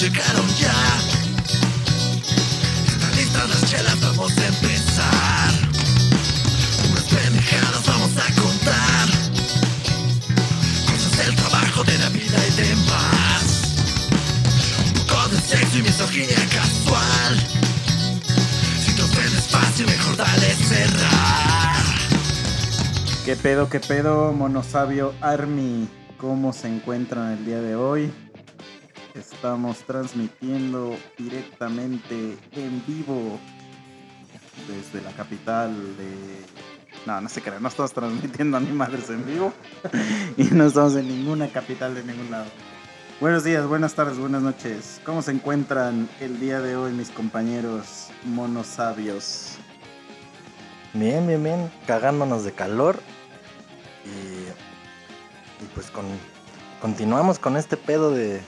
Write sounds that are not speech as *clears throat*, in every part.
llegaron ya. Están listas las chelas, vamos a empezar. Unas pendejadas vamos a contar. Cosas del trabajo, de la vida y demás. Un poco de sexo y misoginia casual. Si te ofendes fácil, mejor dale cerrar. ¿Qué pedo, qué pedo, Monosabio Army? ¿Cómo se encuentran el día de hoy? Estamos transmitiendo directamente en vivo desde la capital de... No, no se crean, no estamos transmitiendo ni madres en vivo *laughs* y no estamos en ninguna capital de ningún lado. Buenos días, buenas tardes, buenas noches. ¿Cómo se encuentran el día de hoy mis compañeros monosabios? Bien, bien, bien, cagándonos de calor. Y, y pues con, continuamos con este pedo de,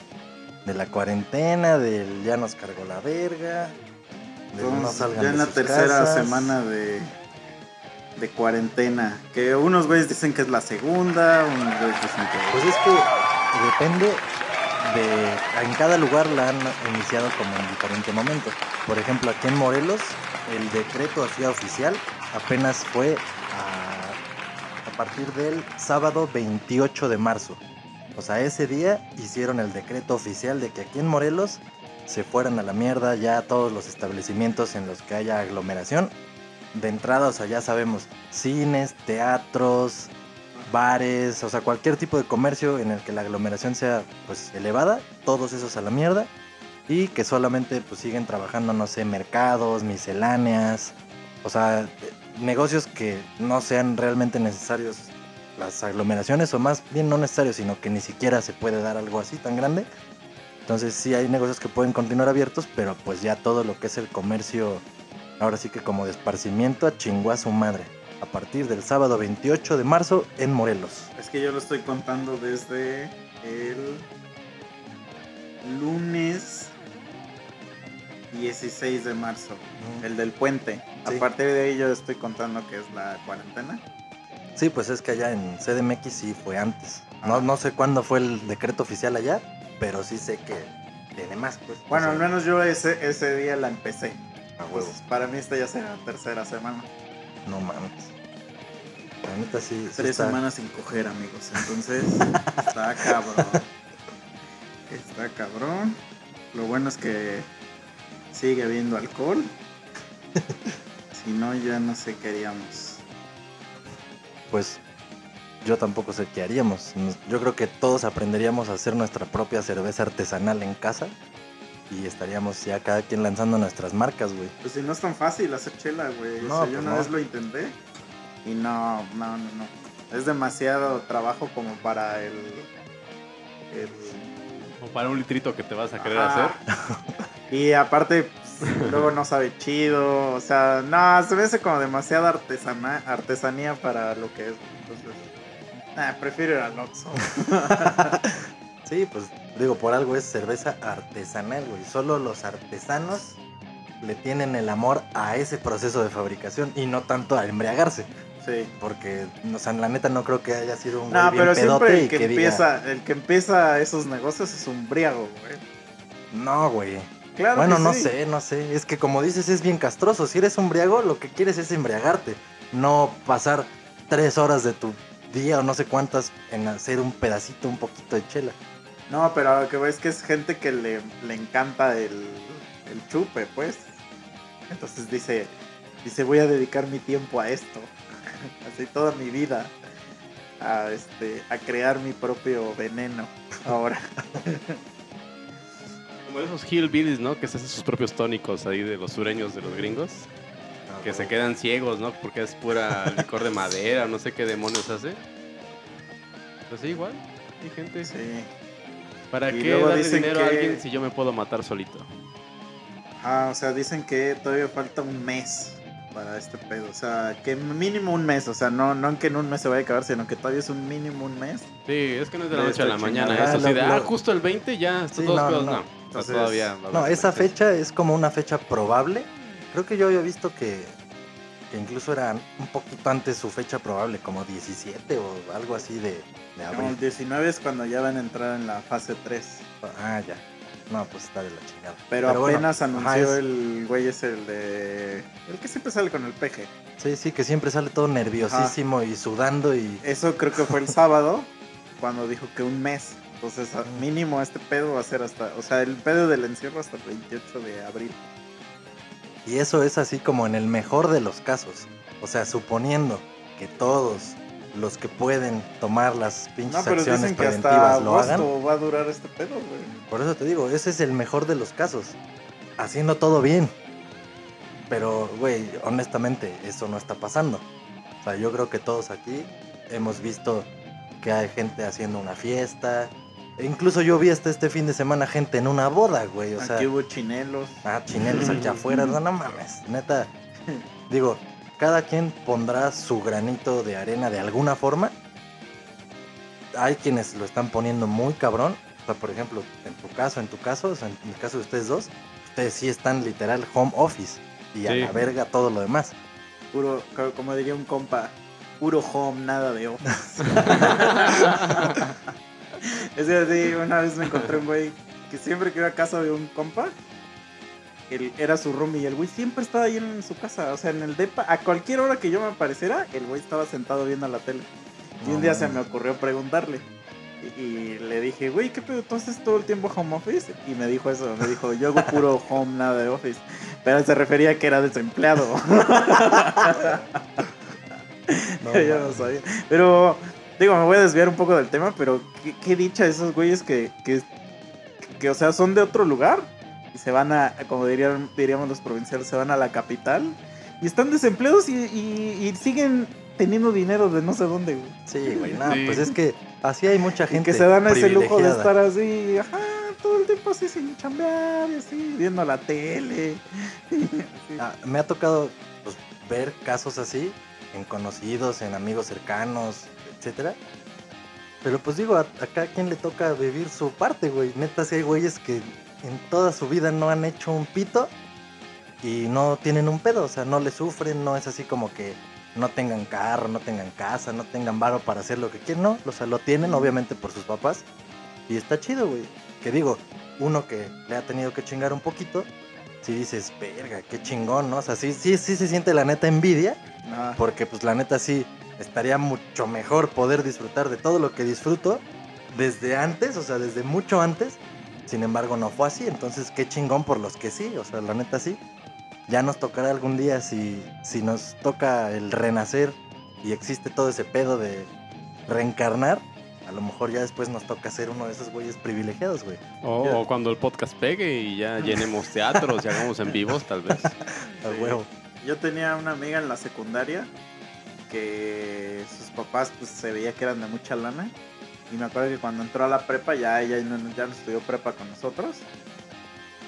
de la cuarentena, del ya nos cargó la verga. De no Estamos salgan ya de en la tercera casas. semana de, de cuarentena. Que unos güeyes dicen que es la segunda, unos güeyes dicen que... Pues es que depende de. En cada lugar la han iniciado como en diferente momento. Por ejemplo, aquí en Morelos, el decreto así oficial apenas fue a, a partir del sábado 28 de marzo. O sea, ese día hicieron el decreto oficial de que aquí en Morelos se fueran a la mierda ya todos los establecimientos en los que haya aglomeración. De entrada, o sea, ya sabemos, cines, teatros, bares, o sea, cualquier tipo de comercio en el que la aglomeración sea pues elevada, todos esos a la mierda y que solamente pues siguen trabajando, no sé, mercados, misceláneas, o sea, eh, negocios que no sean realmente necesarios las aglomeraciones o más bien no necesarios, sino que ni siquiera se puede dar algo así tan grande. Entonces sí hay negocios que pueden continuar abiertos, pero pues ya todo lo que es el comercio, ahora sí que como de esparcimiento a chingó a su madre. A partir del sábado 28 de marzo en Morelos. Es que yo lo estoy contando desde el lunes 16 de marzo, el del puente. Sí. A partir de ahí yo estoy contando que es la cuarentena. Sí, pues es que allá en CDMX sí fue antes. No, no sé cuándo fue el decreto oficial allá, pero sí sé que tiene más, pues. Bueno, O al menos yo ese, ese día la empecé. a huevo. Pues para mí esta ya será la tercera semana. No mames. La neta sí. sí Tres está- semanas sin coger, amigos. Entonces, está cabrón. Está cabrón. Lo bueno es que sigue habiendo alcohol. *laughs* Si no, ya no sé qué haríamos. Pues yo tampoco sé qué haríamos. Yo creo que todos aprenderíamos a hacer nuestra propia cerveza artesanal en casa. Y estaríamos ya cada quien lanzando nuestras marcas, güey. Pues si no es tan fácil hacer chela, güey. No, o sea, yo pues una no. vez lo intenté. Y no, no, no, no. Es demasiado trabajo como para el. el O para un litrito que te vas a querer Ajá. hacer. Y aparte, luego no sabe chido. O sea, no, se me hace como demasiada artesana, artesanía para lo que es. Entonces, prefiero ir al Oxxo. *laughs* Sí, pues digo, por algo es cerveza artesanal, güey. Solo los artesanos le tienen el amor a ese proceso de fabricación y no tanto a embriagarse. Sí. Porque, o sea, la neta no creo que haya sido un No, güey bien pero pedote siempre el que, que diga, empieza, el que empieza esos negocios es un briago, güey. No, güey. Claro bueno, que no sí. sé, no sé. Es que como dices, es bien castroso. Si eres un briago, lo que quieres es embriagarte. No pasar tres horas de tu día o no sé cuántas en hacer un pedacito, un poquito de chela. No, pero lo que ves que es gente que le, le encanta el, el chupe, pues. Entonces dice, dice, voy a dedicar mi tiempo a esto. *laughs* Así toda mi vida. A, este, a crear mi propio veneno. Ahora. *laughs* Como esos hillbillies, ¿no? Que se hacen sus propios tónicos ahí de los sureños, de los gringos. Que se quedan ciegos, ¿no? Porque es pura licor de madera, no sé qué demonios hace. Pues sí, igual. Hay gente. Sí. ¿Para Y qué darle dinero a alguien si yo me puedo matar solito? Ah, o sea, dicen que todavía falta un mes para este pedo. O sea, que mínimo un mes. O sea, no, no que en un mes se vaya a acabar, sino que todavía es un mínimo un mes. Sí, es que no es de la noche a la mañana. Eso sí, de, Ah, lo- ah, justo el 20 ya, Sí, todos no, pedos, no, no. Entonces, todavía. No, esa fecha es como una fecha probable. Creo que yo había visto que, que incluso era un poquito antes su fecha probable, como 17 o algo así de, de Como el abril. 19 es cuando ya van a entrar en la fase 3. Ah, ya. No, pues está de la chingada. Pero, apenas anunció es- el güey es el de... El que siempre sale con el peje. Sí, sí, que siempre sale todo nerviosísimo y sudando y... Eso creo que fue el sábado, cuando dijo que un mes. Entonces, mínimo este pedo va a ser hasta... O sea, el pedo del encierro hasta el 28 de abril. Y eso es así como en el mejor de los casos. O sea, suponiendo que todos los que pueden tomar las pinches No, pero acciones dicen que hasta preventivas lo hagan. va a durar este pedo, güey. Por eso te digo, ese es el mejor de los casos. Haciendo todo bien. Pero, güey, honestamente, eso no está pasando. O sea, yo creo que todos aquí hemos visto que hay gente haciendo una fiesta. E incluso yo vi hasta este fin de semana gente en una boda, güey. O sea, Aquí hubo chinelos. ah, chinelos aquí *laughs* afuera. No, no mames. Neta, *laughs* digo, cada quien pondrá su granito de arena de alguna forma. Hay quienes lo están poniendo muy cabrón. O sea, por ejemplo, en tu caso, en tu caso, o sea, en el caso de ustedes dos, ustedes sí están literal home office. Y a Sí. la verga todo lo demás. Puro, co- como diría un compa, puro home, nada de office. *laughs* *laughs* es así, una vez me encontré un güey que siempre que iba a casa de un compa, él era su roomie y el güey siempre estaba ahí en su casa, o sea, en el depa, a cualquier hora que yo me apareciera, el güey estaba sentado viendo la tele. Y un día se me ocurrió preguntarle. Y, le dije, güey, ¿qué pedo? ¿Tú haces todo el tiempo home office? Y me dijo eso, me dijo, yo hago puro *laughs* home, nada de office. Pero se refería a que era desempleado. No, *laughs* *laughs* Yo no sabía. Pero, digo, me voy a desviar un poco del tema, pero qué, qué dicha esos güeyes que, que, que, o sea, son de otro lugar se van a, como dirían, diríamos los provinciales, se van a la capital y están desempleados y, y- y siguen teniendo dinero de no sé dónde, güey. Sí, güey, nada, Sí. pues es que así hay mucha Y gente. que se dan ese lujo de estar así, ajá, todo el tiempo así sin chambear y así, viendo la tele. *laughs* Sí. Ah, me ha tocado pues, ver casos así en conocidos, en amigos cercanos, etcétera. Pero pues digo, a, a cada quien le toca vivir su parte, güey. Neta, si hay güeyes que en toda su vida no han hecho un pito y no tienen un pedo, o sea, no le sufren, no es así como que no tengan carro, no tengan casa, no tengan varo para hacer lo que quieren, no, o sea, lo tienen obviamente por sus papás y está chido, güey. Que digo, uno que le ha tenido que chingar un poquito, si dices, verga, qué chingón, ¿no? O sea, sí, sí, sí se siente la neta envidia, Ah, porque pues la neta sí estaría mucho mejor poder disfrutar de todo lo que disfruto desde antes, o sea, desde mucho antes. Sin embargo, no fue así, entonces qué chingón por los que sí, o sea, la neta sí. Ya nos tocará algún día si, si nos toca el renacer y existe todo ese pedo de reencarnar. A lo mejor ya después nos toca ser uno de esos güeyes privilegiados, güey. O, cuando el podcast pegue y ya llenemos teatros y hagamos en vivos, tal vez. *laughs* A Sí. huevo. Yo tenía una amiga en la secundaria que sus papás pues se veía que eran de mucha lana y me acuerdo que cuando entró a la prepa ya ella no, ya no estudió prepa con nosotros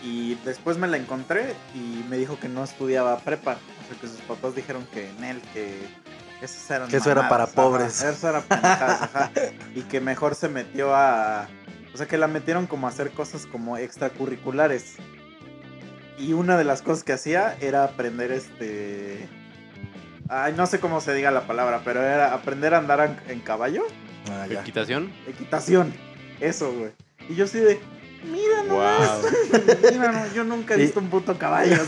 y después me la encontré y me dijo que no estudiaba prepa, o sea que sus papás dijeron que en él que esos eran Que eso era para pobres. eso era pendejadas, *laughs* ajá, y que mejor se metió a o sea que la metieron como a hacer cosas como extracurriculares. Y una de las cosas que hacía era aprender este. Ay, no sé cómo se diga la palabra, pero era aprender a andar en caballo. Ah. ¿Equitación? Equitación. Eso, güey. Y yo así de. Mira, no. Wow. *laughs* Mira, no, yo nunca he Y- visto un puto caballo. *laughs*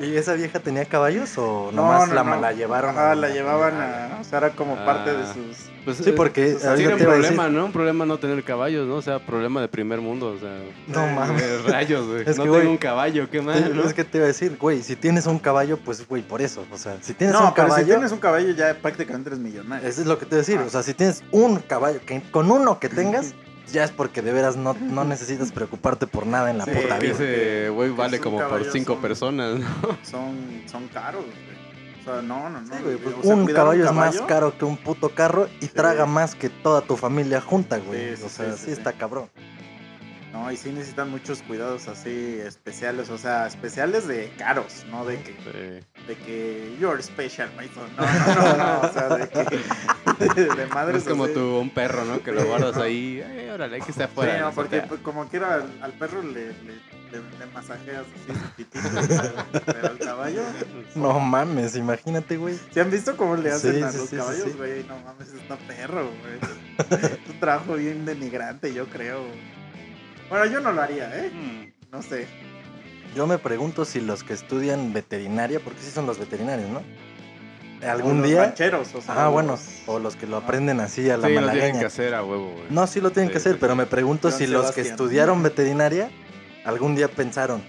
¿Y esa vieja tenía caballos o No, nomás no, la, no. la llevaron? Ajá, a- la llevaban a. O sea, era como parte de Ah. sus. Pues, Sí, eh, porque pues, Tiene un decir- problema, ¿no? Un problema no tener caballos, ¿no? O sea, problema de primer mundo, o sea... No Eh, mames. rayos, güey. *laughs* Es no que, tengo un caballo, qué mal, ¿no? Es que te iba a decir, güey, si tienes un caballo, pues, güey, por eso. O sea, si tienes No, un pero caballo. si tienes un caballo ya prácticamente eres millonario. Eso es lo que te iba a decir. Ah. O sea, si tienes un caballo, que con uno que *laughs* tengas, ya es porque de veras no, no necesitas preocuparte por nada en la Sí, puta Que vida. ese güey vale como por cinco son- personas, ¿no? Son, son caros, güey. O sea, no, no, no. Sí, güey, pues, O sea, un caballo, es más caro que un puto carro y Sí. traga más que toda tu familia junta, güey. Sí, sí, o sea, sí, sí, sí, está sí. cabrón. No, y sí necesitan muchos cuidados así especiales, o sea, especiales de caros, no de que, Sí. de que you're special, Mason. No, no, no, *laughs* no, o sea, de que *laughs* de, de No es como así. tu un perro, ¿no? Que lo guardas ahí. Ay, órale, hay que estar Sí, afuera. no, no porque pues, como quiera al, al perro le, le, le- le masajeas así su pitito, pero, pero al caballo. No mames, imagínate, güey. ¿Se han visto cómo le hacen Sí, a sí, los caballos, sí. güey? No mames, está perro, güey. es *laughs* un trabajo bien denigrante, yo creo. Bueno, yo no lo haría, ¿eh? Mm. No sé. Yo me pregunto si los que estudian veterinaria, porque sí son los veterinarios, ¿no? O ¿Algún los día? rancheros, o sea, Ah, los- bueno, o los que lo aprenden así a la Sí, lo tienen que malagueña. hacer a huevo, güey. No, sí lo tienen Sí, que hacer, sí, pero me pregunto si los que estudiaron veterinaria algún día pensaron,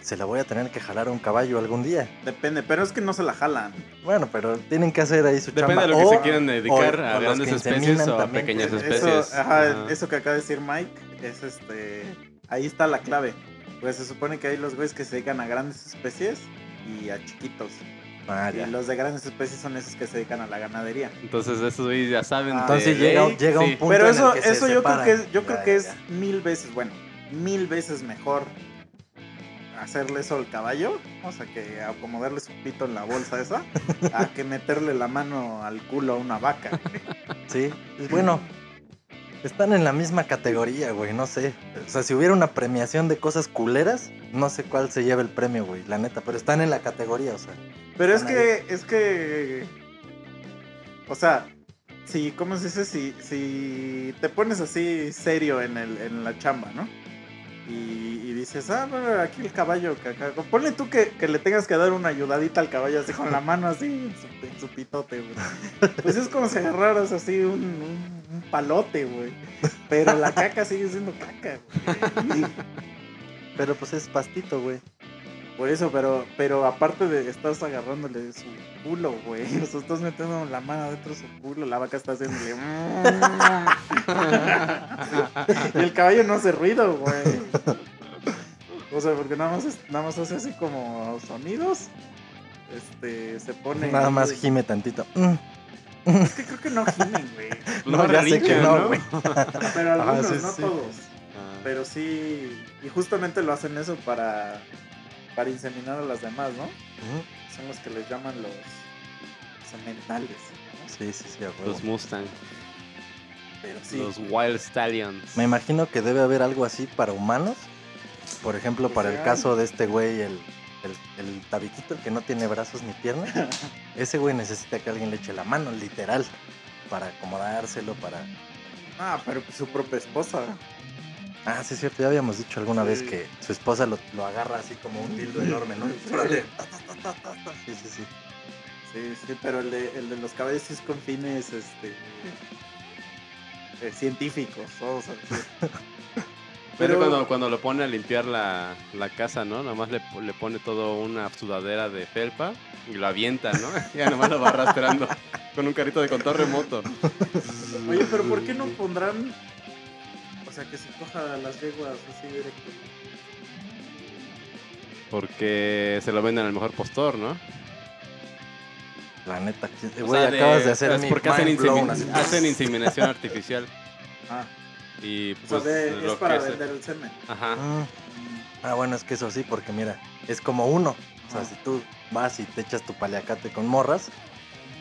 se la voy a tener que jalar a un caballo algún día. Depende, pero es que no se la jalan. Bueno, pero tienen que hacer ahí su Depende chamba. de lo que O- se quieran dedicar o- a o grandes que especies o a también, pequeñas pues, especies. Eso, ajá, eso que acaba de decir Mike es este. Ahí está la clave. Pues se supone que hay los güeyes que se dedican a grandes especies y a chiquitos. Ah, ya. Y los de grandes especies son esos que se dedican a la ganadería. Entonces, estos güeyes ya saben. Ah. Entonces llega, llega sí. un punto Pero en eso, el que se eso yo creo separan. que es, yo creo Ya, que es ya. mil veces, bueno, mil veces mejor hacerle eso al caballo, o sea que acomodarle su pito en la bolsa esa, a *laughs* que meterle la mano al culo a una vaca. Sí, pues bueno, están en la misma categoría, güey, no sé. O sea, si hubiera una premiación de cosas culeras, no sé cuál se lleva el premio, güey, la neta, pero están en la categoría, o sea. Pero es que, es que, o sea, si, ¿cómo se dice? Si, si te pones así serio en, el, en la chamba, ¿no? Y, dices, ah, bueno, aquí el caballo, acá- ponle tú que, que le tengas que dar una ayudadita al caballo así con la mano así en su, pitote, güey. Pues es como si agarraras así un, un- un palote, güey. Pero la caca sigue siendo caca, güey. Pero pues es pastito, güey. Por eso, pero, pero aparte de estás agarrándole su culo, güey. O sea, estás metiendo la mano dentro de su culo, la vaca está haciéndole. *laughs* y el caballo no hace ruido, güey. O sea, porque nada más, nada más hace así como sonidos. Este, se pone. Nada más gime tantito. Mm. Es que creo que no gimen, güey. No, *laughs* No, ya sé que no, ¿no? güey. *laughs* Pero Ajá, algunos, sí, no sí. todos. Ah. Pero sí. Y justamente lo hacen eso para. Para inseminar a las demás, ¿no? Son los que les llaman los sementales. ¿no? Sí, sí, sí, a huevo. Los Mustang, Pero sí. los Wild Stallions. Me imagino que debe haber algo así para humanos. Por ejemplo, Pues para el caso de este güey, el, el, el tabiquito, el que no tiene brazos ni piernas. *laughs* ese güey necesita que alguien le eche la mano, literal. Para acomodárselo, para... Ah, pero pues su propia esposa. Ah, sí, es cierto, ya habíamos dicho alguna vez que su esposa lo, lo agarra así como un dildo enorme, ¿no? Sí, sí, sí. Sí, sí, pero el de, el de los caballos es con fines este, eh, científicos. o sea, sí. Pero Pero- cuando, cuando lo pone a limpiar la, la casa, ¿no? Nomás le, le pone todo una sudadera de felpa y lo avienta, ¿no? *laughs* Ya nomás lo va arrastrando con un carrito de control remoto. Oye, pero ¿por qué no pondrán. O sea, que se coja las yeguas así directo? Porque se lo venden al mejor postor, ¿no? La neta, que- O güey, de- acabas de hacer es mi porque hacen, blown, hacen inseminación artificial *laughs* Ah, y o sea, pues de- lo es para vender el semen. Ajá. Mm. Ah, bueno, es que eso sí, porque mira, es como uno. O sea, Ajá. si tú vas y te echas tu paliacate con morras,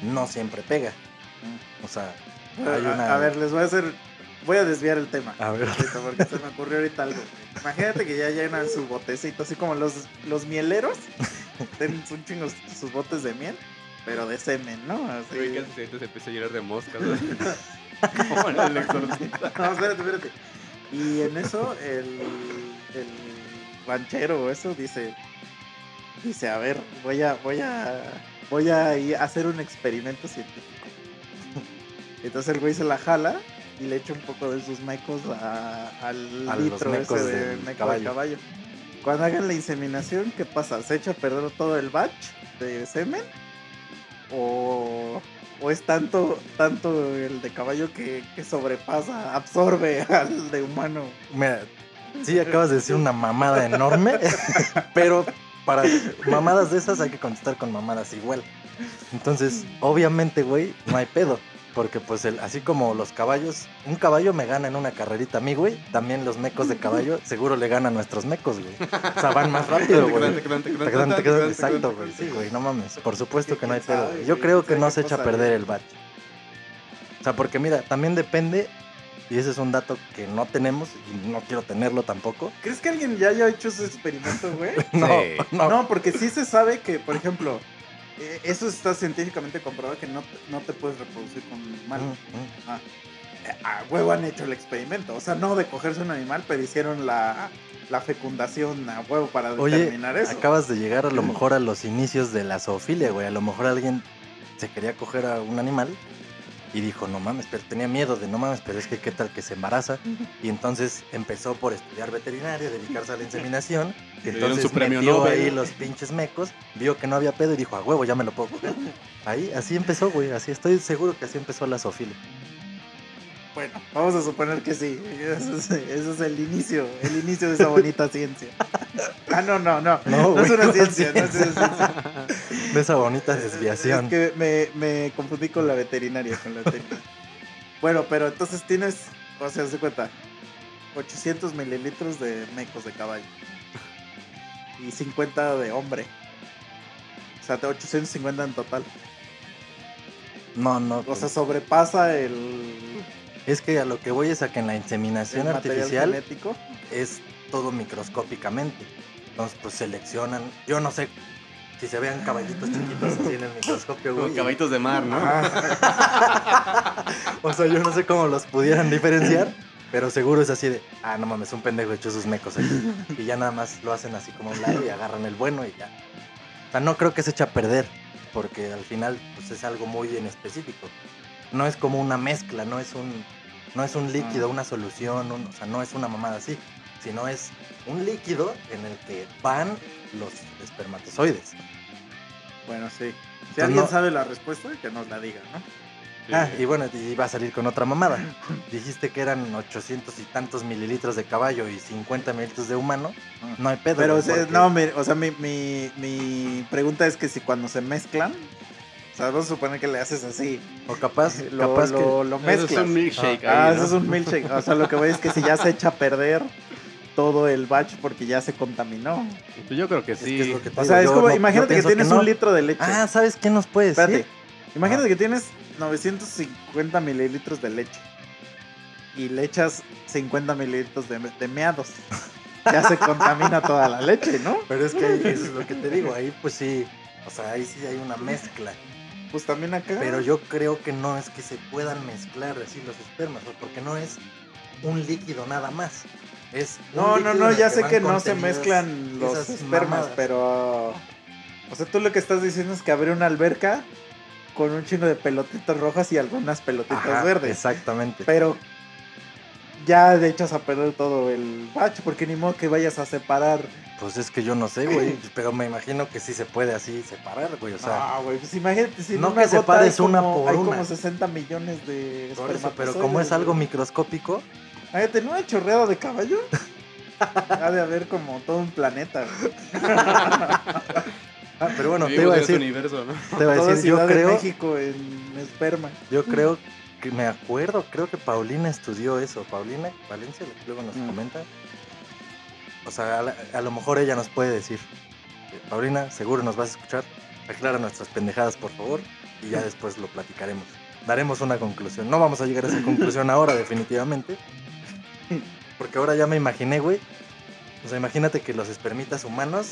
no siempre pega. O sea, hay a, una... a ver, les voy a hacer. Voy a desviar el tema. A ver. ahorita, porque se me ocurrió ahorita algo. Imagínate que ya llenan su botecito, así como los, los mieleros. Tienen un chingo sus botes de miel, pero de semen, ¿no? Que Así. cliente se empieza a llenar de moscas. ¿no? *laughs* Como en el exorcista. No, espérate, espérate. Y en eso, el, el ranchero o eso dice: Dice, a ver, voy a, voy a, voy a ir a hacer un experimento científico. *laughs* Entonces el güey se la jala y le echa un poco de sus mecos a- al A litro ese de meco de caballo. caballo. Cuando hagan la inseminación, ¿qué pasa? ¿Se echa a perder todo el batch de semen? ¿O, o es tanto, tanto el de caballo que, que sobrepasa, absorbe al de humano? Mira, sí acabas de decir una mamada enorme, *laughs* pero para mamadas de esas hay que contestar con mamadas igual. Entonces, obviamente, güey, no hay pedo. Porque pues el, así como los caballos, un caballo me gana en una carrerita a mí, güey, también los mecos de caballo *laughs* seguro le ganan a nuestros mecos, güey. O sea, van más rápido, güey. Exacto, güey. Sí, güey, no mames. Por supuesto que no hay ¿Quién pedo. Yo creo ¿Quién que no se echa a perder el batch. O sea, porque mira, también depende, y ese es un dato que no tenemos y no quiero tenerlo tampoco. ¿Crees que alguien ya haya hecho ese experimento, güey? *laughs* No, Sí. no. No, porque sí se sabe que, por ejemplo, eso está científicamente comprobado que no, te- no te puedes reproducir con un humano. Mm, mm. Ah. a huevo han hecho el experimento. O sea, no de cogerse un animal, pero hicieron la, la fecundación a huevo para Oye, determinar eso. acabas de llegar a lo *clears throat* mejor a los inicios de la zoofilia, güey. A lo mejor alguien se quería coger a un animal y dijo, no mames, pero tenía miedo de no mames, pero es que qué tal que se embaraza. *laughs* Y entonces empezó por estudiar veterinaria, dedicarse a la inseminación. Y entonces su premio metió Nobel. ahí los pinches mecos, vio que no había pedo y dijo, a huevo, ya me lo puedo coger. *laughs* Ahí, así empezó, güey. Así estoy seguro que así empezó la zoofilia. Bueno, vamos a suponer que sí. Eso es, eso es el inicio, el inicio de esa bonita ciencia. Ah, no, no, no. No, No, es una ciencia, no es una ciencia. De esa bonita desviación. Es que me, me confundí con la veterinaria, con la veterinaria. Bueno, pero entonces tienes, o sea, se cuenta, 800 mililitros de mecos de caballo. Y 50 de hombre. O sea, de 850 en total. No, no. O sea, sobrepasa el, es que a lo que voy es a que en la inseminación artificial genético. es todo microscópicamente. Entonces, pues seleccionan. Yo no sé si se vean caballitos chiquitos así en el microscopio, Como caballitos de mar, ¿no? *laughs* O sea, yo no sé cómo los pudieran diferenciar. Pero seguro es así de, ah, no mames, un pendejo echó sus mecos aquí. Y ya nada más lo hacen así como un lado y agarran el bueno y ya. O sea, no creo que se eche a perder, porque al final pues es algo muy en específico. No es como una mezcla, no es un, no es un líquido, una solución, un- o sea, no es una mamada así, sino es un líquido en el que van los espermatozoides. Bueno, sí. Si Entonces, alguien no- sabe la respuesta, que nos la diga, ¿no? Sí. Ah, y bueno, y va a salir con otra mamada. *laughs* Dijiste que eran 800 y tantos mililitros de caballo y 50 mililitros de humano. No hay pedo. Pero, güey, o sea, porque- no, mi- o sea, mi, mi, mi pregunta es que si cuando se mezclan, o sea, vamos a suponer que le haces así, O capaz, lo, capaz lo, lo Eso mezclas. es un milkshake Ah, ahí, eso es un milkshake. O sea, lo que voy es que si ya se echa a perder todo el batch porque ya se contaminó. Pues yo creo que que, sí. es lo que te O digo, sea, es yo como, no- imagínate que tienes no. un litro de leche. Ah, ¿sabes qué nos puede decir? Espérate. Imagínate Ah. que tienes 950 mililitros de leche y le echas 50 mililitros de, de meados. Ya se contamina toda la leche, ¿no? Pero es que ahí, eso es lo que te digo, ahí pues sí, o sea, ahí sí hay una mezcla. Pues también acá. Pero yo creo que no es que se puedan mezclar así los espermas, porque no es un líquido nada más. Es No, no, no, ya que sé que no se mezclan los espermas, mamadas. pero. O sea, tú lo que estás diciendo es que abre una alberca con un chingo de pelotitas rojas y algunas pelotitas Ajá, verdes. Exactamente. Pero ya de echas a perder todo el bacho, porque ni modo que vayas a separar. Pues es que yo no sé, güey, *laughs* pero me imagino que sí se puede así separar, güey, o sea, ah, güey, pues imagínate si no que separes hay como, una por hay una. como 60 millones de por eso, pero como es algo microscópico, Imagínate, ¿en una chorreada de caballo? *laughs* ha de haber como todo un planeta, güey. *laughs* ah, pero bueno, te iba a decir, universo, ¿no? te iba a Toda decir, yo de creo, México en esperma. yo creo que me acuerdo, creo que Paulina estudió eso, Paulina Valencia, luego nos Mm. comenta. O sea, a, la- a lo mejor ella nos puede decir, eh, Paulina, seguro nos vas a escuchar, aclara nuestras pendejadas, por favor, y ya *laughs* después lo platicaremos. Daremos una conclusión. No vamos a llegar a esa conclusión ahora, definitivamente. *laughs* Porque ahora ya me imaginé, güey. O sea, imagínate que los espermitas humanos,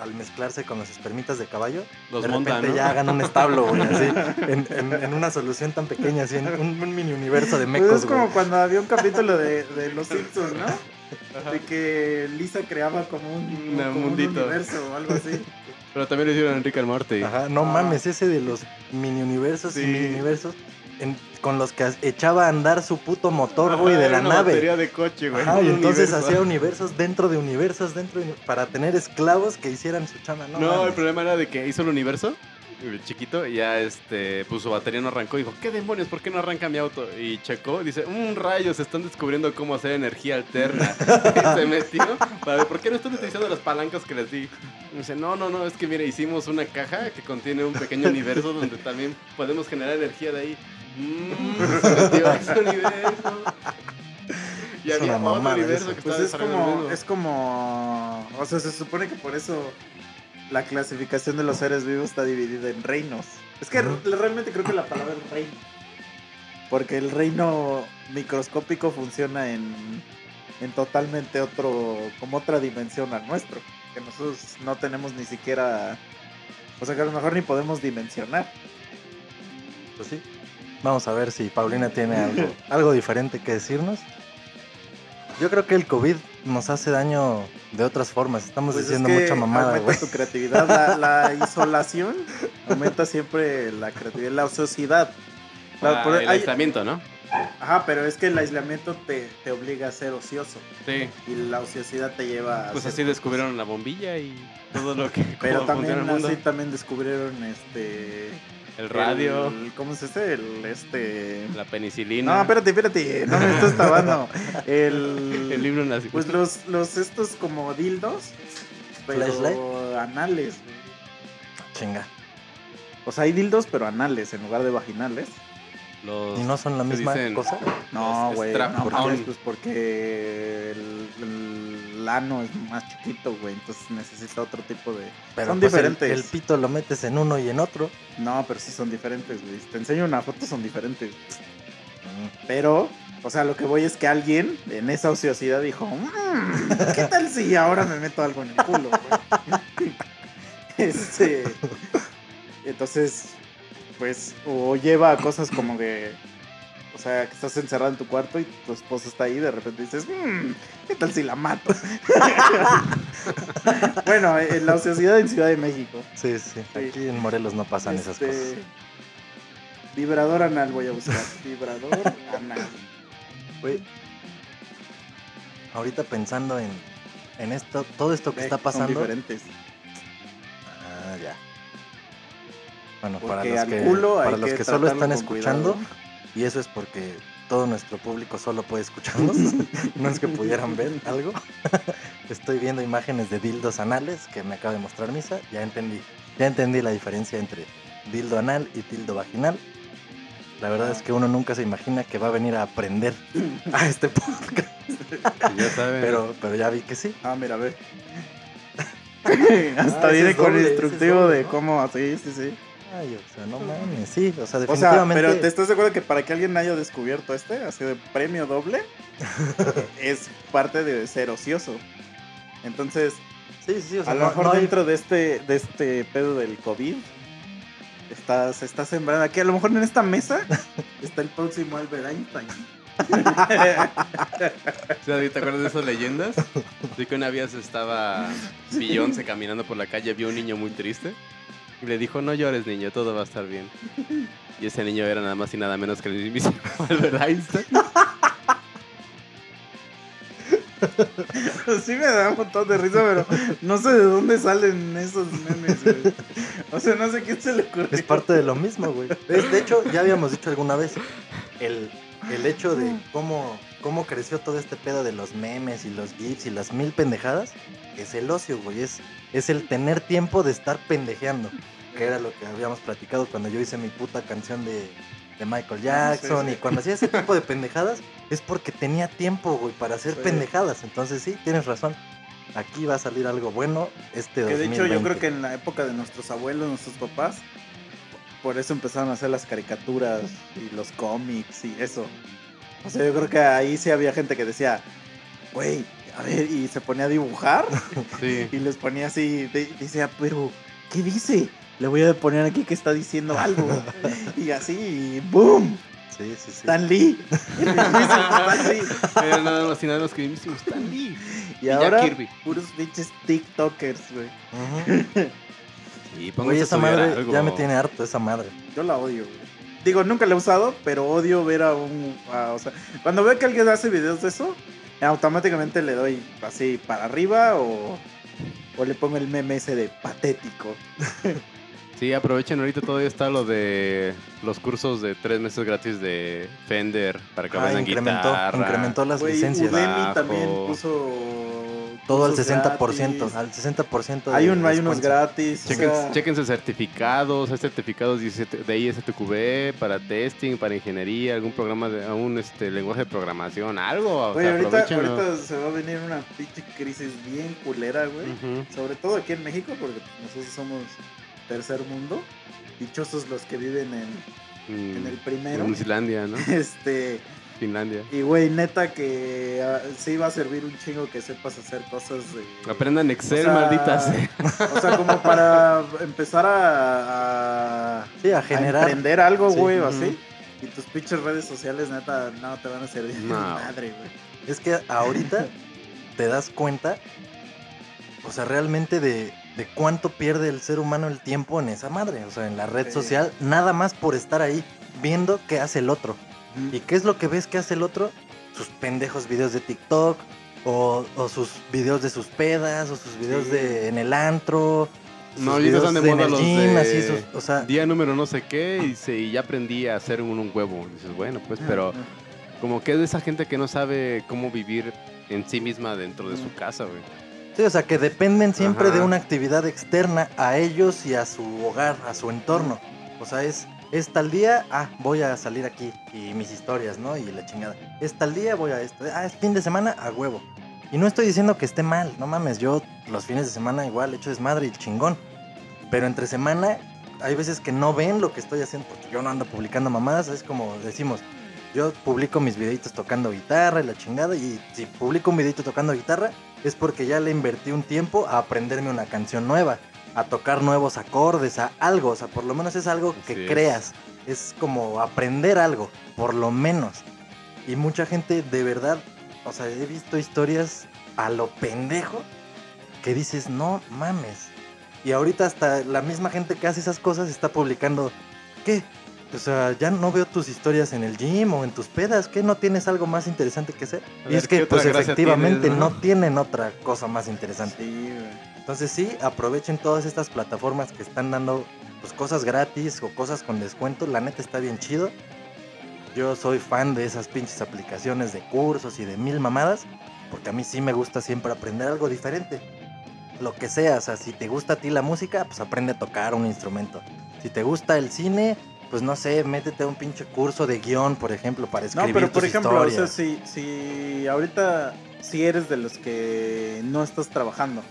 al mezclarse con los espermitas de caballo, Los de montan, repente ¿no? ya hagan un establo, güey, así, *laughs* en, en- en una solución tan pequeña, así, en un, un mini universo de Pues mecos, es como güey. cuando había un capítulo de, de Los Simpsons, ¿no? De que Lisa creaba como un, Un como un mundito. universo o algo así. *laughs* Pero también lo hicieron Enrique and Morty. Ajá, no Ah. mames, ese de los mini universos Sí. y mini universos en- con los que echaba a andar su puto motor, güey, de la una nave. batería de coche, güey. Ajá, y entonces universo. hacía universos dentro de universos, dentro de para tener esclavos que hicieran su chama, ¿no? No, el problema era de que hizo el universo, el chiquito, y ya este, pues su batería no arrancó. Dijo, ¿qué demonios? ¿Por qué no arranca mi auto? Y checó, dice, un rayo, se están descubriendo cómo hacer energía alterna. *laughs* y se metió para ver, ¿por qué no están utilizando las palancas que les di? Y dice, no, no, no, es que mire, hicimos una caja que contiene un pequeño universo donde también podemos generar energía de ahí. Mm, universo. Y Es había una otro universo que Pues es como, mismo. es como, o sea, se supone que por eso la clasificación de los seres vivos está dividida en reinos. Es que realmente creo que la palabra es reino. Porque el reino microscópico funciona en, en totalmente otro, como otra dimensión al nuestro. Que nosotros no tenemos ni siquiera, o sea que a lo mejor ni podemos dimensionar. Pues sí. Vamos a ver si Paulina tiene algo, algo diferente que decirnos. Yo creo que el COVID nos hace daño de otras formas. Estamos Pues es diciendo que mucha mamada, Aumenta güey. tu creatividad. La, la isolación aumenta siempre la creatividad, la ociosidad. La- Ah, por- el hay- aislamiento, ¿no? ajá, pero es que el aislamiento te, te obliga a ser ocioso. Sí. Y la ociosidad te lleva a. Pues así descubrieron la bombilla y todo lo que. Pero también el mundo. así también descubrieron este. El radio, el- ¿Cómo es ese? El este. la penicilina. No, espérate, espérate. No me estás tabando. *laughs* El. El libro nazi. Pues los, los estos como dildos. Pero ¿Flashlight? anales. Chinga. O sea, hay dildos, pero anales en lugar de vaginales. Los- ¿Y no son la se misma dicen- cosa? No, güey. No, mames, pues porque el, el ano es más chiquito, güey. Entonces necesita otro tipo de. Pero son pues, diferentes. El, pito lo metes en uno y en otro. No, pero sí son diferentes, güey. Si Te enseño una foto, son diferentes. Mm. Pero, o sea, lo que voy es que alguien en esa ociosidad dijo, "Mm, ¿qué tal si ahora me meto algo en el culo? güey?" *laughs* este, entonces, pues, o lleva a cosas como de, o sea, que estás encerrado en tu cuarto y tu esposa está ahí y de repente dices, "Mm, ¿qué tal si la mato? *laughs* bueno, en la ociosidad en Ciudad de México. Sí, sí. Sí. Aquí en Morelos no pasan esas Este, cosas. Vibrador anal voy a buscar. Vibrador anal. Ahorita pensando en, en esto, todo esto que Ve, está Son pasando. diferentes. Ah, ya. Bueno, para los que, para los que que solo están escuchando, cuidado. y eso es porque todo nuestro público solo puede escucharnos, *laughs* no es que pudieran ver algo. *laughs* Estoy viendo imágenes de dildos anales que me acaba de mostrar Misa, ya entendí, ya entendí la diferencia entre dildo anal y dildo vaginal. La verdad es que uno nunca se imagina que va a venir a aprender *laughs* a este podcast, Ya saben. pero, pero ya vi que sí. Ah, mira, ve. Ah, Hasta ese viene con es instructivo doble, de ¿no? cómo. Sí, sí, sí. Ay, o sea, no mames, sí, o sea, O sea, definitivamente... pero ¿te estás de acuerdo que para que alguien haya descubierto este, así de premio doble, *laughs* es parte de ser ocioso? Entonces, Sí, sí, sí, o sea, a lo no- mejor no hay- dentro de este, de este pedo del COVID, está, se está sembrando aquí. A lo mejor en esta mesa *laughs* está el próximo Albert Einstein. *laughs* ¿Sí, ¿Te acuerdas de esas leyendas? Sí, que una vez estaba Beyoncé caminando por la calle, vio un niño muy triste y le dijo, no llores niño, todo va a estar bien. Y ese niño era nada más y nada menos que el mismísimo *laughs* Albert Einstein. *laughs* Sí me da un montón de risa, pero no sé de dónde salen esos memes, güey. O sea, no sé quién se le ocurrió. Es parte de lo mismo, güey. De hecho, ya habíamos dicho alguna vez, el, el hecho de cómo, cómo creció todo este pedo de los memes y los gifs y las mil pendejadas, es el ocio, güey. Es, es el tener tiempo de estar pendejeando, que era lo que habíamos platicado cuando yo hice mi puta canción de, de Michael Jackson. sí. Y cuando hacía ese tipo de pendejadas, es porque tenía tiempo, güey, para hacer Sí. pendejadas. Entonces, sí, tienes razón. Aquí va a salir algo bueno este Que de hecho yo 2020. creo que en la época de nuestros abuelos, nuestros papás, por eso empezaron a hacer las caricaturas y los cómics y eso. O sea, yo creo que ahí sí había gente que decía, güey, a ver, y se ponía a dibujar *laughs* Sí. y les ponía así, de- decía, pero, ¿qué dice? Le voy a poner aquí que está diciendo algo. *laughs* y así, y ¡boom! Sí, sí, sí. Stan Lee. El *laughs* mismísimo Stan Lee. Era nada más y nada menos que Stan Lee. Y, Jack ahora, Kirby. puros pinches TikTokers, güey. Ujú. Y Güey, pónganse a esa madre algo. ya me tiene harto, esa madre. Yo la odio, güey. Digo, nunca la he usado, pero odio ver a un. o sea, cuando veo que alguien hace videos de eso, automáticamente le doy así para arriba o, o le pongo el meme ese de patético. *laughs* Sí, aprovechen ahorita todavía está lo de los cursos de tres meses gratis de Fender para que Ah, aprendan incrementó, guitarra. incrementó las Güey, licencias. Udemy Bajo. también puso. Todo al cursos 60%, gratis. al 60% de Hay, un, hay unos gratis. o Chequen, sea, chequen sus certificados, hay certificados de ISTQB para testing, para ingeniería, algún programa de algún este lenguaje de programación, algo. o Güey, sea, ahorita, se va a venir una pinche crisis bien culera, güey. Sobre todo aquí en México, porque nosotros somos tercer mundo. Dichosos los que viven en, Mm, en el primero. En Islandia, ¿no? *laughs* Este, Finlandia. y güey, neta que ah, sí va a servir un chingo que sepas hacer cosas de... Aprendan Excel, O sea, malditas. sea. *laughs* O sea, como *laughs* para empezar a, a, Sí, a a generar. emprender algo, Sí, güey, o así. Y tus pinches redes sociales, neta, no te van a servir de madre, güey. Es que ahorita te das cuenta, o sea, realmente de, de cuánto pierde el ser humano el tiempo en esa madre, o sea, en la red Sí. social, nada más por estar ahí viendo qué hace el otro. ¿Y qué es lo que ves que hace el otro? Sus pendejos videos de TikTok, o, o sus videos de sus pedas, o sus videos Sí. de en el antro. No, ahorita están de moda los gym, de así, sus- o sea, día número no sé qué y, se, y ya aprendí a hacer un, un huevo. Dices, bueno, pues, pero como que es de esa gente que no sabe cómo vivir en sí misma dentro de su casa, güey. Sí, o sea, que dependen siempre Ajá. de una actividad externa a ellos y a su hogar, a su entorno. O sea, es, es tal día, ah, voy a salir aquí y mis historias, ¿no? Y la chingada. Es tal día, voy a esto. Ah, es fin de semana, a huevo. Y no estoy diciendo que esté mal, no mames, yo los fines de semana igual hecho desmadre y chingón. Pero entre semana hay veces que no ven lo que estoy haciendo porque yo no ando publicando mamadas, es como decimos, yo publico mis videitos tocando guitarra y la chingada y si publico un videito tocando guitarra es porque ya le invertí un tiempo a aprenderme una canción nueva, a tocar nuevos acordes, a algo, o sea, por lo menos es algo que es. creas, es como aprender algo, por lo menos. Y mucha gente de verdad, o sea, he visto historias a lo pendejo que dices, no mames. Y ahorita hasta la misma gente que hace esas cosas está publicando, ¿qué? O sea, ya no veo tus historias en el gym o en tus pedas, ¿qué? ¿No tienes algo más interesante que hacer? Y es que, ¿qué otra pues efectivamente tienes, no? no? tienen otra cosa más interesante. Sí. Entonces sí, aprovechen todas estas plataformas que están dando pues cosas gratis o cosas con descuento. La neta está bien chido. Yo soy fan de esas pinches aplicaciones de cursos y de mil mamadas. Porque a mí sí me gusta siempre aprender algo diferente. Lo que sea, o sea, si te gusta a ti la música, pues aprende a tocar un instrumento. Si te gusta el cine, pues no sé, métete a un pinche curso de guion, por ejemplo, para No, escribir pero por tus ejemplo, o sea, si, si ahorita si eres de los que no estás trabajando,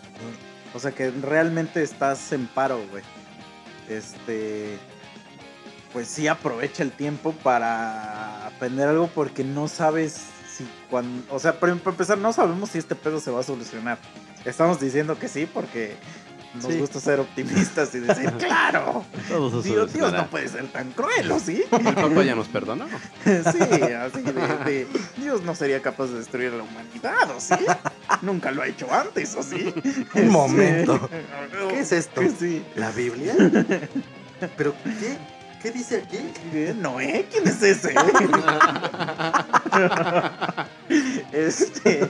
o sea, que realmente estás en paro, güey. Este, pues sí aprovecha el tiempo para aprender algo porque no sabes si cuando, o sea, para empezar no sabemos si este pedo se va a solucionar. Estamos diciendo que sí porque nos Sí. gusta ser optimistas y decir, *laughs* claro, Todos Dios, Dios no puede ser tan cruel, ¿o sí? El Papa ya nos perdonó. *laughs* Sí, así de, de, Dios no sería capaz de destruir a la humanidad, ¿o sí? Nunca lo ha hecho antes, ¿o sí? Un momento. ¿Qué *laughs* ¿Qué es esto? Sí. ¿La Biblia? ¿Pero qué? ¿Qué dice aquí? ¿Qué? ¿Noé? ¿Quién es ese? *laughs* este,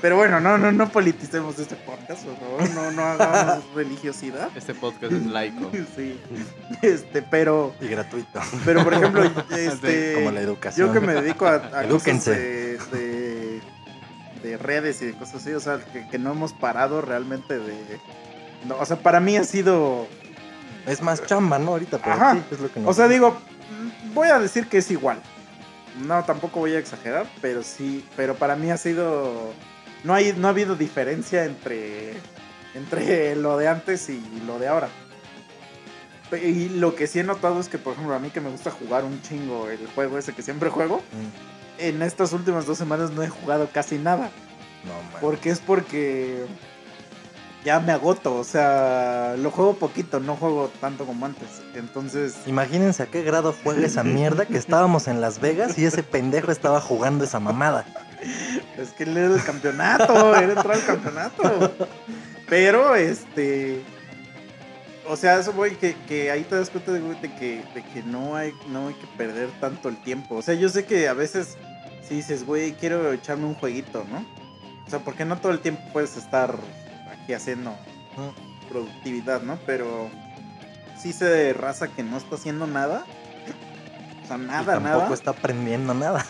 pero bueno, no, no, no politicemos este podcast, por favor, no, no hagamos *laughs* religiosidad. Este podcast es laico. *laughs* Sí, este, pero, Y gratuito. pero por ejemplo, este, Como la educación. Yo que me dedico a, a cosas de, de, de redes y de cosas así, o sea, que, que no hemos parado realmente de... No, o sea, para mí ha sido... Es más chamba, ¿no? Ahorita, pero Ajá. sí, es lo que nos O sea, gusta. digo, voy a decir que es igual. No, tampoco voy a exagerar, pero sí, pero para mí ha sido... No, hay, no ha habido diferencia entre, entre lo de antes y lo de ahora. Y lo que sí he notado es que, por ejemplo, a mí que me gusta jugar un chingo el juego ese que siempre juego, Mm, en estas últimas dos semanas no he jugado casi nada. No, man. Porque es porque ya me agoto. O sea, lo juego poquito, no juego tanto como antes. Entonces, Imagínense a qué grado juega esa *laughs* mierda que estábamos en Las Vegas y ese pendejo estaba jugando esa mamada. es que él era el campeonato, era entrar al campeonato. Pero, este. O sea, eso voy que, que ahí te das cuenta de, de que, de que no, hay, no hay que perder tanto el tiempo. O sea, yo sé que a veces si dices, güey, quiero echarme un jueguito, ¿no? O sea, porque no todo el tiempo puedes estar aquí haciendo productividad, ¿no? Pero sí se de raza que no está haciendo nada. O sea, y nada, tampoco nada. está aprendiendo nada.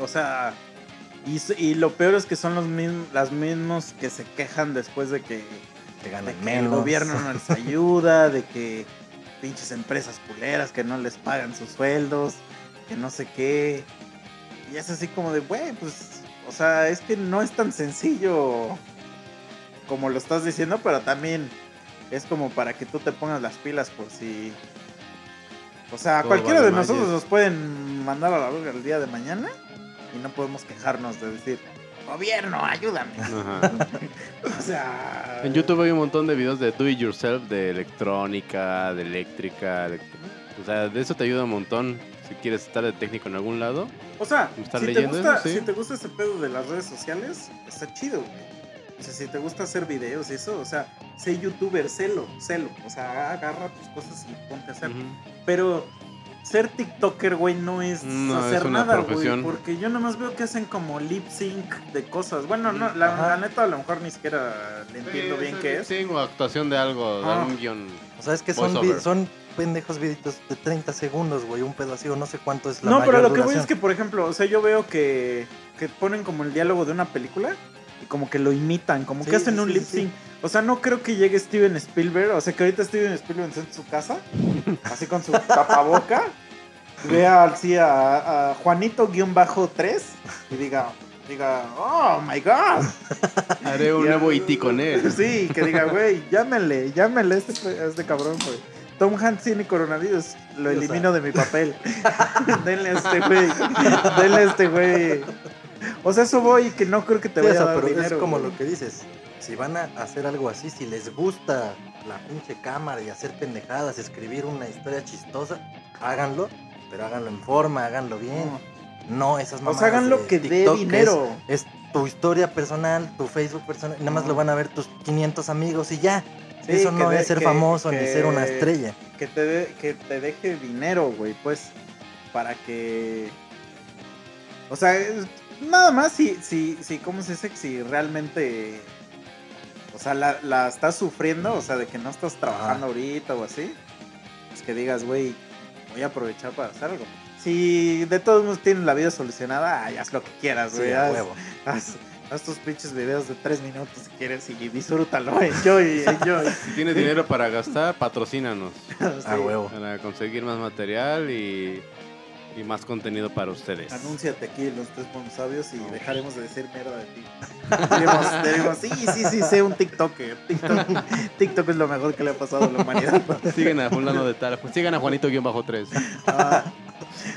O sea, y, lo peor es que son los mismos, las mismos que se quejan después de que, de que el menos. gobierno no les ayuda, de que pinches empresas culeras que no les pagan sus sueldos, que no sé qué. Y es así como de, güey, pues, o sea, es que no es tan sencillo como lo estás diciendo, pero también es como para que tú te pongas las pilas por si... O sea, Todo cualquiera vale de nosotros nos pueden mandar a la verga el día de mañana y no podemos quejarnos de decir, gobierno, ayúdame. Ajá. *laughs* O sea... En YouTube hay un montón de videos de do it yourself, de electrónica, de eléctrica, de- O sea, de eso te ayuda un montón. Si quieres estar de técnico en algún lado. O sea, si te, gusta, sí. si te gusta ese pedo de las redes sociales, está chido, güey. O sea, si te gusta hacer videos y eso, o sea, sé youtuber, celo, celo. O sea, agarra tus cosas y ponte a hacer. Ujú. Pero ser TikToker, güey, no es No, es hacer una nada, güey. Porque yo nomás veo que hacen como lip sync de cosas. Bueno, no, la, la neta a lo mejor ni siquiera le entiendo bien qué es. Sí, o actuación de algo, de Ah. un guion. O sea, es que son, son pendejos videitos de 30 segundos, güey, un pedo así, o no sé cuánto es la No, pero mayor lo que voy duración. es que, por ejemplo, o sea, yo veo que, que ponen como el diálogo de una película como que lo imitan, como Sí, que hacen un sí, lip sí, sync. O sea, no creo que llegue Steven Spielberg, o sea, que ahorita Steven Spielberg esté en su casa, *laughs* así con su tapaboca, vea así a, a Juanito-3 y diga, diga, oh my god. *laughs* Haré un nuevo IT con él. Sí, que diga, güey, llámenle, llámenle a este, a este cabrón, güey. Tom Hanks tiene coronavirus, lo elimino de mi papel. *laughs* denle a este güey, denle a este güey. O sea, eso voy que no creo que te Sí, o vaya sea, a dar pero dinero. es como güey. lo que dices. Si van a hacer algo así, si les gusta la pinche cámara y hacer pendejadas, escribir una historia chistosa, háganlo, pero háganlo en forma, háganlo bien. No esas O mamadas sea, hagan lo que dé dinero. Es, es tu historia personal, tu Facebook personal, nada más lo van a ver tus 500 amigos y ya. Sí, Eso no de- es ser que- famoso ni ser una estrella. Que te, de- que te deje dinero, güey, pues, para que... O sea, es- nada más si, si, si, ¿cómo se dice? Si realmente... O sea, la, la estás sufriendo, o sea, de que no estás trabajando ahorita o así. Es que digas, güey, voy a aprovechar para hacer algo. Si de todos modos tienes la vida solucionada, ay, haz lo que quieras, Sí, güey. a haz, huevo. haz, haz tus pinches videos de tres minutos si quieres y disfrútalo. *laughs* Enjoy, enjoy. Si tienes dinero para gastar, patrocínanos. *laughs* A Sí. huevo. Para conseguir más material y, y más contenido para ustedes. Anúnciate aquí los tres sabios y dejaremos de decir mierda de ti. *laughs* Diremos, diremos, sí, sí, sí, sé un TikToker. TikTok, *laughs* TikTok es lo mejor que le ha pasado a la humanidad. *laughs* Sigan a fulano de tal. Sigan a Juanito-3. Ah,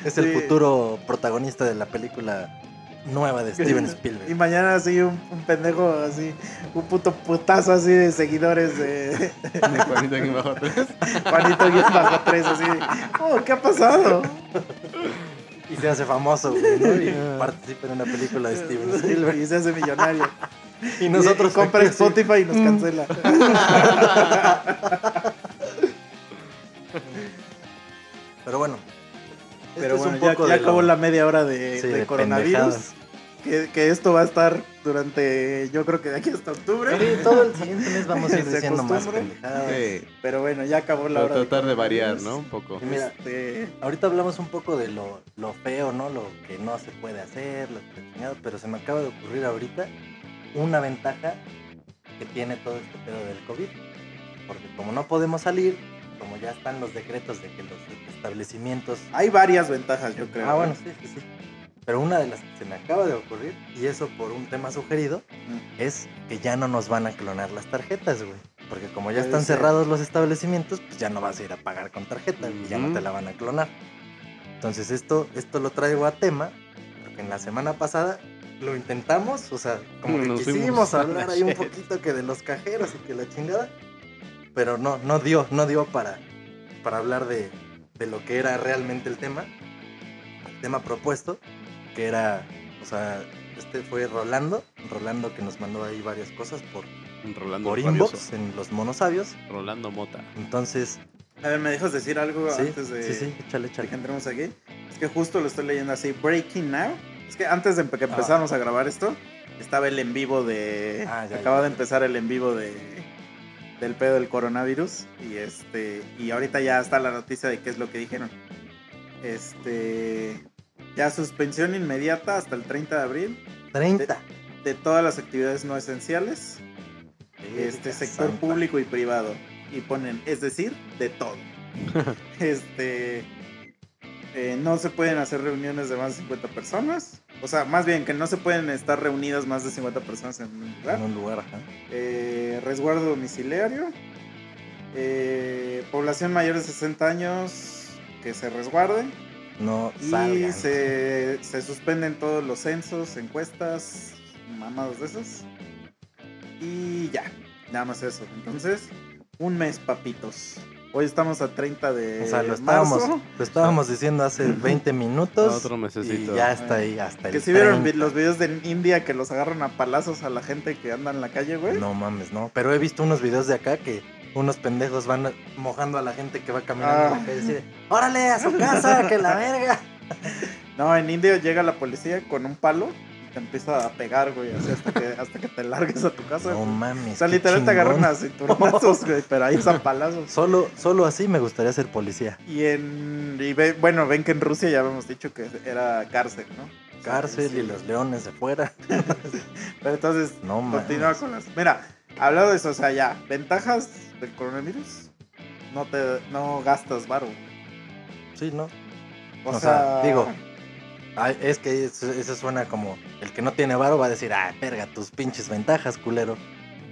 Es el futuro protagonista de la película nueva de Steven *laughs* y Spielberg. mañana así un, un pendejo así, un puto putazo así de seguidores de *laughs* De Juanito-3. Juanito Guión *laughs* bajo tres, así. Oh, ¿qué ha pasado? Y se hace famoso, güey, ¿no? Y participa en una película de Steven Spielberg. Y se hace millonario. Y nosotros Y compra aquí. Spotify y nos cancela. Pero bueno. Pero este bueno, es ya, un poco ya de acabó lo- la media hora de, sí, de de coronavirus. Que, que esto va a estar durante, yo creo que de aquí hasta octubre. Sí, todo el siguiente mes vamos a ir *laughs* diciendo más pendejadas. Sí, Pero bueno, ya acabó la para hora. tratar de variar. ¿no? Un poco. Y mira, Este, ahorita hablamos un poco de lo, lo feo, ¿no? Lo que no se puede hacer, lo que pero se me acaba de ocurrir ahorita una ventaja que tiene todo este pedo del COVID. Porque como no podemos salir, como ya están los decretos de que los establecimientos hay varias ventajas, yo creo. Ah, bueno, sí, sí, sí. Pero una de las que se me acaba de ocurrir, y eso por un tema sugerido, Mm. es que ya no nos van a clonar las tarjetas, güey. Porque como ya están ser. cerrados los establecimientos, pues ya no vas a ir a pagar con tarjeta y ya no te la van a clonar. Entonces esto, esto lo traigo a tema, porque en la semana pasada lo intentamos, o sea, como que Nos quisimos hablar la ahí un poquito que de los cajeros y que la chingada, pero no, no dio, no dio para, para hablar de, de lo que era realmente el tema, el tema propuesto, que era, o sea, este fue Rolando, Rolando que nos mandó ahí varias cosas por, Rolando por Rabioso. inbox en los monosabios, Rolando Mota. entonces, A ver, ¿me dejas decir algo sí, antes de, sí, sí, échale, de échale. que entremos aquí? Es que justo lo estoy leyendo así, Breaking Now. Es que antes de empe- Ah. que empezáramos a grabar esto, estaba el en vivo de... Ah, ya, acaba ya. de empezar el en vivo de del pedo del coronavirus y este y ahorita ya está la noticia de qué es lo que dijeron. Este ya suspensión inmediata hasta el 30 de abril 30. de todas las actividades no esenciales, este sector Santa. público y privado y ponen, es decir, de todo. *laughs* este eh, no se pueden hacer reuniones de más de 50 personas. O sea, más bien que no se pueden estar reunidas más de 50 personas en un lugar. En un lugar, ajá. Eh, resguardo domiciliario. Eh, población mayor de 60 años que se resguarde. No Y salgan. se, se suspenden todos los censos, encuestas, mamadas de esas. Y ya, nada más eso. Entonces, un mes, papitos. Hoy estamos a 30 de O sea, lo estábamos, marzo. lo estábamos diciendo hace 20 minutos. Otro mesecito. Y ya está ahí hasta Que el si vieron 30. vi- los videos de India que los agarran a palazos a la gente que anda en la calle, güey. No mames, no. Pero he visto unos videos de acá que unos pendejos van mojando a la gente que va caminando Ah. en la calle. Así de, ¡Órale, a su casa, que la verga! *laughs* No, en India llega la policía con un palo y te empieza a pegar, güey, así hasta que, *laughs* hasta que te largues a tu casa. No mames. o sea, literal te agarran a cinturonazos, güey, pero ahí es a palazos. Solo, solo así me gustaría ser policía. Y en. Y ve- bueno, ven que en Rusia ya habíamos dicho que era cárcel, ¿no? O sea, Cárcel sí. y los leones de fuera. *laughs* Pero entonces, No mames. continúa con las. Mira, hablado de eso, o sea, ya, ventajas del coronavirus. No te. No gastas varo. Sí, ¿no? O, O sea, sea, digo, Ay, es que eso, eso suena como el que no tiene varo va a decir, ah, verga, tus pinches ventajas, culero.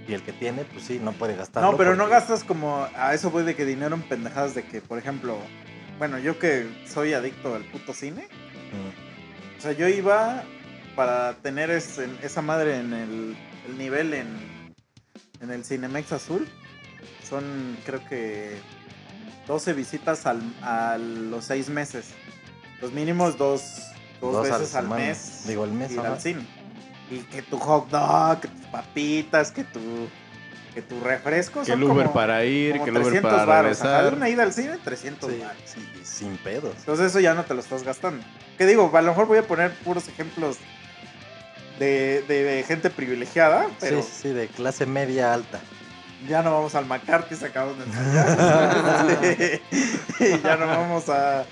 Y el que tiene, pues sí, no puede gastarlo. No, pero no gastas como. A eso voy de que dinero en pendejadas de que, por ejemplo. Bueno, yo que soy adicto al puto cine. Mm, O sea, yo iba para tener ese- esa madre en el, el nivel en, en el Cinemex Azul. Son, creo que, 12 visitas al, a los 6 meses. Los mínimos dos, dos, veces al mes. Digo, al mes, ir al cine. Y que tu hot dog, que tus papitas, que tu, que tu refresco. Que son el Uber como- para ir, que el Uber 300 para. Ajá, de regresar. una ida al cine, 300 Sí, sin pedos. Entonces eso ya no te lo estás gastando. Que digo, a lo mejor voy a poner puros ejemplos de, de gente privilegiada, pero Sí, sí, de clase media alta. ya no vamos al McCarthy, se acabamos de. *laughs* *laughs* Sí. *laughs* ya no vamos a,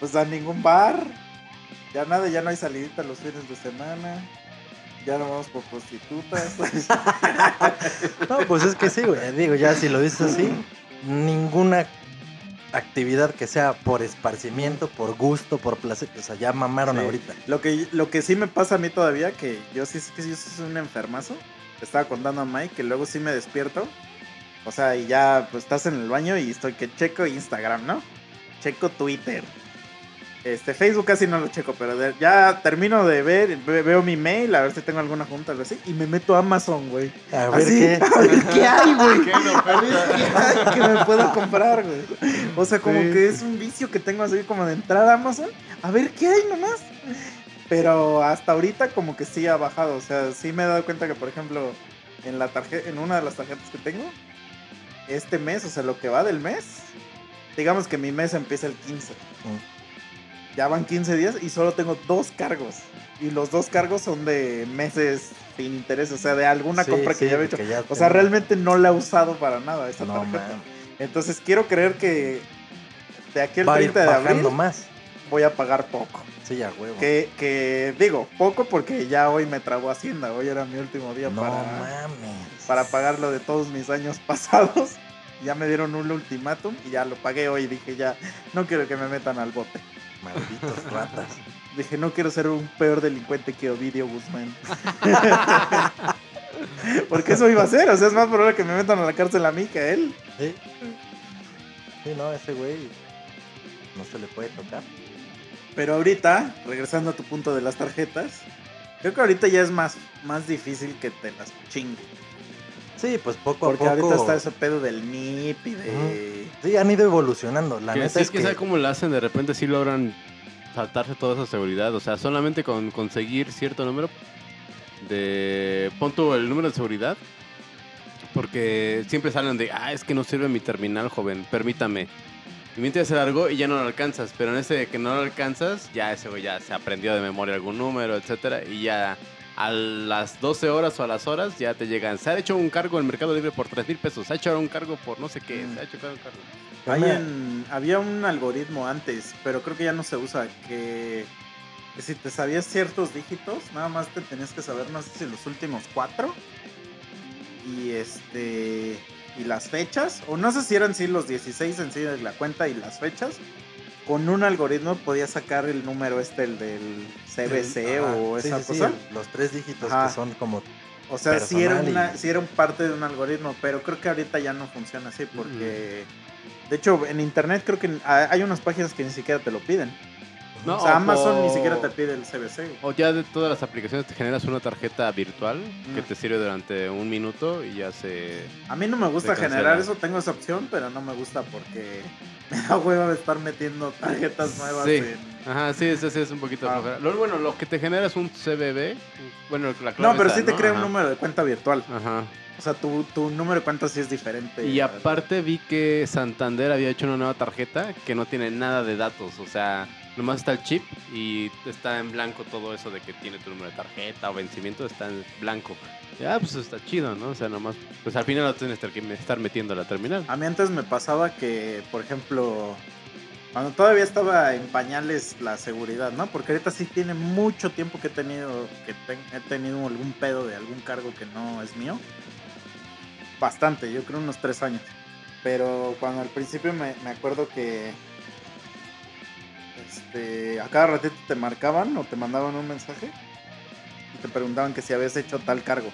pues, a ningún bar. Ya nada, ya no hay salidita los fines de semana. Ya no vamos por prostitutas. *laughs* No, pues es que sí, güey. Digo, ya si lo dices así, ninguna actividad que sea por esparcimiento, por gusto, por placer, o sea, ya mamaron Sí. ahorita. Lo que, lo que sí me pasa a mí todavía, que yo sí que yo soy un enfermazo. Estaba contando a Mike que luego sí me despierto. O sea, y ya pues estás en el baño y estoy que checo Instagram, ¿no? Checo Twitter. Este, Facebook casi no lo checo, pero de- ya termino de ver, ve- veo mi mail, a ver si tengo alguna junta, algo así, y me meto a Amazon, güey. A ver Así, qué. *laughs* a ver qué hay, güey. ¿Qué A ver qué hay que me pueda comprar, güey. O sea, como Sí. que es un vicio que tengo así como de entrar a Amazon, a ver qué hay nomás. Pero hasta ahorita como que sí ha bajado, o sea, sí me he dado cuenta que por ejemplo en la tarjeta en una de las tarjetas que tengo este mes, o sea, lo que va del mes, digamos que mi mes empieza el 15. Ya van 15 días y solo tengo dos cargos. Y los dos cargos son de meses sin interés, o sea, de alguna Sí, compra que sí, ya he hecho. ya O sea, realmente no la he usado para nada esa No, tarjeta. man. Entonces quiero creer que de aquí ir 30 de abril más. voy a pagar poco. Sí, a huevo. Que, que digo, poco porque ya hoy me trabó Hacienda. Hoy era mi último día No para, mames. para pagar lo de todos mis años *laughs* pasados. Ya me dieron un ultimátum y ya lo pagué hoy. Dije, ya, no quiero que me metan al bote. Malditos ratas. Dije, no quiero ser un peor delincuente que Ovidio Guzmán. *laughs* Porque eso iba a ser. O sea, es más probable que me metan a la cárcel a mí que a él. Sí. Sí, no, ese güey no se le puede tocar. Pero ahorita, regresando a tu punto de las tarjetas, creo que ahorita ya es más, más difícil que te las chingue. Sí, pues poco Porque a poco. ahorita está ese pedo del NIP y de... Sí, han ido evolucionando. La que neta sí, es es que, sabe cómo lo hacen, de repente sí logran saltarse toda esa seguridad. O sea, solamente con conseguir cierto número de... Pon tú el número de seguridad. Porque siempre salen de, ah, es que no sirve mi terminal, joven, permítame. Y mientras hacer algo y ya no lo alcanzas. Pero en ese de que no lo alcanzas, ya ese güey ya se aprendió de memoria algún número, etcétera Y ya a las 12 horas o a las horas ya te llegan. Se ha hecho un cargo en Mercado Libre por 3 mil pesos. Se ha hecho un cargo por no sé qué. Mm. Se ha hecho un cargo. Hay Una- en- había un algoritmo antes, pero creo que ya no se usa, que, que si te sabías ciertos dígitos, nada más te tenías que saber, no sé si los últimos cuatro, y este y las fechas, o no sé si eran sí los 16 en sí de la cuenta y las fechas, con un algoritmo podías sacar el número este, el del CBC Ajá, o sí, esa sí, sí, cosa. los tres dígitos Ajá. que son como. O sea, sí era, una, y- era un parte de un algoritmo, pero creo que ahorita ya no funciona así porque... De hecho, en internet creo que hay unas páginas que ni siquiera te lo piden. No, o sea, Amazon ni siquiera te pide el CBC. O ya de todas las aplicaciones te generas una tarjeta virtual que Mm. te sirve durante un minuto y ya se... A mí no me gusta generar eso, tengo esa opción, pero no me gusta porque *laughs* me da hueva de estar metiendo tarjetas nuevas Sí. en... Ajá, sí, ese sí es un poquito Ah. Lo, bueno, lo que te genera es un CBB. Bueno, la clave No, pero sí te crea un número de cuenta virtual. Ajá. O sea, tu, tu número de cuenta sí es diferente. Y aparte vi que Santander había hecho una nueva tarjeta que no tiene nada de datos. O sea, nomás está el chip y está en blanco todo eso de que tiene tu número de tarjeta o vencimiento, está en blanco. Y, ah, pues está chido, ¿no? O sea, nomás, pues al final lo tienes que estar metiendo la terminal. A mí antes me pasaba que, por ejemplo, cuando todavía estaba en pañales la seguridad, ¿no? Porque ahorita sí tiene mucho tiempo que he tenido, que he tenido algún pedo de algún cargo que no es mío. Bastante, yo creo unos tres años. Pero cuando al principio me, me acuerdo que este, a cada ratito te marcaban o te mandaban un mensaje y te preguntaban que si habías hecho tal cargo.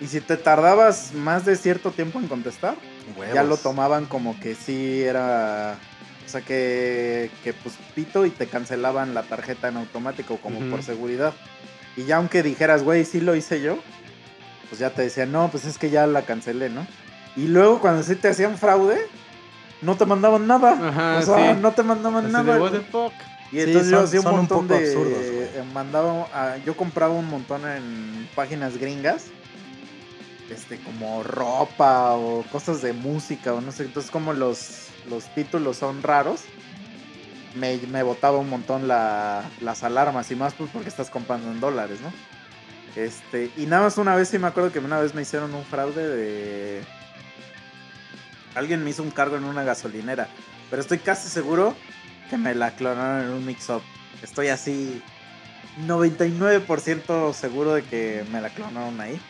Y si te tardabas más de cierto tiempo en contestar, Huevos. ya lo tomaban como que sí era. O sea, que, que pues pito y te cancelaban la tarjeta en automático, como Ujú. por seguridad. Y ya aunque dijeras, güey, sí lo hice yo, pues ya te decían, no, pues es que ya la cancelé, ¿no? Y luego cuando sí te hacían fraude, no te mandaban nada. Ajá, o sea, sí. no te mandaban Así nada. de, what güey. the fuck. Y Sí, entonces yo son- hacía un montón de. absurdos, eh, mandaba, ah, yo compraba un montón en páginas gringas. Este, como ropa o cosas de música o no sé. Entonces, como los, los títulos son raros, me, me botaba un montón la- las alarmas y más pues porque estás comprando en dólares, ¿no? Este, y nada más una vez sí me acuerdo que una vez me hicieron un fraude de. Alguien me hizo un cargo en una gasolinera. Pero estoy casi seguro que me la clonaron en un mix-up. Estoy así 99% seguro de que me la clonaron ahí.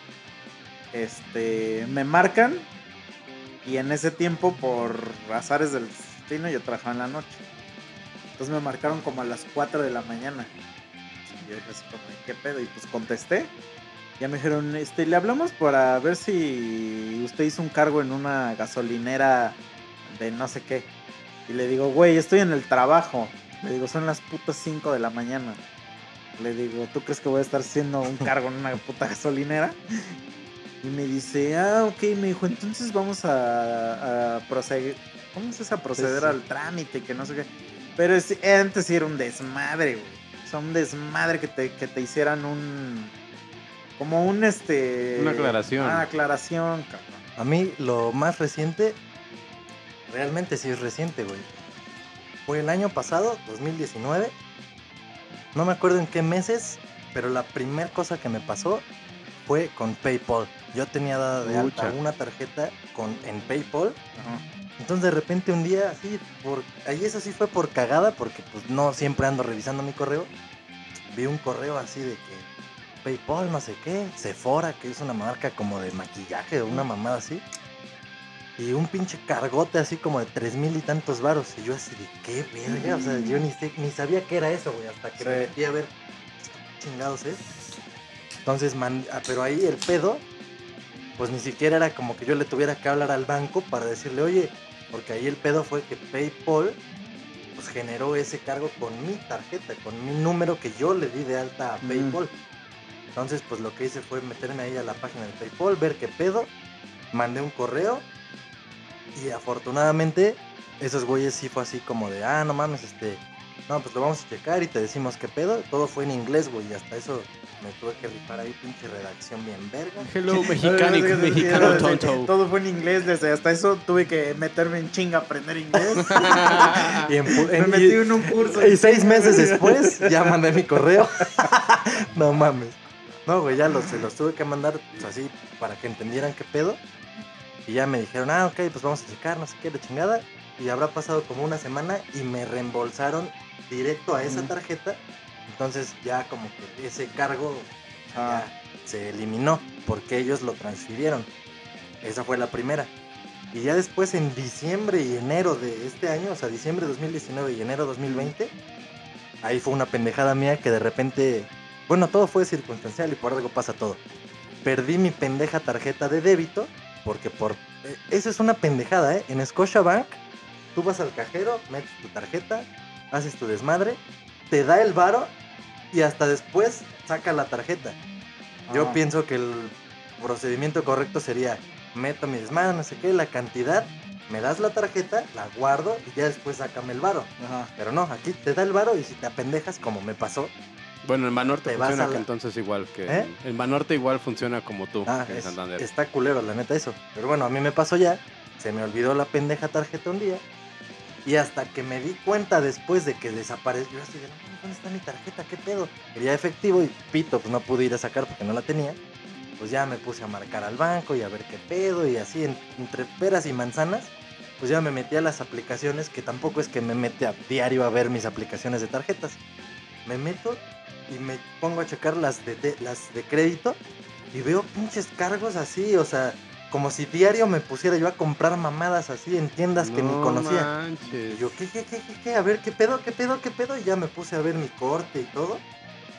Este, me marcan y en ese tiempo por azares del destino yo trabajaba en la noche. Entonces me marcaron como a las 4 de la mañana. Y yo dije así como, ¿qué pedo? Y pues contesté. Ya me dijeron, este, le hablamos para ver si usted hizo un cargo en una gasolinera de no sé qué. Y le digo, güey, estoy en el trabajo. Le digo, son las putas 5 de la mañana. Le digo, ¿tú crees que voy a estar haciendo un cargo en una puta gasolinera? Y me dice, ah, ok, me dijo, entonces vamos a, a proceder. ¿Cómo es esa? Proceder sí. al trámite, que no sé qué. Pero es- antes sí era un desmadre, güey. O sea, un desmadre que te, que te hicieran un. Como un este. Una aclaración. Una aclaración, cabrón. A mí lo más reciente, realmente sí es reciente, güey. Fue el año pasado, 2019. No me acuerdo en qué meses, pero la primera cosa que me pasó fue con PayPal. Yo tenía dada de alta una tarjeta con, en PayPal. Ajá. Entonces de repente un día, así, por, ahí eso sí fue por cagada, porque pues no siempre ando revisando mi correo. Vi un correo así de que PayPal, no sé qué, Sephora, que es una marca como de maquillaje o una mamada así. Y un pinche cargote así como de tres mil y tantos varos. Y yo así de qué verga, o sea, yo ni, sé- ni sabía qué era eso, güey, hasta que me Sí. metí a ver qué chingados es. Entonces, man, ah, pero ahí el pedo, pues ni siquiera era como que yo le tuviera que hablar al banco para decirle, oye, porque ahí el pedo fue que PayPal pues generó ese cargo con mi tarjeta, con mi número que yo le di de alta a Mm. Entonces, pues lo que hice fue meterme ahí a la página de PayPal, ver qué pedo, mandé un correo y afortunadamente esos güeyes sí fue así como de, ah, no mames, este, no, pues lo vamos a checar y te decimos qué pedo. Todo fue en inglés, güey, y hasta eso me tuve que rifar ahí pinche redacción bien verga. Hello, *laughs* mexicanic, mexicano tonto. Todo fue en inglés, desde hasta eso tuve que meterme en chinga a aprender inglés. *laughs* Y, en pu- Me metí en un curso. y seis meses después ya mandé mi correo. *laughs* no mames. No, güey, ya los, se los tuve que mandar pues, así para que entendieran qué pedo. Y ya me dijeron, ah, ok, pues vamos a checar, no sé qué, de chingada. Y habrá pasado como una semana y me reembolsaron directo a esa tarjeta. Entonces ya como que ese cargo Ah, ya se eliminó porque ellos lo transfirieron. Esa fue la primera. Y ya después en diciembre y enero de este año, o sea, diciembre 2019 y enero 2020, ahí fue una pendejada mía que de repente, bueno, todo fue circunstancial y por algo pasa todo. Perdí mi pendeja tarjeta de débito porque por... eh, Esa es una pendejada, ¿eh? En Scotiabank, tú vas al cajero, metes tu tarjeta haces tu desmadre, te da el varo y hasta después saca la tarjeta. Yo Ah. pienso que el procedimiento correcto sería, meto mi desmadre, no sé qué, la cantidad, me das la tarjeta, la guardo y ya después sácame el varo. Ajá. Pero no, aquí te da el varo y si te apendejas como me pasó, Bueno, en Banorte funciona la- que entonces igual que... ¿Eh? En Banorte igual funciona como tú, Ah, que en es- Santander. está culero, la neta, eso. Pero bueno, a mí me pasó ya. Se me olvidó la pendeja tarjeta un día. Y hasta que me di cuenta después de que desapareció, yo así de, "No, ¿dónde está mi tarjeta? ¿Qué pedo? Quería efectivo y pito, pues no pude ir a sacar porque no la tenía. Pues ya me puse a marcar al banco y a ver qué pedo y así en- entre peras y manzanas. Pues ya me metí a las aplicaciones, que tampoco es que me mete a diario a ver mis aplicaciones de tarjetas. Me meto y me pongo a checar las de, de- las de crédito y veo pinches cargos así, o sea, como si diario me pusiera yo a comprar mamadas así en tiendas que ni No conocía. manches. Y yo, ¿qué, qué, qué, qué, qué? A ver, ¿qué pedo, qué pedo, qué pedo? Y ya me puse a ver mi corte y todo.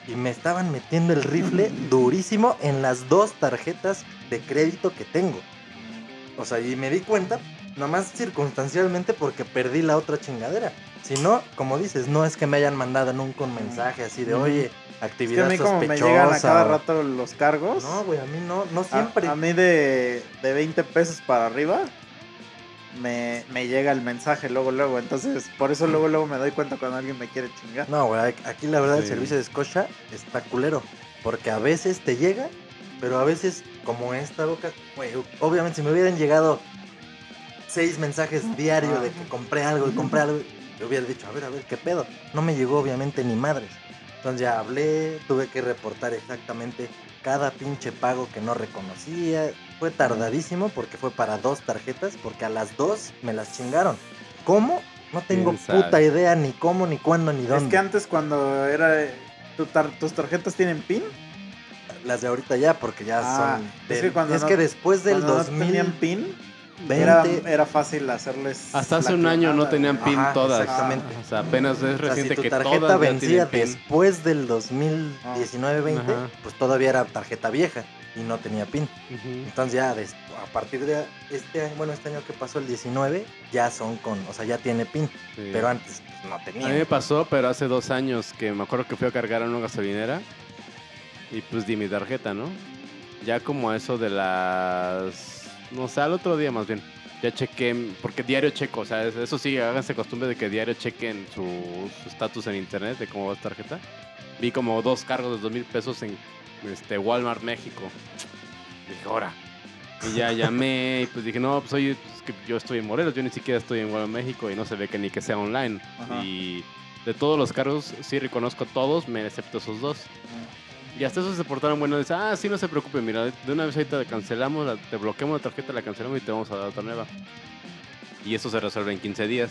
Y me estaban metiendo el rifle *laughs* durísimo en las dos tarjetas de crédito que tengo. O sea, y me di cuenta, nomás circunstancialmente, porque perdí la otra chingadera. Si no, como dices, no es que me hayan mandado nunca un mensaje así de, oye, Es que a actividad mí como me sospechosa. llegan a cada rato los cargos. No, güey, a mí no, no a- siempre. A, mí de, de 20 pesos para arriba me, me llega el mensaje luego, luego. Entonces, por eso luego, luego me doy cuenta cuando alguien me quiere chingar. No, güey, aquí la verdad el servicio de Scotia está culero. Porque a veces te llega, pero a veces, como esta boca, güey, obviamente si me hubieran llegado seis mensajes diarios de que compré algo y compré algo, yo hubiera dicho, a ver, a ver, ¿qué pedo? No me llegó obviamente ni madres. Entonces ya hablé, tuve que reportar exactamente cada pinche pago que no reconocía. Fue tardadísimo porque fue para dos tarjetas, porque a las dos me las chingaron. ¿Cómo? No tengo puta idea ni cómo, ni cuándo, ni dónde. Es que antes cuando era... tu tar- ¿Tus tarjetas tienen PIN? Las de ahorita ya, porque ya Ah, son. es que cuando no- después del Cuando no 2020. tenían PIN, era, era fácil hacerles... Hasta hace un año no tenían pin Ajá, todas. exactamente. O sea, apenas es O sea, reciente si tu que tarjeta todas vencía después del 2019-20, Ajá. pues todavía era tarjeta vieja y no tenía pin. Entonces ya a partir de este año, bueno, este año que pasó el 19, ya son con, o sea, ya tiene pin. Sí. Pero antes pues, no A tenía. mí me pasó, pero hace dos años que me acuerdo que fui a cargar a una gasolinera y pues di mi tarjeta, ¿no? Ya como a eso de las... No sé, al otro día más bien. Ya chequé, porque diario checo, o sea, es- eso sí, háganse costumbre de que diario chequen su estatus en internet de cómo va su tarjeta. Vi como dos cargos de dos mil pesos en este, Walmart México. Dije, ahora. Y ya llamé y pues dije, no, pues oye, pues, es que yo estoy en Morelos, yo ni siquiera estoy en Walmart México y no se ve que ni que sea online. Ajá. Y de todos los cargos, sí reconozco todos, me excepto esos dos. Y hasta esos se portaron buenos. Dice, ah, sí, no se preocupe, mira, de una vez ahorita la cancelamos, la- te bloqueamos la tarjeta, la cancelamos y te vamos a dar otra nueva. Y eso se resuelve en 15 días.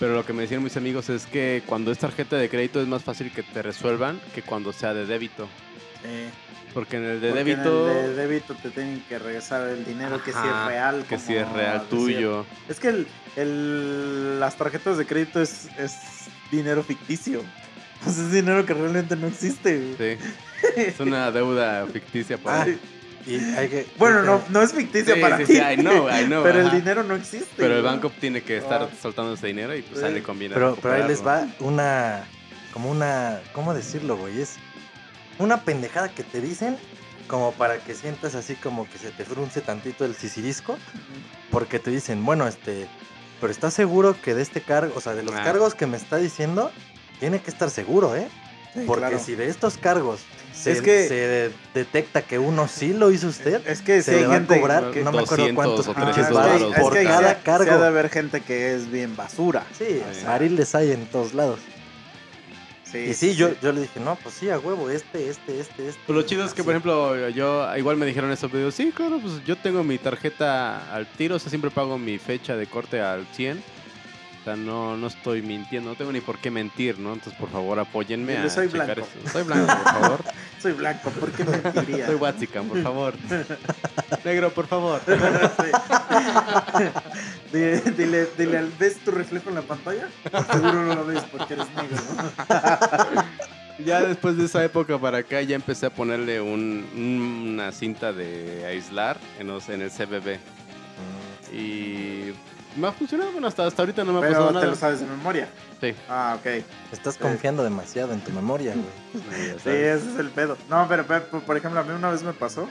Pero lo que me decían mis amigos es que cuando es tarjeta de crédito es más fácil que te resuelvan que cuando sea de débito. Sí. Porque en el de Porque débito... En el de débito te tienen que regresar el dinero que sí es real. Que sí es real tuyo. Es que el, el- las tarjetas de crédito es, es dinero ficticio. *laughs* Pues es dinero que realmente no existe. Sí. *laughs* Es una deuda ficticia para... Ah, y hay que, Bueno, no, no es ficticia Sí, para sí, ti. sí, I know, I know, pero el dinero no existe. Pero el banco tiene que estar Ah. soltando ese dinero y pues sale conviene. Pero, pero ahí les va una. Como una. ¿Cómo decirlo, güey? Es una pendejada que te dicen como para que sientas así como que se te frunce tantito el sisirisco. Porque te dicen, bueno, este. Pero estás seguro que de este cargo, o sea, de los Ah. cargos que me está diciendo, tiene que estar seguro, ¿eh? Sí, Porque claro. si de estos cargos se, Es que- se detecta que uno sí lo hizo usted, Es que se sí le hay va a gente cobrar, que no me acuerdo 200 cuántos o pinches 300 es que- es por que cada cargo. ha de haber gente que es bien basura. Sí, Sí. mariles hay en todos lados. Sí, Y sí, yo, yo le dije, no, pues sí, a huevo, este, este, este, este. Pues lo chido es que, así. por ejemplo, yo igual me dijeron eso, pero digo, sí, claro, pues yo tengo mi tarjeta al tiro, o sea, siempre pago mi fecha de corte al 100. O sea, no, no estoy mintiendo, no tengo ni por qué mentir, ¿no? Entonces, por favor, apóyenme Dile, a soy checar blanco. eso. Soy blanco, por favor. *laughs* soy blanco, ¿por qué mentiría? Soy Watsican, por favor. *laughs* Negro, por favor. *laughs* dile, dile, dile, ¿ves tu reflejo en la pantalla? Seguro no lo ves porque eres negro. ¿no? Ya después de esa época para acá ya empecé a ponerle un- un- una cinta de aislar en, los- en el CBB. Mm, Y Me ha funcionado, bueno, hasta, hasta ahorita no me ha Pero pasado te nada. lo sabes de memoria. Sí. Ah, ok. Estás confiando demasiado en tu memoria, güey. Sí, ese es el pedo. No, pero, pero, por ejemplo, a mí una vez me pasó.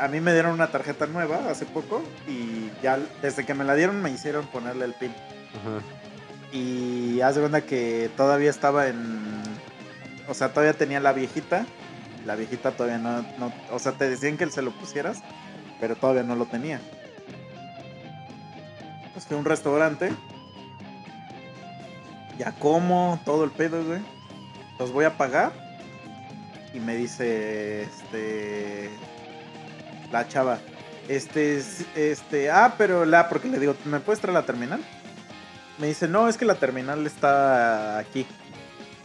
A mí me dieron una tarjeta nueva hace poco y ya desde que me la dieron me hicieron ponerle el pin. Ajá. Y haz de cuenta que todavía estaba en... O sea, todavía tenía la viejita. La viejita todavía no, no... O sea, te decían que se lo pusieras, pero todavía no lo tenía. Pues a un restaurante. Ya como, todo el pedo, güey. Los voy a pagar. Y me dice, este... La chava. Este, este... Ah, pero la... Porque le digo, ¿me puedes traer la terminal? Me dice, no, es que la terminal está aquí.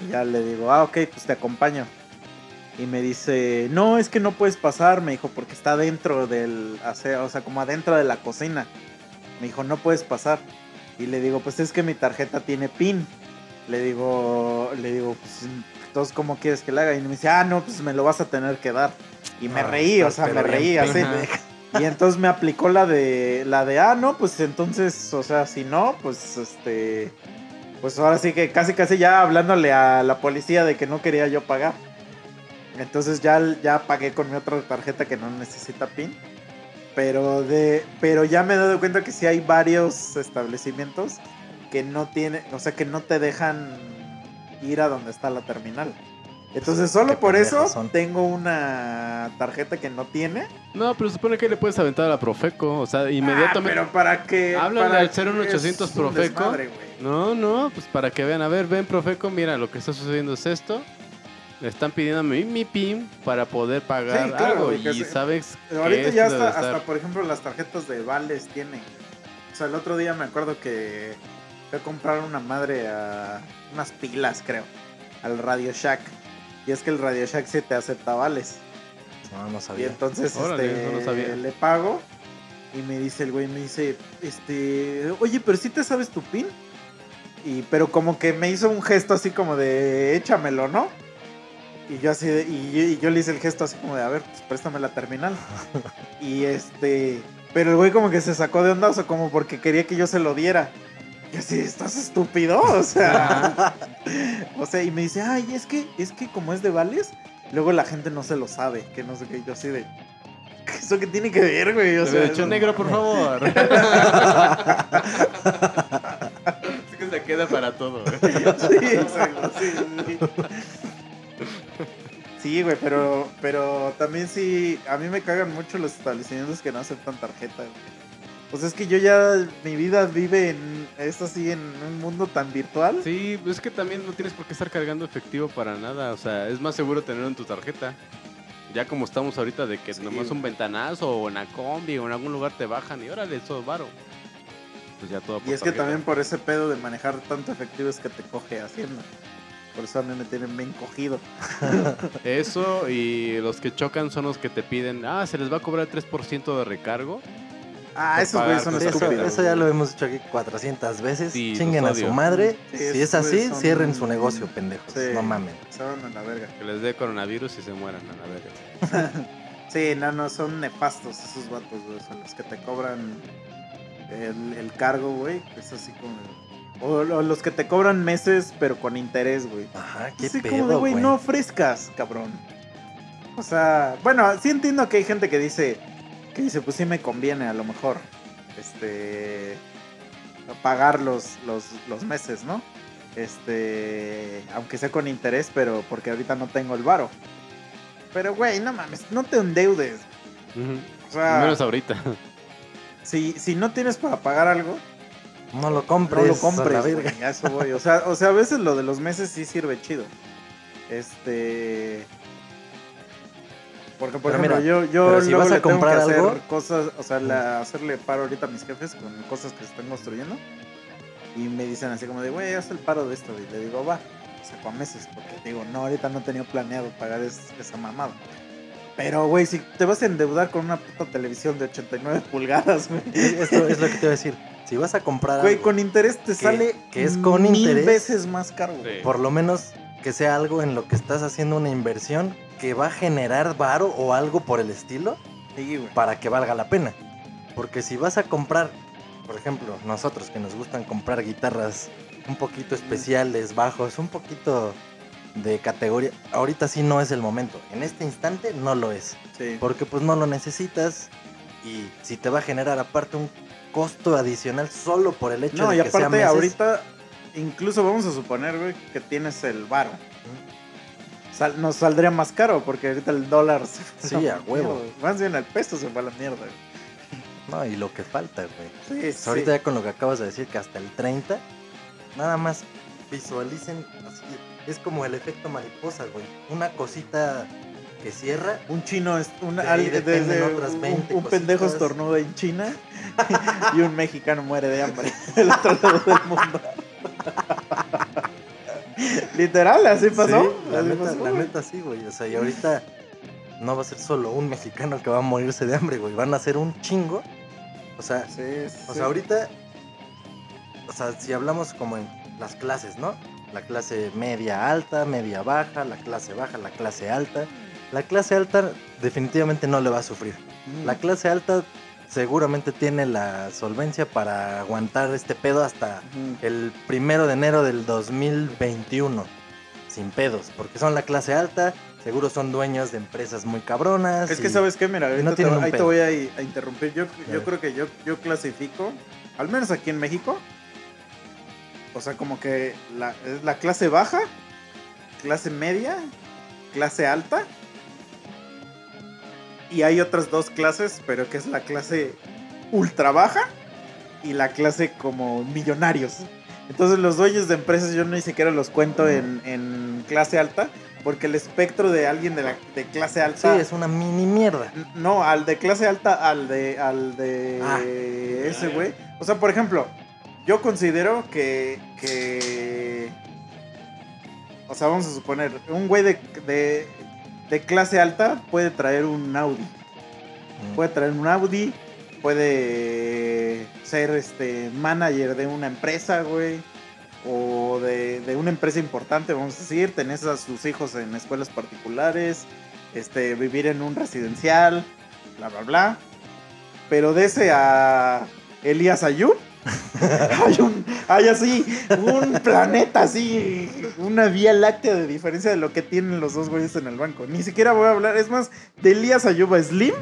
Y ya le digo, ah, ok, pues te acompaño. Y me dice, no, es que no puedes pasar, me dijo, porque está dentro del, o sea, como adentro de la cocina. Me dijo, no puedes pasar. Y le digo, pues es que mi tarjeta tiene pin. Le digo, le digo, pues entonces, ¿cómo quieres que la haga? Y me dice, ah, no, pues me lo vas a tener que dar. Y me Ah, reí, o sea, me reí así. *laughs* Y entonces me aplicó la de la de ah, no, pues entonces, o sea, si no, pues este pues ahora sí que casi casi ya hablándole a la policía de que no quería yo pagar. Entonces ya ya pagué con mi otra tarjeta que no necesita PIN. Pero de pero ya me he dado cuenta que sí hay varios establecimientos que no tiene, o sea, que no te dejan ir a donde está la terminal. Entonces, solo Qué por eso son. tengo una tarjeta que no tiene No, pero supone que le puedes aventar a la Profeco. O sea, inmediatamente. Ah, pero para que. Para al que 01800 es un Profeco. desmadre. No, no, pues para que vean. A ver, ven, Profeco, mira, lo que está sucediendo es esto. Me están pidiendo mi, mi PIN para poder pagar Sí, claro, algo. Y sabes que ahorita ya hasta, hasta, por ejemplo, las tarjetas de vales tienen. O sea, el otro día me acuerdo que fui a comprar una madre a unas pilas, creo, al Radio Shack. Y es que el Radio Shack sí te acepta vales. No, no Y sabía. entonces Órale, este, no lo sabía. le pago y me dice el güey, me dice, este, oye, pero si te sabes tu pin. Y pero como que me hizo un gesto así como de échamelo, ¿no? Y yo así de- y, yo- y yo le hice el gesto así como de, a ver, pues préstame la terminal. *laughs* y este, pero el güey como que se sacó de onda, o sea, como porque quería que yo se lo diera. Y así, ¿estás estúpido? O sea, *laughs* o sea, y me dice, ay, es que, es que como es de vales, luego la gente no se lo sabe, que no sé qué, y yo así de, ¿eso qué tiene que ver, güey? O sea, negro, por favor. *laughs* es que se queda para todo. güey. Sí, exacto, sí, sí. Sí, güey, pero, pero también sí, a mí me cagan mucho los establecimientos que no aceptan tarjeta, güey. Pues es que yo ya, mi vida vive en, es así, en un mundo tan virtual. Sí, es que también no tienes por qué estar cargando efectivo para nada. O sea, es más seguro tenerlo en tu tarjeta. Ya como estamos ahorita de que Sí, nomás güey. un ventanazo o en la combi o en algún lugar te bajan y órale, eso varo. Pues ya todo por Y es que también por ese pedo de manejar tanto efectivo es que te coge Hacienda. Por eso a mí me tienen bien cogido. *laughs* Eso y los que chocan son los que te piden, ah, se les va a cobrar 3% de recargo. Ah, Por esos güeyes son estúpidos. eso ya lo hemos dicho aquí 400 veces. Sí, Chinguen a su madre. Sí, si es así, son- cierren su negocio, pendejos. Sí. No mamen. Se van a la verga. Que les dé coronavirus y se mueran a la verga. *laughs* Sí, no, no, son nefastos esos vatos, güey. Son los que te cobran el, el cargo, güey. Es así como. O, los que te cobran meses, pero con interés, güey. Ajá, qué Así pedo, como de, güey, no ofrezcas, cabrón. O sea, bueno, sí entiendo que hay gente que dice, que dice, pues sí me conviene a lo mejor, este, pagar los, los, los meses, ¿no? Este, aunque sea con interés, pero porque ahorita no tengo el varo. Pero, güey, no mames, no te endeudes. O sea, Menos ahorita. si, si no tienes para pagar algo, No lo compres. no lo a la compres, verga. a eso voy. O sea, o sea, a veces lo de los meses sí sirve chido. Este. Porque, por Pero ejemplo, mira, yo, yo pero si vas a le tengo comprar que hacer cosas, o sea, la- hacerle paro ahorita a mis jefes con cosas que se están construyendo. Y me dicen así como de, güey, haz el paro de esto. Y le digo, va, saco a meses. Porque digo, no, ahorita no tenía planeado pagar es- esa mamada. Pero, güey, si te vas a endeudar con una puta televisión de 89 pulgadas, güey. Esto es lo que te iba a decir. Si vas a comprar Güey, algo, con interés te que- sale que es con mil interés. veces más caro. güey. Sí. por lo menos que sea algo en lo que estás haciendo una inversión que va a generar varo o algo por el estilo Sí, güey. para que valga la pena. Porque si vas a comprar por ejemplo, nosotros que nos gustan comprar guitarras un poquito especiales, bajos, un poquito de categoría, ahorita sí no es el momento. En este instante no lo es. Sí. Porque pues no lo necesitas y si te va a generar aparte un costo adicional solo por el hecho No, de que sea aparte meses, ahorita, incluso vamos a suponer, güey, que tienes el. Sal- nos saldría más caro porque ahorita el dólar se Sí, a huevo. mierda. Más bien el peso se fue a la mierda. güey. No, y lo que falta, güey. Sí, Pues sí. ahorita ya con lo que acabas de decir que hasta el 30, nada más visualicen así, es como el efecto mariposa, güey. Una cosita que cierra Un chino, es un, De al- desde otras un- 20 un, pendejo estornuda en China *laughs* y un mexicano muere de hambre *laughs* del otro lado del mundo. *laughs* Literal, así pasó. Sí, la, así neta, pasó, la güey. neta sí, güey. O sea, y ahorita no va a ser solo un mexicano que va a morirse de hambre, güey. Van a ser un chingo. O sea, Sí, o sea, ahorita, o sea, si hablamos como en las clases, ¿no? La clase media alta, media baja, la clase baja, la clase alta. La clase alta definitivamente no le va a sufrir. Mm. La clase alta seguramente tiene la solvencia para aguantar este pedo hasta el primero de enero del 2021. Sin pedos, porque son la clase alta, seguro son dueños de empresas muy cabronas. Es que sabes qué, mira, no te- ahí te voy a, a interrumpir. Yo, yo creo que yo, yo clasifico, al menos aquí en México, o sea, como que la, es la clase baja, clase media, clase alta. Y hay otras dos clases, pero que es la clase ultra baja y la clase como millonarios. Entonces los dueños de empresas yo ni siquiera los cuento en, en clase alta, porque el espectro de alguien de, la, de clase Sí, alta... es una mini mierda. No, al de clase alta, al de, al de Ah. ese güey. O sea, por ejemplo, yo considero que, que, o sea, vamos a suponer, un güey de, de, de clase alta puede traer un Audi. Mm. Puede traer un Audi, puede ser este manager de una empresa, güey. O de, de una empresa importante, vamos a decir, tenés a sus hijos en escuelas particulares, este, vivir en un residencial, bla, bla, bla. Pero de ese a Elías Ayub, *laughs* hay, un, hay así un planeta así, una vía láctea de diferencia de lo que tienen los dos güeyes en el banco. Ni siquiera voy a hablar, es más, de Elías Ayub a Slim.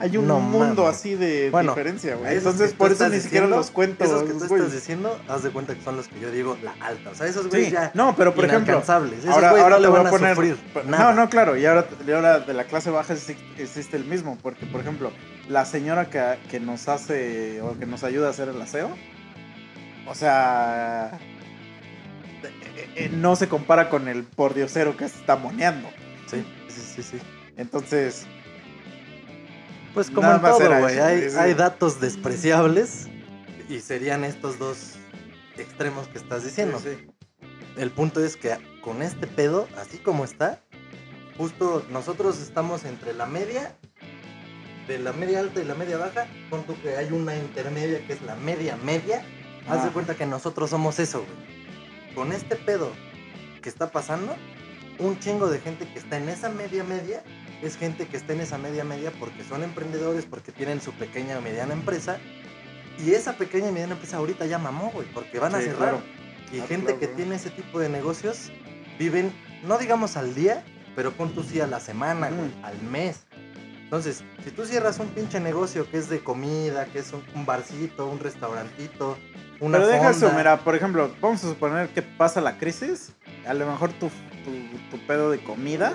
Hay un No mundo así de Bueno, diferencia, güey. Entonces, por eso ni siquiera los cuento. Esos que tú estás diciendo, haz de cuenta que son los que yo digo la alta. O sea, esos güeyes Sí, ya no, pero por ejemplo. Esos ahora, ahora no le voy van a poner. sufrir No, no, claro, y ahora, y ahora de la clase baja exi- existe el mismo, porque por ejemplo, la señora que, que nos hace o que nos ayuda a hacer el aseo, o sea, eh, eh, no se compara con el pordiosero que se está moneando. Sí, sí, sí, sí. Entonces, Pues como Nada en todo, güey. Hay, hay datos despreciables y serían estos dos extremos que estás diciendo. sí, sí. El punto es que con este pedo, así como está, justo nosotros estamos entre la media, de la media alta y la media baja, con tú que hay una intermedia que es la media media. Haz de Ah. cuenta que nosotros somos eso, güey. Con este pedo que está pasando, un chingo de gente que está en esa media media es gente que está en esa media media porque son emprendedores, porque tienen su pequeña o mediana empresa. Y esa pequeña y mediana empresa ahorita ya mamó, güey, porque van a Sí, cerrar. claro. Y Ah, gente claro, que tiene ese tipo de negocios viven, no digamos al día, pero pon tú sí a la semana, güey, al mes. Entonces, si tú cierras un pinche negocio que es de comida, que es un, un barcito, un restaurantito, una Pero deja eso, mira, por ejemplo, vamos a suponer que pasa la crisis, a lo mejor tu, tu, tu pedo de comida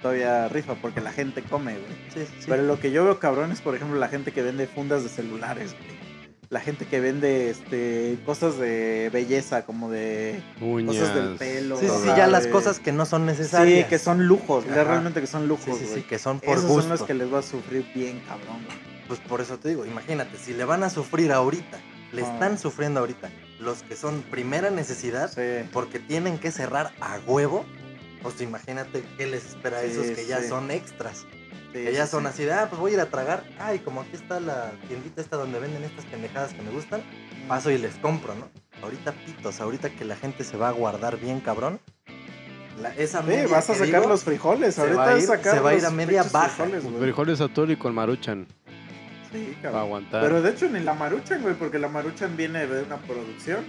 todavía rifa porque la gente come, güey. Sí, sí. Pero lo que yo veo cabrón es, por ejemplo, la gente que vende fundas de celulares, güey. La gente que vende este cosas de belleza, como de Uñas. cosas del pelo. Sí, sí, ya las cosas que no son necesarias. Sí, que son lujos, Ajá. realmente que son lujos, sí, sí, que son por Esos gusto. son los que les va a sufrir bien, cabrón. güey. Pues por eso te digo, imagínate, si le van a sufrir ahorita, le Ah. están sufriendo ahorita, los que son primera necesidad, Sí. porque tienen que cerrar a huevo, pues imagínate qué les espera a Sí, esos que ya sí. son extras. sí, que ya sí, son sí. así de, ah, pues voy a ir a tragar. Ay, como aquí está la tiendita esta donde venden estas pendejadas que me gustan, paso y les compro, ¿no? Ahorita pitos, ahorita que la gente se va a guardar bien cabrón. la- esa Sí, media vas a sacar digo, los frijoles. se Ahorita va a ir- sacar se va a ir a media baja. frijoles, güey. Frijoles Satori con Maruchan. Sí, cabrón. aguantar. Pero de hecho ni la maruchan, güey, porque la maruchan viene de una producción.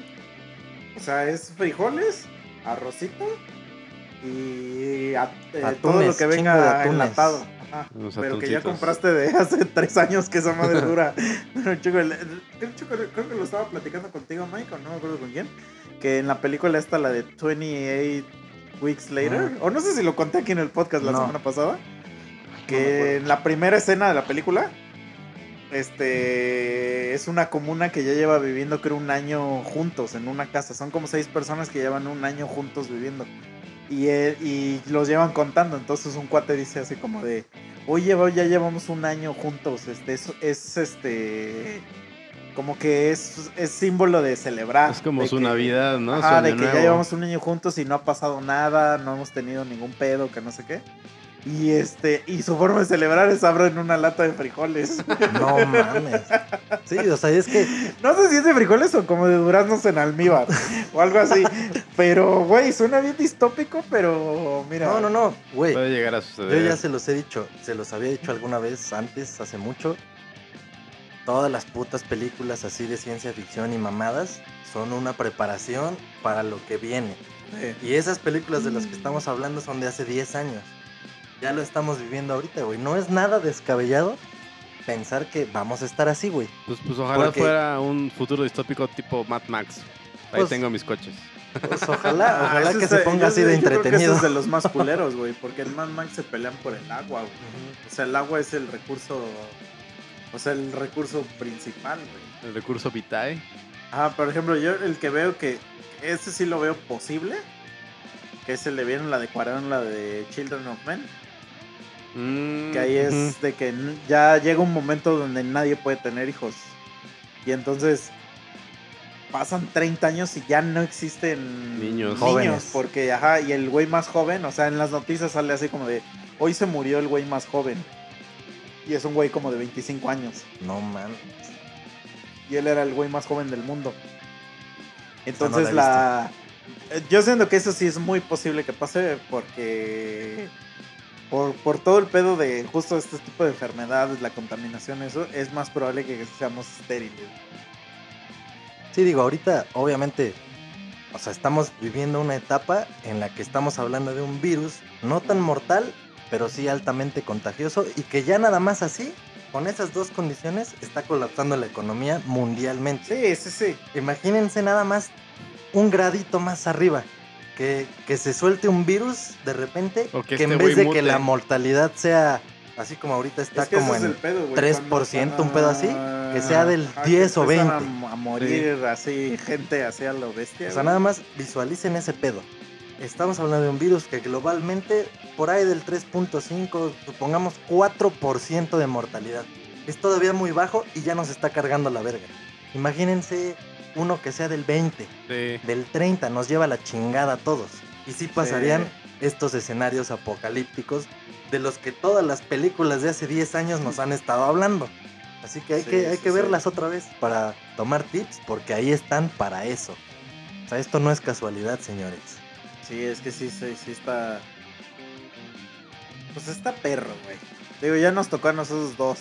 O sea, es frijoles, arrocito y a- eh, todo lo que venga enlatado. Ajá. Pero que ya compraste de hace *laughs* tres años que esa madre *laughs* dura. Pero, chico, el- el- el chico, creo que lo estaba platicando contigo, Mike, o no me acuerdo con quién. Que en la película esta, la de 28 Weeks Later, o no sé si lo conté aquí en el podcast la No. semana pasada, que en la primera escena de la película, este es una comuna que ya lleva viviendo creo un año juntos en una casa. Son como seis personas que llevan un año juntos viviendo. Y, él- y los llevan contando. Entonces un cuate dice así como de, oye, ya llevamos un año juntos. Este es, es este como que es, es símbolo de celebrar. Es como su que- Navidad, ¿no? Año de que nuevo. ya llevamos un año juntos y no ha pasado nada, no hemos tenido ningún pedo, que no sé qué. Y este, y su forma de celebrar es abrir una lata de frijoles. No mames. Sí, o sea, es que No sé si es de frijoles o como de duraznos en almíbar o algo así. Pero, güey, suena bien distópico, pero mira. No, no, no, güey. Puede llegar a Yo suceder. ya se los he dicho, se los había dicho alguna vez antes, hace mucho. Todas las putas películas así de ciencia ficción y mamadas son una preparación para lo que viene. Y esas películas de las que estamos hablando son de hace 10 años. Ya lo estamos viviendo ahorita, güey. No es nada descabellado pensar que vamos a estar así, güey. Pues, pues ojalá Porque- fuera un futuro distópico tipo Mad Max. Ahí Pues- tengo mis coches. Pues ojalá, ah, ojalá que se ponga así de entretenido. es de los más culeros, güey, porque en Mad Max se pelean por el agua, güey. O sea, el agua es el recurso, o sea, el recurso principal, güey. El recurso Vitae. Ah, por ejemplo, yo el que veo que ese sí lo veo posible, que es el de vieron la de Cuarón, la de Children of Men, Mm, que ahí es de que ya llega un momento donde nadie puede tener hijos. Y entonces pasan 30 años y ya no existen Niños. Jóvenes. porque ajá, y el güey más joven, o sea, en las noticias sale así como de hoy se murió el güey más joven. Y es un güey como de 25 años. No mames. y él era el güey más joven del mundo. Entonces no la he la... eh, Yo siento que eso sí es muy posible que pase porque... Por, por todo el pedo de justo este tipo de enfermedades, la contaminación, eso, es más probable que seamos estériles. Sí, digo, ahorita obviamente, o sea, estamos viviendo una etapa en la que estamos hablando de un virus no tan mortal, pero sí altamente contagioso y que ya nada más así, con esas dos condiciones, está colapsando la economía mundialmente. Sí, sí, sí. Imagínense nada más un gradito más arriba. Que, que se suelte un virus de repente, O que que, en este vez de que la mortalidad sea así como ahorita está es que como en... es pedo, güey, 3%, cuando- un pedo así, que sea del Ajá, 10 o que empiezan 20. A, a morir así, gente así a lo bestia. O sea, nada más visualicen ese pedo. Estamos hablando de un virus que globalmente, por ahí del 3.5, supongamos 4% de mortalidad. Es todavía muy bajo y ya nos está cargando la verga. Imagínense uno que sea del 20, Sí. del 30, nos lleva la chingada a todos. Y sí pasarían estos escenarios apocalípticos de los que todas las películas de hace 10 años nos han estado hablando. Así que hay Sí, que, hay que verlas otra vez para tomar tips, porque ahí están para eso. O sea, esto no es casualidad, señores. Sí, es que sí, sí, sí está. Pues está perro, güey. Digo, ya nos tocó a nosotros dos.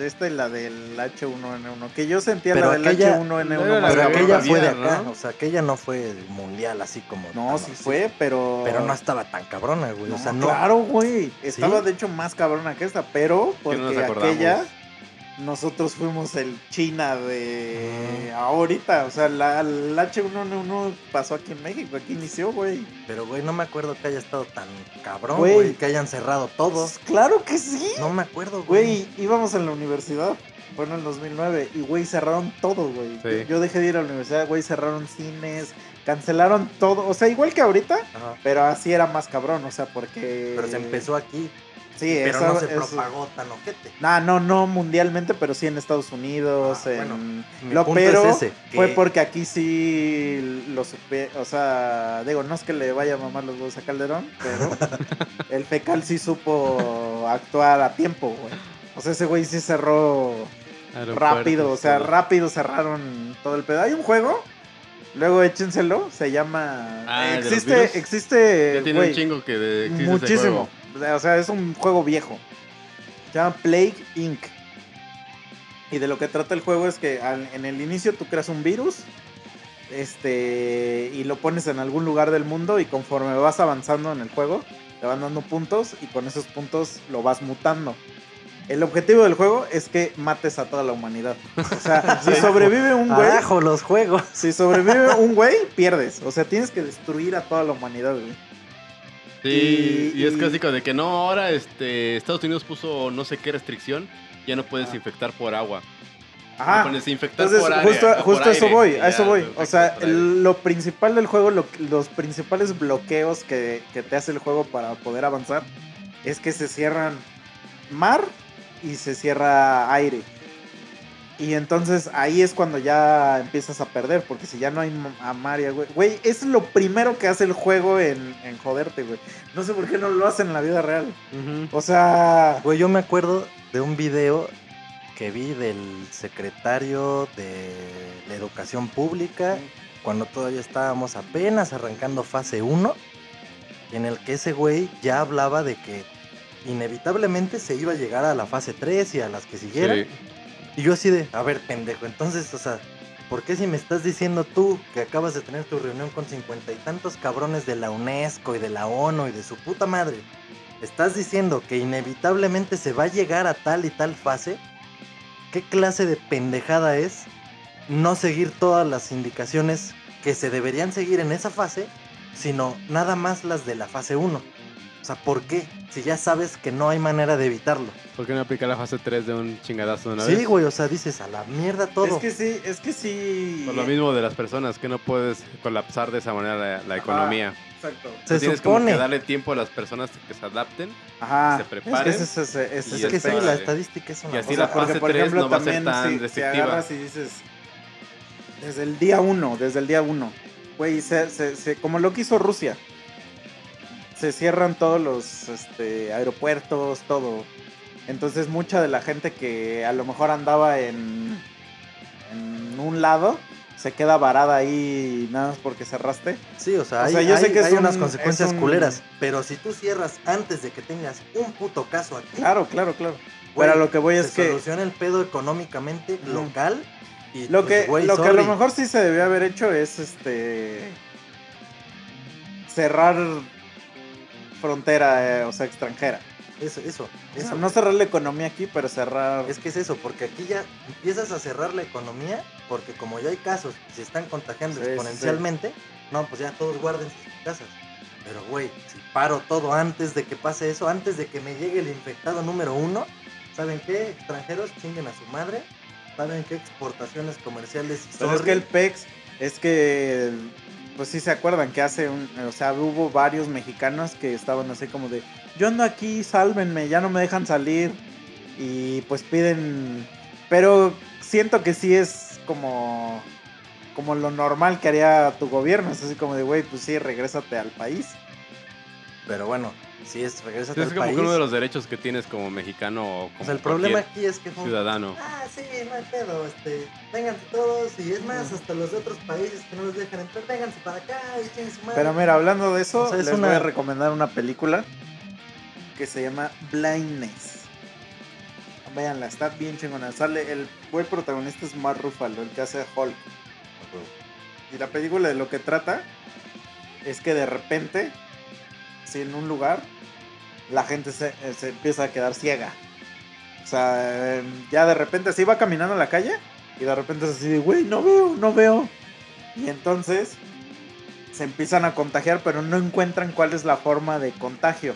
Esta y la del H1N1. Que yo sentía Pero la del aquella- H1N1 Era la más Pero aquella fue de acá, ¿no? o sea, aquella no fue mundial así como... No, sí así. fue, pero. Pero no estaba tan cabrona, güey. No, o sea, no... claro, güey. Estaba ¿Sí? de hecho más cabrona que esta, pero porque acordamos. aquella nosotros fuimos el China de Ah. ahorita. O sea, la, el H1N1 pasó aquí en México, aquí inició, güey. Pero, güey, no me acuerdo que haya estado tan cabrón, Güey. Que hayan cerrado todo. Pues, claro que sí. No me acuerdo, güey. Güey, íbamos en la universidad. Fue en el 2009 y, güey, cerraron todo, güey. Sí. Yo dejé de ir a la universidad, güey, cerraron cines, cancelaron todo. O sea, igual que ahorita, Ajá. pero así era más cabrón, o sea, porque... Pero se empezó aquí. Sí, pero eso- no se eso- propagó tan ojete. Nah, no, no mundialmente, pero sí en Estados Unidos. Ah, en... bueno, Lo pero es ese, fue que- porque aquí sí lo supe, o sea, digo, no es que le vaya a mamar los huevos a Calderón, pero *laughs* el fecal sí supo actuar a tiempo, güey. O sea, ese güey sí cerró rápido, o sea, todo. rápido cerraron todo el pedo. Hay un juego, luego échenselo, se llama... Ah, ¿de los existe, virus? existe, Ya tiene un chingo que de, existe ese muchísimo. juego. O sea, es un juego viejo. Se llama Plague Inc. Y de lo que trata el juego es que al- en el inicio tú creas un virus este y lo pones en algún lugar del mundo y conforme vas avanzando en el juego te van dando puntos y con esos puntos lo vas mutando. El objetivo del juego es que mates a toda la humanidad. O sea, *laughs* si sobrevive un güey, Abajo los juegos. si sobrevive un güey, pierdes. O sea, tienes que destruir a toda la humanidad, güey. Sí, Y- y, es clásico de que no, ahora este, Estados Unidos puso no sé qué restricción, ya no puedes Ah. infectar por agua. Ajá. No pones infectar Entonces, por área, justo, por justo a eso aire, voy, a eso voy. O sea, por el- lo principal del juego, lo- los principales bloqueos que, que te hace el juego para poder avanzar, es que se cierran mar y se cierra aire. Y entonces ahí es cuando ya empiezas a perder, porque si ya no hay a mar y a güey. Güey, es lo primero que hace el juego en, en joderte, güey. No sé por qué no lo hacen en la vida real. O sea... Güey, yo me acuerdo de un video que vi del secretario de la educación pública cuando todavía estábamos apenas arrancando fase 1, en el que ese güey ya hablaba de que inevitablemente se iba a llegar a la fase 3 y a las que siguieran. Sí. Y yo así de, a ver, pendejo, entonces, o sea, ¿por qué si me estás diciendo tú que acabas de tener tu reunión con cincuenta y tantos cabrones de la UNESCO y de la ONU y de su puta madre? ¿Estás diciendo que inevitablemente se va a llegar a tal y tal fase? ¿Qué clase de pendejada es no seguir todas las indicaciones que se deberían seguir en esa fase, sino nada más las de la fase 1? O sea, ¿por qué? Si ya sabes que no hay manera de evitarlo. ¿Por qué no aplicar la fase 3 de un chingadazo de una vez? Sí, güey, o sea, dices a la mierda todo. Es que sí, es que sí... Por lo mismo de las personas, que no puedes colapsar de esa manera la, economía. Exacto. Se tienes como supone. que darle tiempo a las personas que se adapten. Ajá. se preparen, Es que es- es Es el que sí, la estadística es una Y así cosa. la porque fase por 3 ejemplo no va a ser también tan si, restrictiva. agarras y dices desde el día uno, desde el día uno, güey, se, se- se- como lo que hizo Rusia, se cierran todos los este, aeropuertos, todo. Entonces mucha de la gente que a lo mejor andaba en, en un lado se queda varada ahí nada más porque cerraste. Sí, o sea, O hay, sea, yo sé que hay un- unas consecuencias un- culeras. Pero si tú cierras antes de que tengas un puto caso aquí, Claro, claro, claro. güey, Pero lo que voy es se que soluciona el pedo económicamente local. Y Lo pues, que, güey, lo que a lo mejor sí se debió haber hecho es este cerrar frontera, eh, o sea, extranjera. Eso, eso, eso. no cerrar la economía aquí, pero cerrar. Es que es eso, porque aquí ya empiezas a cerrar la economía, porque como ya hay casos y se están contagiando Sí, sí, exponencialmente, no, pues ya todos guarden sus casas. Pero güey, si paro todo antes de que pase eso, antes de que me llegue el infectado número uno, ¿saben qué? Extranjeros chinguen a su madre. ¿Saben qué? Exportaciones comerciales. Pero es que el PEX, es que, pues sí se acuerdan que hace un, o sea, hubo varios mexicanos que estaban así como de, yo ando aquí, sálvenme, ya no me dejan salir. Y pues piden, pero siento que sí es como, como lo normal que haría tu gobierno, es así como de, güey, pues sí, regrésate al país. Pero bueno, si es regresa Sí, es como país. que uno de los derechos que tienes como mexicano o como o sea, el problema aquí es que ciudadano. Ah, sí, no hay pedo, este, vénganse todos y es más, hasta los de otros países que no los dejan entrar, vénganse para acá y su madre. Pero mira, hablando de eso, O sea, es les una- voy a recomendar una película que se llama Blindness. Véanla, está bien chingona. Sale, el buen protagonista es Mark Ruffalo, el que hace Hulk. Y la película de lo que trata es que de repente, si en un lugar, la gente se, eh, se empieza a quedar ciega. O sea, eh, ya de repente así va caminando en la calle y de repente es así güey, no veo, no veo. Y entonces se empiezan a contagiar, pero no encuentran cuál es la forma de contagio.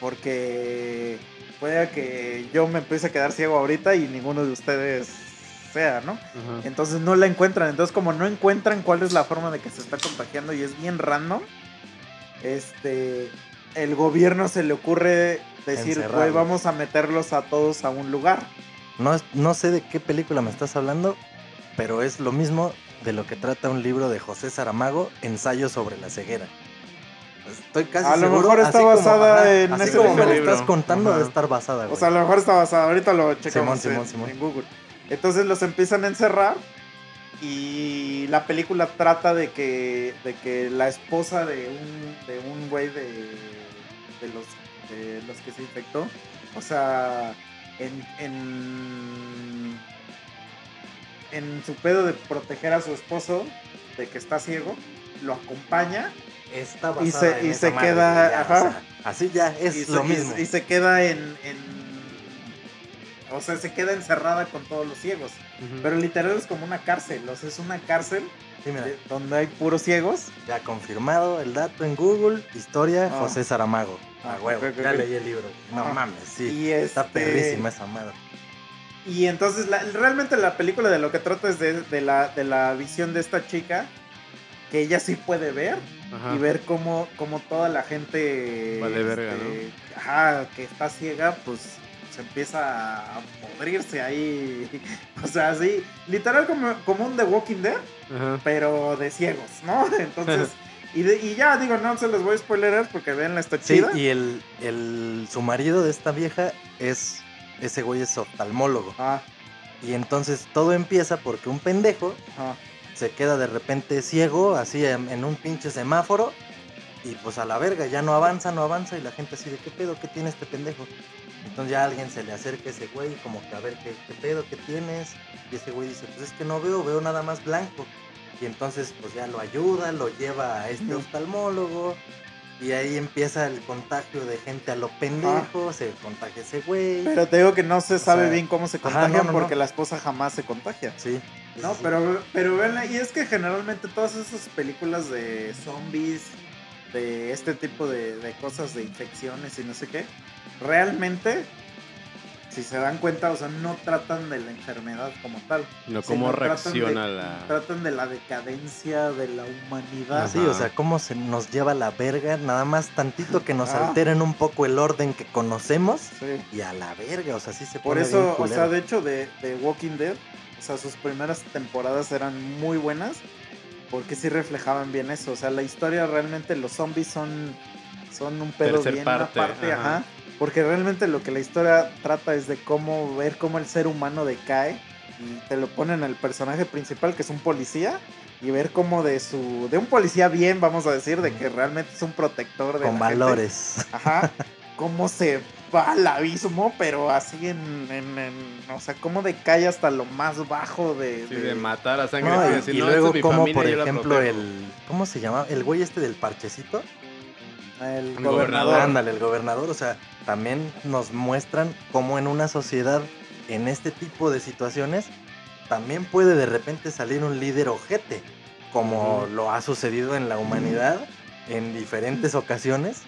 Porque puede que yo me empiece a quedar ciego ahorita y ninguno de ustedes sea, ¿no? Entonces no la encuentran. Entonces, como no encuentran cuál es la forma de que se está contagiando y es bien random, este, el gobierno se le ocurre decir, güey, vamos a meterlos a todos a un lugar. No, no sé de qué película me estás hablando, pero es lo mismo de lo que trata un libro de José Saramago, Ensayo sobre la ceguera. Estoy casi A lo seguro, mejor está así como- basada en así ese como me lo estás contando, debe estar basada, güey. O sea, a lo mejor está basado. Ahorita lo checamos Simón, en, Simón, en Google. Entonces los empiezan a encerrar y la película trata de que, de que la esposa de un, de un güey de, de, los, de los que se infectó, o sea, en, en- en su pedo de proteger a su esposo de que está ciego, lo acompaña Está Y se- y se madre, queda- ya, ajá. o sea, así ya es y, se, lo mismo. y se queda en, en- O sea, se queda encerrada con todos los ciegos. Pero literal es como una cárcel. O sea, es una cárcel Sí, mira, de- donde hay puros ciegos. ya confirmado el dato en Google, historia Ah. José Saramago. Ah, Ah, huevo, ya leí el libro. No Ajá. mames, sí. y Está este- perrísima esa madre. Y entonces, la- realmente la película de lo que trata es de, de la, de la visión de esta chica. Que ella sí puede ver. Ajá. y ver cómo, cómo toda la gente Vale verga, este, ajá, que está ciega, pues empieza a podrirse ahí. *laughs* O sea, así, literal como, como un The Walking Dead, Ajá. pero de ciegos, ¿no? *laughs* Entonces, *laughs* y, de- y ya digo, no se los voy a spoilerar porque veanla, está Sí, chida. y el, el, su marido de esta vieja es, ese güey es oftalmólogo. Ah, Y entonces todo empieza porque un pendejo ajá. se queda de repente ciego, así en, en un pinche semáforo, y pues a la verga, ya no avanza, no avanza, y la gente así de qué pedo, qué tiene este pendejo. Entonces ya alguien se le acerca a ese güey, como que a ver qué, qué pedo, qué tienes, y ese güey dice, pues es que no veo, veo nada más blanco. Y entonces pues ya lo ayuda, lo lleva a este oftalmólogo, y ahí empieza el contagio de gente a lo pendejo, se contagia ese güey. Pero te digo que no se sabe sea, bien cómo se ajá, contagian no, no, porque no. la esposa jamás se contagia. Sí. No, sí, pero, pero y es que generalmente todas esas películas de zombies, de este tipo de, de cosas, de infecciones y no sé qué, realmente, si se dan cuenta, o sea, no tratan de la enfermedad como tal. No, cómo reacciona de- la. Tratan de la decadencia de la humanidad. Sí, o sea, cómo se nos lleva la verga, nada más tantito que nos Ah. alteren un poco el orden que conocemos Sí. y a la verga, o sea, sí se Por pone eso, bien o sea, de hecho, de, de Walking Dead, o sea, sus primeras temporadas eran muy buenas porque sí reflejaban bien eso. O sea, la historia realmente, los zombies son, son un pedo Tercer bien parte, aparte, ajá. ajá. Porque realmente lo que la historia trata es de cómo ver cómo el ser humano decae y te lo ponen al personaje principal que es un policía y ver cómo de su de un policía bien vamos a decir de que realmente es un protector de con la gente. valores. Ajá. *laughs* Cómo se va al abismo, pero así en, en- en- O sea, cómo decae hasta lo más bajo de. Sí, de- de matar a sangre. No, y, y "No, esta luego como familia, por ejemplo protejo". el ¿cómo se llama? El güey este del parchecito. El El gobernador. gobernador. Ándale, el gobernador, o sea, también nos muestran cómo en una sociedad en este tipo de situaciones también puede de repente salir un líder ojete, como lo ha sucedido en la humanidad en diferentes ocasiones.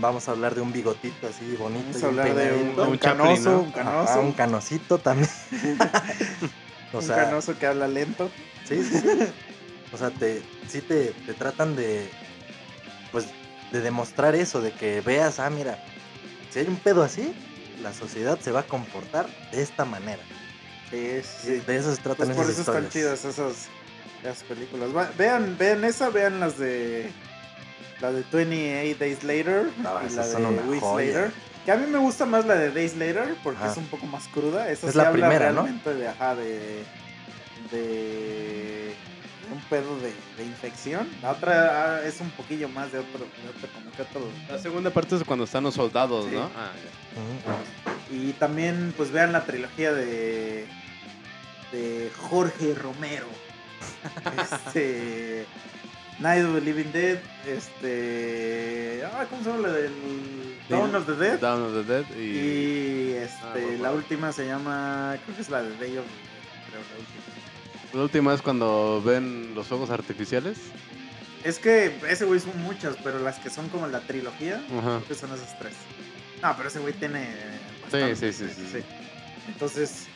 Vamos a hablar de un bigotito así bonito. Vamos y a hablar de un, un Un chaplin, canoso, ¿no? un Ajá, canoso. un canosito también. *laughs* o un sea, canoso que habla lento. Sí, sí, sí. O sea, te, sí te, te tratan de, pues, de demostrar eso, de que veas, ah, mira, si hay un pedo así, la sociedad se va a comportar de esta manera. Sí, sí. De eso se tratan Pues por esas eso están historias. chidas esas, esas películas. Va- vean, vean esa, vean las de. La de 28 Days Later No, y la de Weeks. Later. Que a mí me gusta más la de Days Later porque Ajá. es un poco más cruda. Esa Es sí la habla primera, ¿no? de, ajá, de, de un pedo de, de infección. La otra ah, es un poquillo más de otro, de otro como que otro. La segunda parte es cuando están los soldados, Sí. ¿no? Ah, ya. Y también, pues vean la trilogía de. de Jorge Romero. *laughs* este. Night of the Living Dead. Este. Ah, ¿cómo se llama la del. Dawn of the Dead? Dawn of the Dead y... Y Ah, este, por la favor. última se llama. Creo que es la de Day of the Dead. Creo, la última. La última es cuando ven los fuegos artificiales. Es que ese güey son muchas, pero las que son como la trilogía, Ajá. creo que son esas tres. No, pero ese güey tiene. Sí, bastante, sí, sí, sí, sí. Entonces.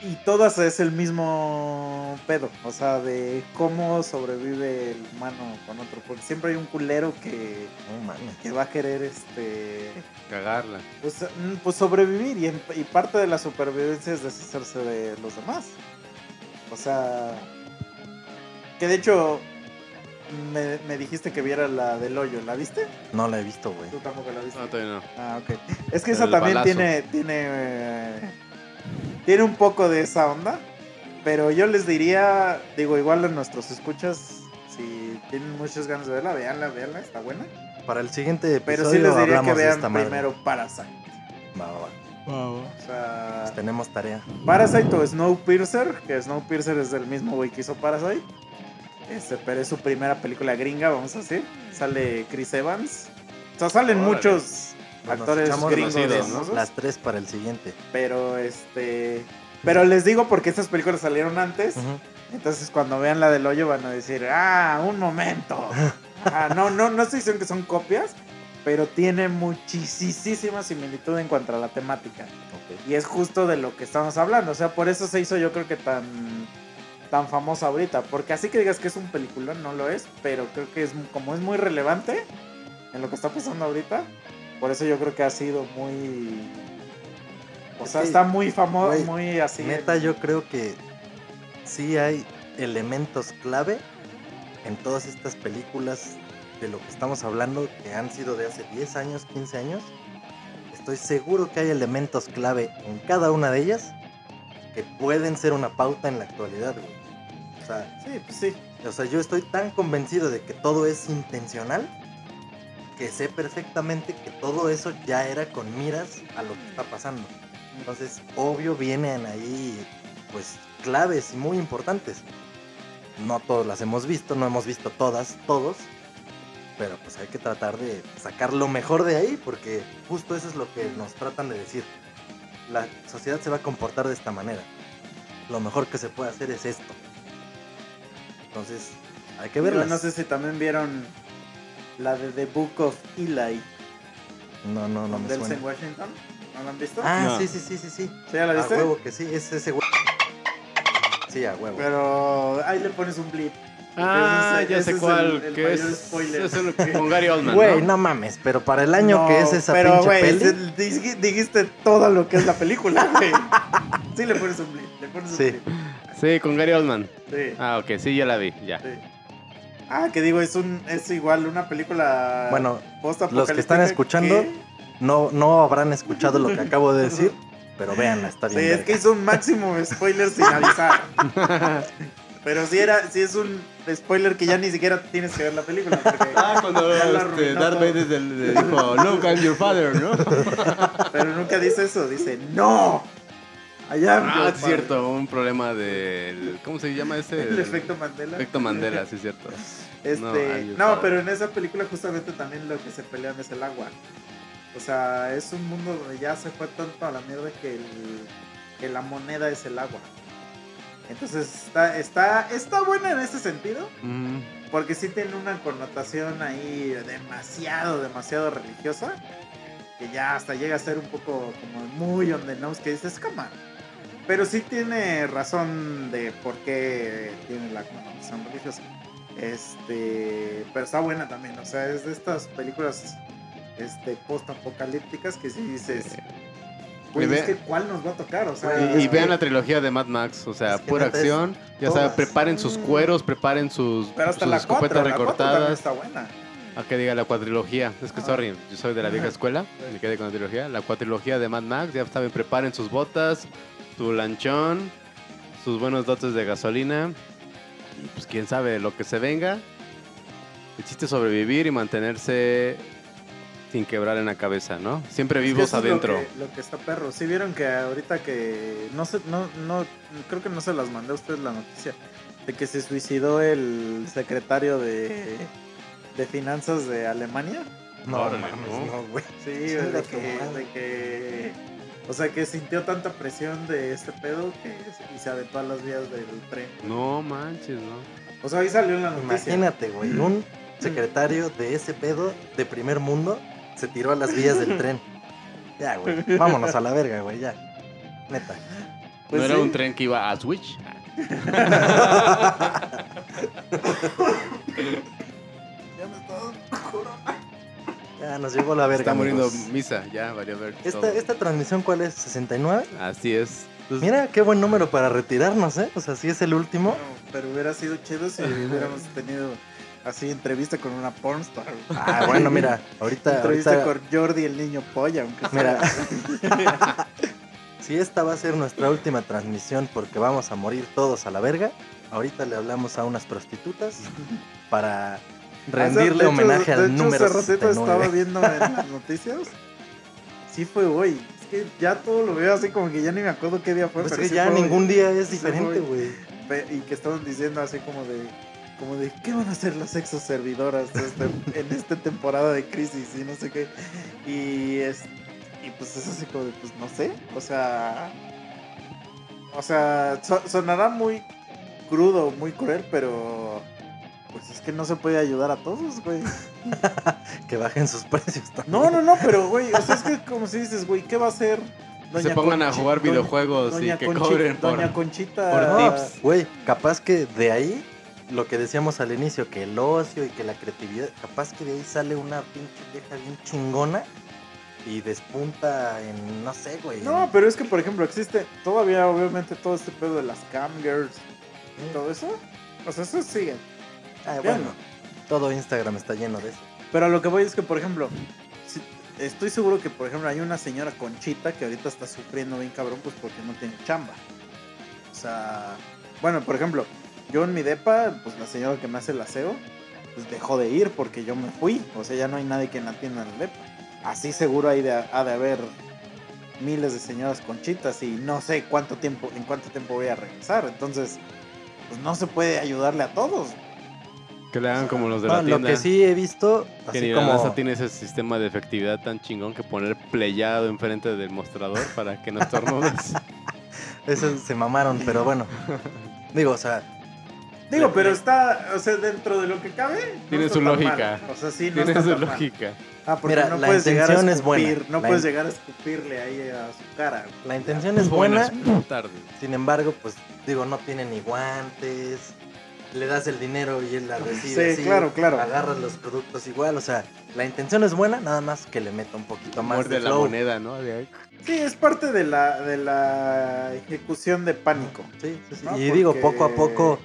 Y todas es el mismo pedo. O sea, de cómo sobrevive el humano con otro. Porque siempre hay un culero que, que va a querer este. Cagarla. Pues, mm, pues sobrevivir. Y, en- y parte de la supervivencia es deshacerse de los demás. O sea. Que de hecho. Me, me dijiste que viera la del hoyo. ¿La viste? No la he visto, güey. Tú tampoco la viste. No, todavía no. Ah, ok. Es que esa El también balazo. tiene, tiene, eh, tiene un poco de esa onda. Pero yo les diría, digo, igual a nuestros escuchas, si tienen muchas ganas de verla, véanla, véanla, está buena. Para el siguiente Pero episodio sí les diría que vean primero Parasite. Va, va, va. O sea, Pues tenemos tarea. Parasite o Snowpiercer, que Snowpiercer es del mismo güey que hizo Parasite. Este, pero es su primera película gringa, vamos a decir. Sale Chris Evans. O sea, salen Órale. muchos actores gringos conocidos, ¿no? famosos, Las tres para el siguiente. Pero este. Pero les digo porque estas películas salieron antes. Entonces cuando vean la del hoyo van a decir, ah, un momento. *laughs* Ah, no, no, no estoy diciendo que son copias, pero tiene muchísima similitud en cuanto a la temática. Y es justo de lo que estamos hablando. O sea, por eso se hizo yo creo que tan, tan famosa ahorita. Porque así que digas que es un peliculón, no lo es. Pero creo que es como es muy relevante en lo que está pasando ahorita. Por eso yo creo que ha sido muy... O sea, está muy famoso, güey, muy así. Neta, yo creo que sí hay elementos clave en todas estas películas de lo que estamos hablando que han sido de hace 10 años, 15 años. Estoy seguro que hay elementos clave en cada una de ellas que pueden ser una pauta en la actualidad, güey. O sea, Sí, pues sí. o sea, yo estoy tan convencido de que todo es intencional que sé perfectamente que todo eso ya era con miras a lo que está pasando. Entonces, obvio, vienen ahí, pues, claves y muy importantes. No todas las hemos visto, no hemos visto todas, todos. Pero pues hay que tratar de sacar lo mejor de ahí, porque justo eso es lo que nos tratan de decir. La sociedad se va a comportar de esta manera. Lo mejor que se puede hacer es esto. Entonces, hay que Yo verlas. no sé si también vieron la de The Book of Eli. No, no, no me suena. Washington. ¿No la han visto? Ah, No. sí, sí, sí, sí, sí. ¿Sí ya la A viste? huevo que sí, es ese huevo. Sí, a huevo. Pero ahí le pones un blip. Ah, ya sé es cuál. el- el que es, spoiler. es el- con Gary Oldman. Güey, ¿no? no mames, pero para el año que es esa pero, pinche peli. dijiste todo lo que es la película, *laughs* güey. Sí le pones un blip, le pones un Sí. blip. Sí, con Gary Oldman. Sí, Ah, ok, sí, ya la vi, ya. sí. Ah, que digo, es un es igual una película Bueno, los que están escuchando, que- no, no habrán escuchado lo que acabo de decir, pero véanla, está Sí, bien. es verga. que hizo un máximo spoiler sin avisar. *laughs* Pero sí era, sí es un spoiler que ya ni siquiera tienes que ver la película. *laughs* Ah, cuando este, Darth. Vader le dijo, Luke, I'm your father, ¿no? *laughs* pero nunca dice eso, dice ¡No! Allá Ah, es cierto, un problema del... ¿Cómo se llama ese? El efecto Mandela. Efecto Mandela, sí es cierto. Este, No, no, pero en esa película justamente también lo que se pelean es el agua. O sea, es un mundo donde ya se fue tanto a la mierda que, el- que la moneda es el agua. Entonces está, está, está buena en ese sentido, Mm, porque sí tiene una connotación ahí demasiado, demasiado religiosa, que ya hasta llega a ser un poco como muy on the nose, que dices, come on". Pero sí tiene razón de por qué tiene la connotación religiosa. Este, pero está buena también, o sea, es de estas películas este, post-apocalípticas que sí dices, pues es que ¿cuál nos va a tocar? O sea, Y, vean que- la trilogía de Mad Max, o sea, Es que pura acción. Ya saben, preparen sus cueros, preparen sus, Pero hasta sus la escopetas 4, la 4 también recortadas. está buena. A que diga la cuatrilogía. Es que, Ajá. sorry, yo soy de la vieja escuela. Sí. Me quedé con la trilogía. La cuatrilogía de Mad Max. Ya saben, preparen sus botas, su lanchón, sus buenos dotes de gasolina. Y pues quién sabe, lo que se venga. El chiste es sobrevivir y mantenerse sin quebrar en la cabeza, ¿no? Siempre Es que vivos eso es lo adentro. que- Lo que, está perro. Sí vieron que ahorita que no sé, no, no, creo que no se las mandé a ustedes la noticia de que se suicidó el secretario de, de finanzas de Alemania. No, Órale, mames, ¿no? no, güey. Sí, de que, de que, o sea, que sintió tanta presión de este pedo que se- y se aventó a las vías del tren. No manches, ¿no? O sea, ahí salió en la noticia. Imagínate, güey, un secretario de ese pedo de primer mundo se tiró a las vías del tren. *laughs* Ya, güey, vámonos a la verga, güey, ya. Neta. Pues ¿No era sí. un tren que iba a Switch? *laughs* Ya me está dando. Ya nos llegó la verga. Está muriendo amigos. misa, ya, valió ver. ¿Esta. ¿Esta transmisión cuál es? ¿69? Así es. Pues, Mira, qué buen número para retirarnos, ¿eh? O sea, si es el último. No, pero hubiera sido chido si hubiéramos tenido así entrevista con una pornstar. Ah, bueno, mira, ahorita, entrevista ahorita con Jordi el niño polla, aunque sea. Mira. *laughs* si esta va a ser nuestra última transmisión porque vamos a morir todos a la verga, ahorita le hablamos a unas prostitutas para *laughs* rendirle De hecho- homenaje de al hecho, número hace estaba 69. viendo en las noticias. Sí fue hoy. Es que ya todo lo veo así como que ya ni me acuerdo qué día fue. Pues pero que sí ya fue hoy. ningún día es diferente, güey. Y que estaban diciendo así como de, como de, ¿qué van a hacer las sexos servidoras este- en esta temporada de crisis y no sé qué? Y es, y pues es así como de, pues no sé, o sea, o sea, so- sonará muy crudo, muy cruel, pero pues es que no se puede ayudar a todos, güey. *laughs* Que bajen sus precios también. No, no, no, pero güey, o sea, es que como si dices, güey, ¿qué va a hacer? se pongan a jugar doña- videojuegos y Doña que Conchi- cobren por... Doña Conchita. por No, tips. Güey, capaz que de ahí, lo que decíamos al inicio, que el ocio y que la creatividad, capaz que de ahí sale una pinche vieja bien chingona y despunta en, no sé, güey. No, pero es que, por ejemplo, existe todavía, obviamente, todo este pedo de las cam girls y todo eso. O sea, eso sigue. Ah, bueno, todo Instagram está lleno de eso. Pero a lo que voy es que, por ejemplo, si- estoy seguro que, por ejemplo, hay una señora Conchita que ahorita está sufriendo bien cabrón, pues porque no tiene chamba. O sea, bueno, por ejemplo, yo en mi depa, pues la señora que me hace el aseo, pues dejó de ir porque yo me fui. O sea, ya no hay nadie que la atienda en el depa. Así seguro hay de, ha de haber miles de señoras Conchitas y no sé cuánto tiempo, en cuánto tiempo voy a regresar. Entonces, pues no se puede ayudarle a todos. Que le hagan como los de la lo tienda. que sí he visto, Que así como... NASA tiene ese sistema de efectividad tan chingón que poner playado enfrente del mostrador para que no estornudes. *laughs* Eso se mamaron, pero bueno. Digo, o sea, Digo, pero está, o sea, dentro de lo que cabe. no Tiene su lógica. mal. O sea, sí, no Tiene está su tan mal. lógica. Ah, porque Mira, no la puedes llegar a intención escupir, es buena. no La puedes in- llegar a escupirle ahí a su cara. la intención es buena, sin embargo, pues digo, no tiene ni guantes. Le das el dinero y él la recibe. Sí, así, claro, claro. Agarras los productos igual, o sea, la intención es buena, nada más que le meta un poquito más Muerde de la flow. moneda, ¿no? De ahí. Sí, es parte de la, de la ejecución de pánico. Sí, sí, sí. ¿no? Y digo, poco a poco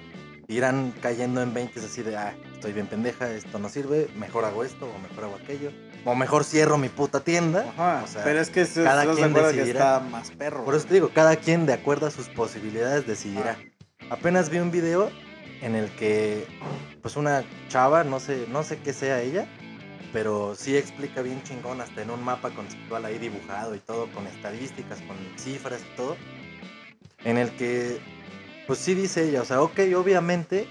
irán cayendo en 20 así de, ah, estoy bien pendeja, esto no sirve, mejor hago esto o mejor hago aquello. O mejor cierro mi puta tienda. Ajá, O sea, pero es que cada ¿estás de quien que decidirá. está más perro. Por eso te digo, cada quien de acuerdo a sus posibilidades decidirá. Apenas vi un video en el que pues una chava, no sé, no sé qué sea ella, pero sí explica bien chingón hasta en un mapa conceptual ahí dibujado y todo con estadísticas, con cifras y todo, en el que pues sí dice ella, o sea, ok, obviamente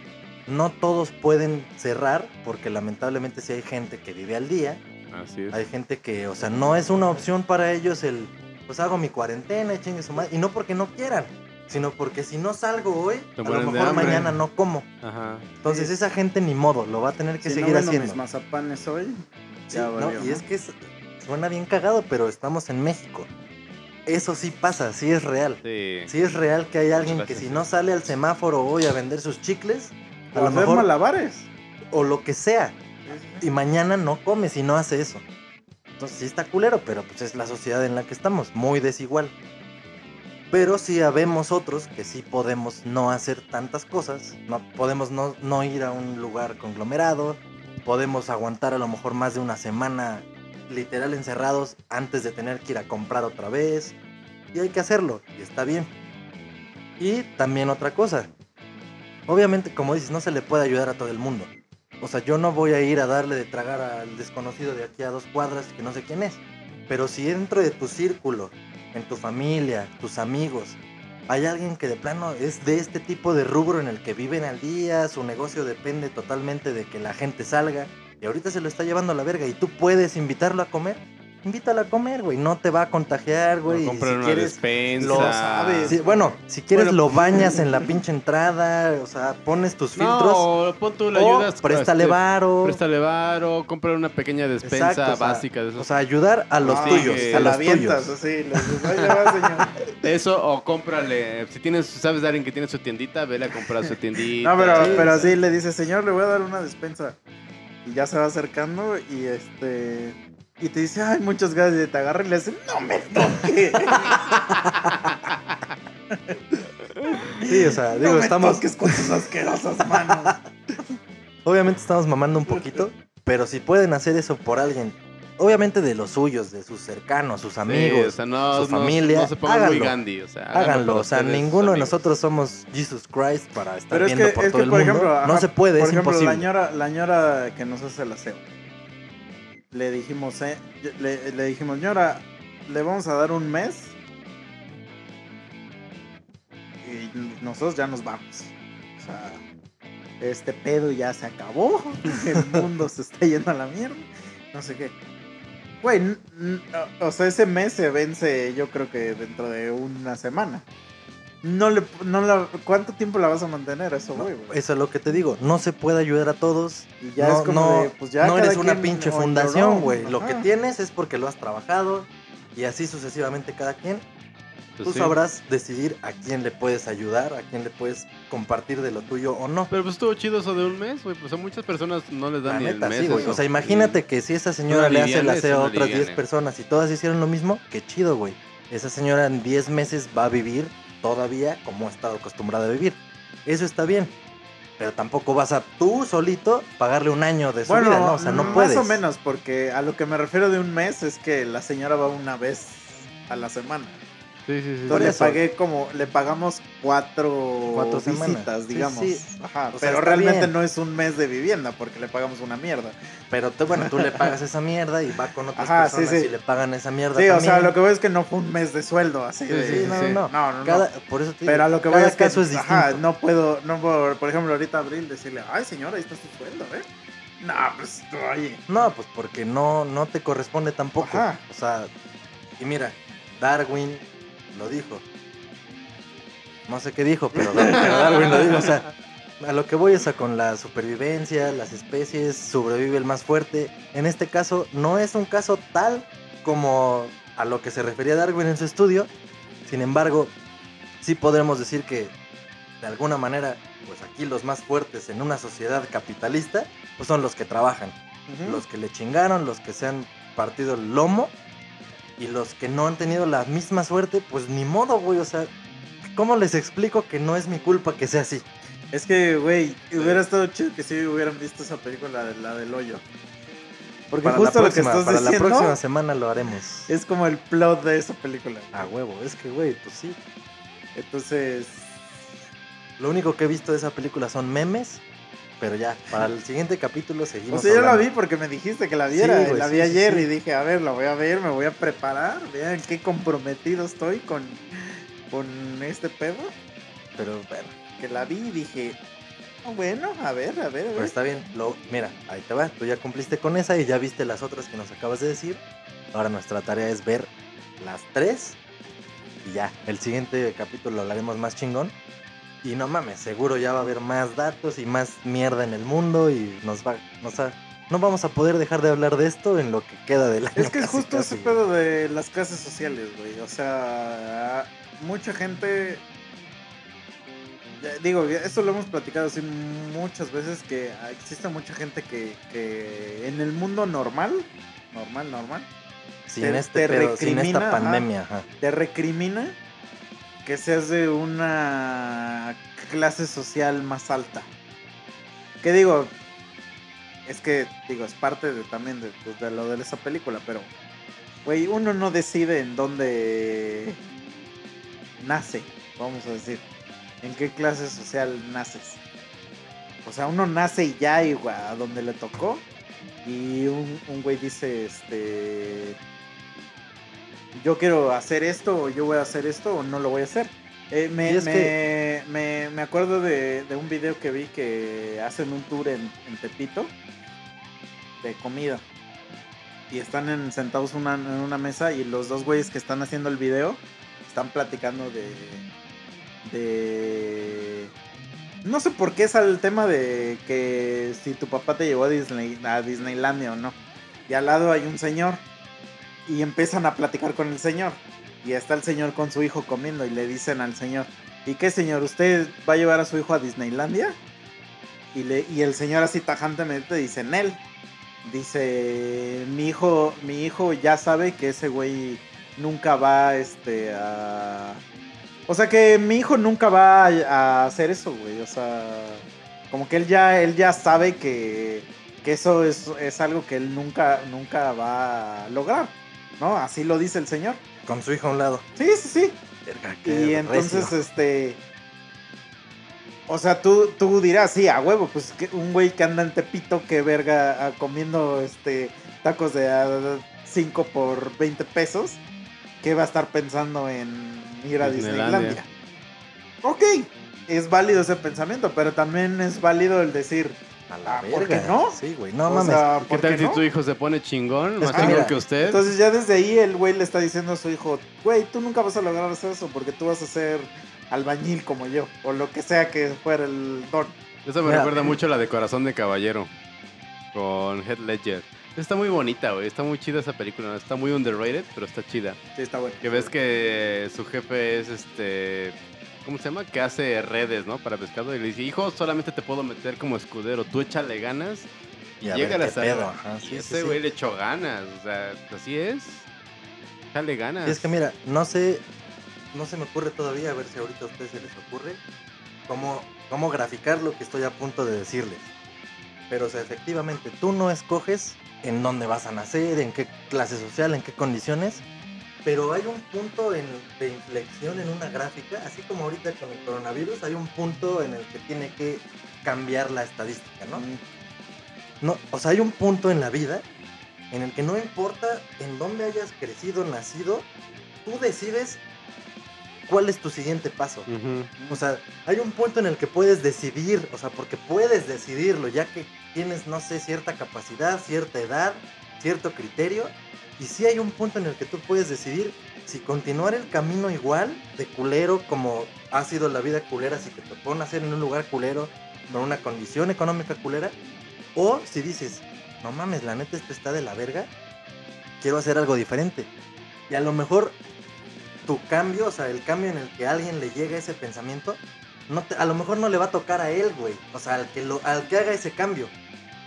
no todos pueden cerrar porque lamentablemente sí hay gente que vive al día Así es. hay gente que, o sea, no es una opción para ellos el, pues hago mi cuarentena y chingue su madre. Y no porque no quieran, sino porque si no salgo hoy, a lo mejor mañana no como. Ajá. Entonces Sí. esa gente ni modo, lo va a tener que si seguir no haciendo. mis mazapanes hoy, Sí, ya no, y es que es- suena bien cagado, pero estamos en México. Eso sí pasa, sí es real. Sí. Sí es real que hay alguien que si no sale al semáforo hoy a vender sus chicles, a O lo hacer mejor, malabares. o lo que sea, y mañana no come si no hace eso. Entonces sí está culero, pero pues es la sociedad en la que estamos, muy desigual. Pero sí habemos otros que sí podemos no hacer tantas cosas, no podemos no, no ir a un lugar conglomerado, podemos aguantar a lo mejor más de una semana literal encerrados antes de tener que ir a comprar otra vez. Y hay que hacerlo, y está bien. Y también otra cosa. Obviamente, como dices, no se le puede ayudar a todo el mundo. O sea, yo no voy a ir a darle de tragar al desconocido de aquí a dos cuadras que no sé quién es. Pero si dentro de tu círculo, en tu familia, tus amigos, hay alguien que de plano es de este tipo de rubro en el que viven al día, su negocio depende totalmente de que la gente salga, y ahorita se lo está llevando a la verga, y tú puedes invitarlo a comer, invítalo a comer, güey, no te va a contagiar, güey. y O comprar si una quieres, despensa. lo sabes. Sí, bueno, si quieres Bueno. lo bañas en la pinche entrada, o sea, pones tus filtros. No, pon tú, le ayudas. préstale este, varo. Préstale varo, compra una pequeña despensa Exacto, o sea, básica de esos. O sea, ayudar a los Ah, tuyos, que a la los avientas, tuyos. así, dices, "Ahí le va, señor". *laughs* Eso, o cómprale. Si tienes, sabes de alguien que tiene su tiendita, vele a comprar su *laughs* tiendita. No, pero, Sí, pero sí. sí, le dice, señor, le voy a dar una despensa. Y ya se va acercando y este. Y te dice, ay, muchas gracias. Y te agarra y le dice, no me toque. *laughs* Sí, o sea, digo, no me estamos, toques con tus asquerosas manos. *laughs* obviamente estamos mamando un poquito, pero si pueden hacer eso por alguien, obviamente de los suyos, de sus cercanos, sus Sí, amigos, o sea, no, su no- familia, no se pongan muy háganlo. Gandhi. O sea, háganlo. O sea, ninguno de nosotros somos Jesus Christ para estar Pero es viendo que, por es todo que el por mundo. ejemplo, no ajá, se puede, por es ejemplo, imposible. La ñora, la ñora que nos hace el aseo. Le dijimos, eh, le, le dijimos, ñora, le vamos a dar un mes. Y nosotros ya nos vamos. O sea, este pedo ya se acabó. *laughs* El mundo se está yendo a la mierda. No sé qué. Güey, o sea, ese mes se vence yo creo que dentro de una semana. No le, no la, ¿Cuánto tiempo la vas a mantener eso, güey? güey? Eso es lo que te digo. No se puede ayudar a todos. Y ya no, es como no, de, pues ya no eres una pinche fundación, güey. Lo que tienes es porque lo has trabajado y así sucesivamente cada quien. Pues Tú sí. sabrás decidir a quién le puedes ayudar, a quién le puedes compartir de lo tuyo o no. Pero pues estuvo chido eso de un mes, güey. Pues a muchas personas no les La dan ni el neta, mes. sí, güey. eso. O sea, imagínate que si esa señora le hace el aseo a otras 10 aliviane. personas y todas hicieron lo mismo, qué chido, güey. Esa señora en 10 meses va a vivir todavía como ha estado acostumbrada a vivir. Eso está bien. Pero tampoco vas a tú solito pagarle un año de su Bueno, vida, ¿no? O sea, no más puedes. o menos, porque a lo que me refiero de un mes es que la señora va una vez a la semana. Sí, sí, sí. Entonces le pagué como, le pagamos cuatro, Cuatro visitas, semanas. Sí, digamos. sí. Ajá, O pero realmente bien. no es un mes de vivienda porque le pagamos una mierda. Pero tú, bueno, tú le pagas esa mierda y va con otras Ajá, sí, personas sí. y le pagan esa mierda Sí, o sea, lo que veo es que no fue un mes de sueldo, así Sí, de... Sí, no, sí. no, no. No, no, no. Cada- por eso te Pero a lo que voy cada es que, caso es distinto. ajá, no puedo, no puedo, por ejemplo, ahorita Abril decirle, ay señora, ahí está su sueldo, ¿eh? No, pues, oye. No, pues porque no, no te corresponde tampoco. Ajá. O sea, y mira, Darwin lo dijo. No sé qué dijo, pero, pero Darwin lo dijo. O sea, a lo que voy es a con la supervivencia, las especies, sobrevive el más fuerte. En este caso, no es un caso tal como a lo que se refería Darwin en su estudio. Sin embargo, sí podremos decir que de alguna manera, pues aquí los más fuertes en una sociedad capitalista, pues son los que trabajan los que le chingaron, los que se han partido el lomo y los que no han tenido la misma suerte, pues ni modo, güey. O sea, ¿cómo les explico que no es mi culpa que sea así? Es que, güey, hubiera estado chido que si hubieran visto esa película, de la del hoyo. Porque Para, justo la, lo que próxima, estás para la diciendo próxima semana lo haremos. es como el plot de esa película. A huevo, es que, güey, pues sí. Entonces, Lo único que he visto de esa película son memes, pero ya, para el siguiente capítulo o seguimos. sea, yo la hablando. vi porque me dijiste que la viera. Sí, güey, la vi sí, ayer sí. y dije, a ver, la voy a ver, me voy a preparar. Vean qué comprometido estoy con, con este pedo. Pero bueno, Que la vi y dije, "Ah, bueno, a ver, a ver, a ver. pero está bien. Lo, mira, ahí te va. Tú ya cumpliste con esa y ya viste las otras que nos acabas de decir. Ahora nuestra tarea es ver las tres. Y ya, el siguiente capítulo lo haremos más chingón. Y no mames, seguro ya va a haber más datos y más mierda en el mundo y nos va, nos va- no vamos a poder dejar de hablar de esto en lo que queda del año. Es que es *laughs* justo casi, ese pedo de las clases sociales, güey. O sea, mucha gente. Digo, esto lo hemos platicado así muchas veces que existe mucha gente que, que en el mundo normal, normal, normal, Sin te- este te pedo, sin recrimina, esta ajá. pandemia, ajá. te recrimina que seas de una clase social más alta. ¿Qué digo? Es que, digo, es parte de, también de, pues, de lo de esa película, pero, güey, uno no decide en dónde nace, vamos a decir. ¿En qué clase social naces? O sea, uno nace y ya, güey, a donde le tocó. Y un, un güey dice, este, yo quiero hacer esto o yo voy a hacer esto o no lo voy a hacer. Eh, me, es me, que- me, me acuerdo de, de un video que vi que hacen un tour en, en Tepito de comida. Y están en- sentados una- en una mesa y los dos güeyes que están haciendo el video están platicando de... de... No sé por qué sale el tema de que si tu papá te llevó a, Disney, a Disneylandia o no. Y al lado hay un señor y empiezan a platicar con el señor. Y está el señor con su hijo comiendo y le dicen al señor, ¿y qué señor? ¿Usted va a llevar a su hijo a Disneylandia? Y, le, y el señor así tajantemente dice, en él. Dice, mi hijo, mi hijo ya sabe que ese güey nunca va este, a... O sea que mi hijo nunca va a, a hacer eso, güey. O sea, como que él ya, él ya sabe que, que eso es, es algo que él nunca, nunca va a lograr. ¿No? Así lo dice el señor. Con su hijo a un lado. Sí, sí, sí. Verga, Y entonces, recio. este. O sea, tú, tú dirás, sí, a huevo, pues que un güey que anda en Tepito, que verga, ah, comiendo este tacos de 5 por 20 pesos. ¿qué va a estar pensando en ir a Disneylandia. Disneylandia? Ok, es válido ese pensamiento, pero también es válido el decir, A la Ah, ¿por qué no? Sí, güey. No o mames. sea, ¿Qué ¿por tal qué si no? tu hijo se pone chingón, más que chingón que usted? Entonces ya desde ahí el güey le está diciendo a su hijo, güey, tú nunca vas a lograr hacer eso porque tú vas a ser albañil como yo, o lo que sea que fuera el don. Eso me Mira. recuerda mucho a la de Corazón de Caballero con Heath Ledger. Está muy bonita, güey. Está muy chida esa película. ¿no? Está muy underrated, pero está chida. Sí, está bueno. Que ves que su jefe es este. ¿Cómo se llama? Que hace redes, ¿no? Para pescado. Y le dice, hijo, solamente te puedo meter como escudero. Tú échale ganas. Y a llega ver la pedo. Ajá, sí, y sí, ese sí. güey le echó ganas. O sea, así es. Échale ganas. Es que mira, no sé, no se me ocurre todavía, a ver si ahorita a ustedes se les ocurre, cómo, cómo graficar lo que estoy a punto de decirles. Pero o sea, efectivamente, tú no escoges en dónde vas a nacer, en qué clase social, en qué condiciones, pero hay un punto en- de inflexión en una gráfica, así como ahorita con el coronavirus, hay un punto en el que tiene que cambiar la estadística, ¿no? No, o sea, hay un punto en la vida en el que no importa en dónde hayas crecido, nacido, tú decides cuál es tu siguiente paso. Ujú. O sea, hay un punto en el que puedes decidir, o sea, porque puedes decidirlo, ya que tienes, no sé, cierta capacidad, cierta edad, cierto criterio, y sí hay un punto en el que tú puedes decidir si continuar el camino igual de culero como ha sido la vida culera, si te tocó nacer en un lugar culero, con una condición económica culera, o si dices, no mames, la neta esto está de la verga, quiero hacer algo diferente. Y a lo mejor tu cambio, o sea, el cambio en el que a alguien le llega ese pensamiento, no a lo mejor no le va a tocar a él, güey. O sea, al que, lo, al que haga ese cambio.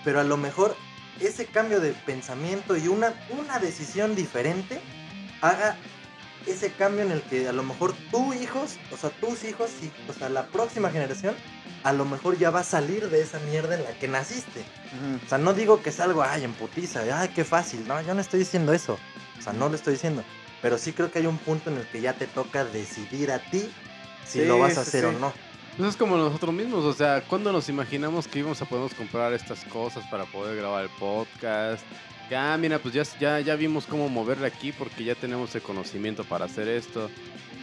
Pero a lo mejor ese cambio de pensamiento y una, una decisión diferente haga ese cambio en el que a lo mejor tus hijos, o sea, tus hijos, y, o sea, la próxima generación, a lo mejor ya va a salir de esa mierda en la que naciste. O sea, no digo que es algo, ay, en putiza, ay, qué fácil. No, yo no estoy diciendo eso. O sea, no lo estoy diciendo. Pero sí creo que hay un punto en el que ya te toca decidir a ti si Sí, lo vas a hacer sí. o no. Pues es como nosotros mismos, o sea, ¿cuándo nos imaginamos que íbamos a podernos comprar estas cosas para poder grabar el podcast? Ya, mira, pues ya, ya, ya vimos cómo moverle aquí porque ya tenemos el conocimiento para hacer esto.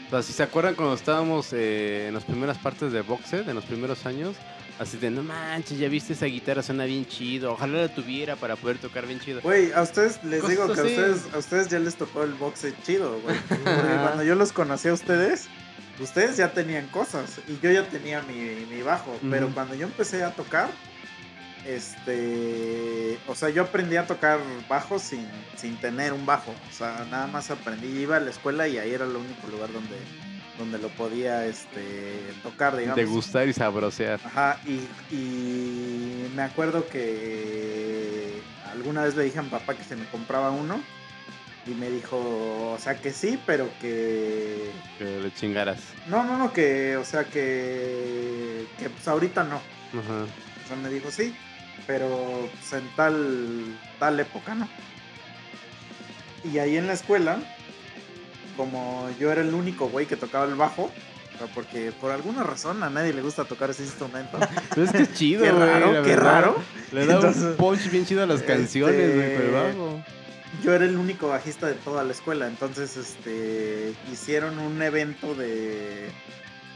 O sea, si se acuerdan cuando estábamos eh, en las primeras partes de Boxed, en los primeros años, así de, no manches, ya viste esa guitarra, suena bien chido, ojalá la tuviera para poder tocar bien chido. Güey, a ustedes les digo que a ustedes, a ustedes ya les tocó el boxe chido, güey. *laughs* Porque cuando yo los conocí a ustedes, ustedes ya tenían cosas y yo ya tenía mi, mi bajo. Pero cuando yo empecé a tocar, este. O sea, yo aprendí a tocar bajo sin, sin tener un bajo. O sea, nada más aprendí. Iba a la escuela y ahí era el único lugar donde, donde lo podía este, tocar, digamos. Degustar y sabrosear. Ajá, y, y me acuerdo que alguna vez le dije a mi papá que se me compraba uno y me dijo, o sea, que sí, pero que... Que le chingaras. No, no, no, que, o sea, que... Que pues ahorita no. Ajá. O sea, me dijo, sí, pero pues, en tal, tal época, ¿no? Y ahí en la escuela, como yo era el único güey que tocaba el bajo, porque por alguna razón a nadie le gusta tocar ese instrumento. *laughs* Pero es que es chido, Qué raro, qué verdad. raro. Le da Entonces, un punch bien chido a las canciones, güey, el este, bajo. Yo era el único bajista de toda la escuela, entonces este hicieron un evento de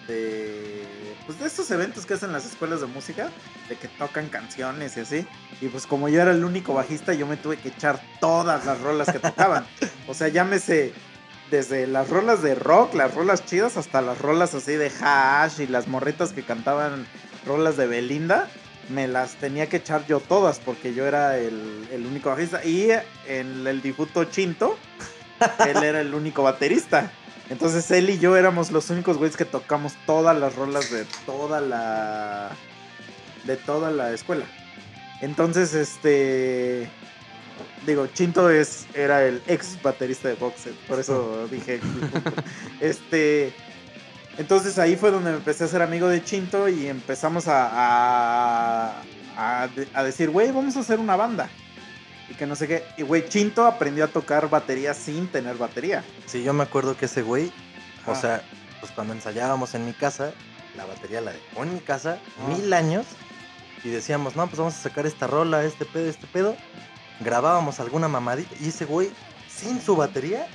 de pues de estos eventos que hacen las escuelas de música, de que tocan canciones y así. Y pues como yo era el único bajista, yo me tuve que echar todas las rolas que tocaban. O sea, llámese desde las rolas de rock, las rolas chidas, hasta las rolas así de hash y las morritas que cantaban rolas de Belinda me las tenía que echar yo todas porque yo era el, el único bajista. Y en el difunto Chinto, *laughs* él era el único baterista. Entonces él y yo éramos los únicos güeyes que tocamos todas las rolas de toda la. de toda la escuela. Entonces, este. Digo, Chinto es, era el ex baterista de Boxer, por eso *laughs* dije. *laughs* este. Entonces ahí fue donde me empecé a ser amigo de Chinto y empezamos a, a, a, de- a decir, güey, vamos a hacer una banda. Y que no sé qué. Y güey, Chinto aprendió a tocar batería sin tener batería. Sí, yo me acuerdo que ese güey, o Ajá. sea, pues cuando ensayábamos en mi casa, la batería la dejó en mi casa Ah. mil años y decíamos, no, pues vamos a sacar esta rola, este pedo, este pedo. Grabábamos alguna mamadita y ese güey, sin su batería,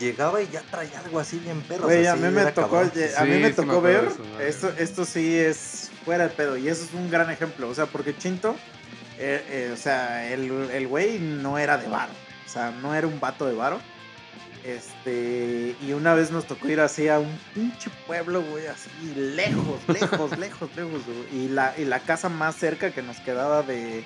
llegaba y ya traía algo así bien perro. Güey, a sí, mí me tocó, a mí me ver, esto, esto sí es fuera de pedo, y eso es un gran ejemplo, o sea, porque Chinto, eh, eh, o sea, el, el güey no era de varo, o sea, no era un vato de varo, este, y una vez nos tocó ir así a un pinche pueblo, güey, así lejos, lejos, *laughs* lejos, lejos, güey, y la, y la casa más cerca que nos quedaba de,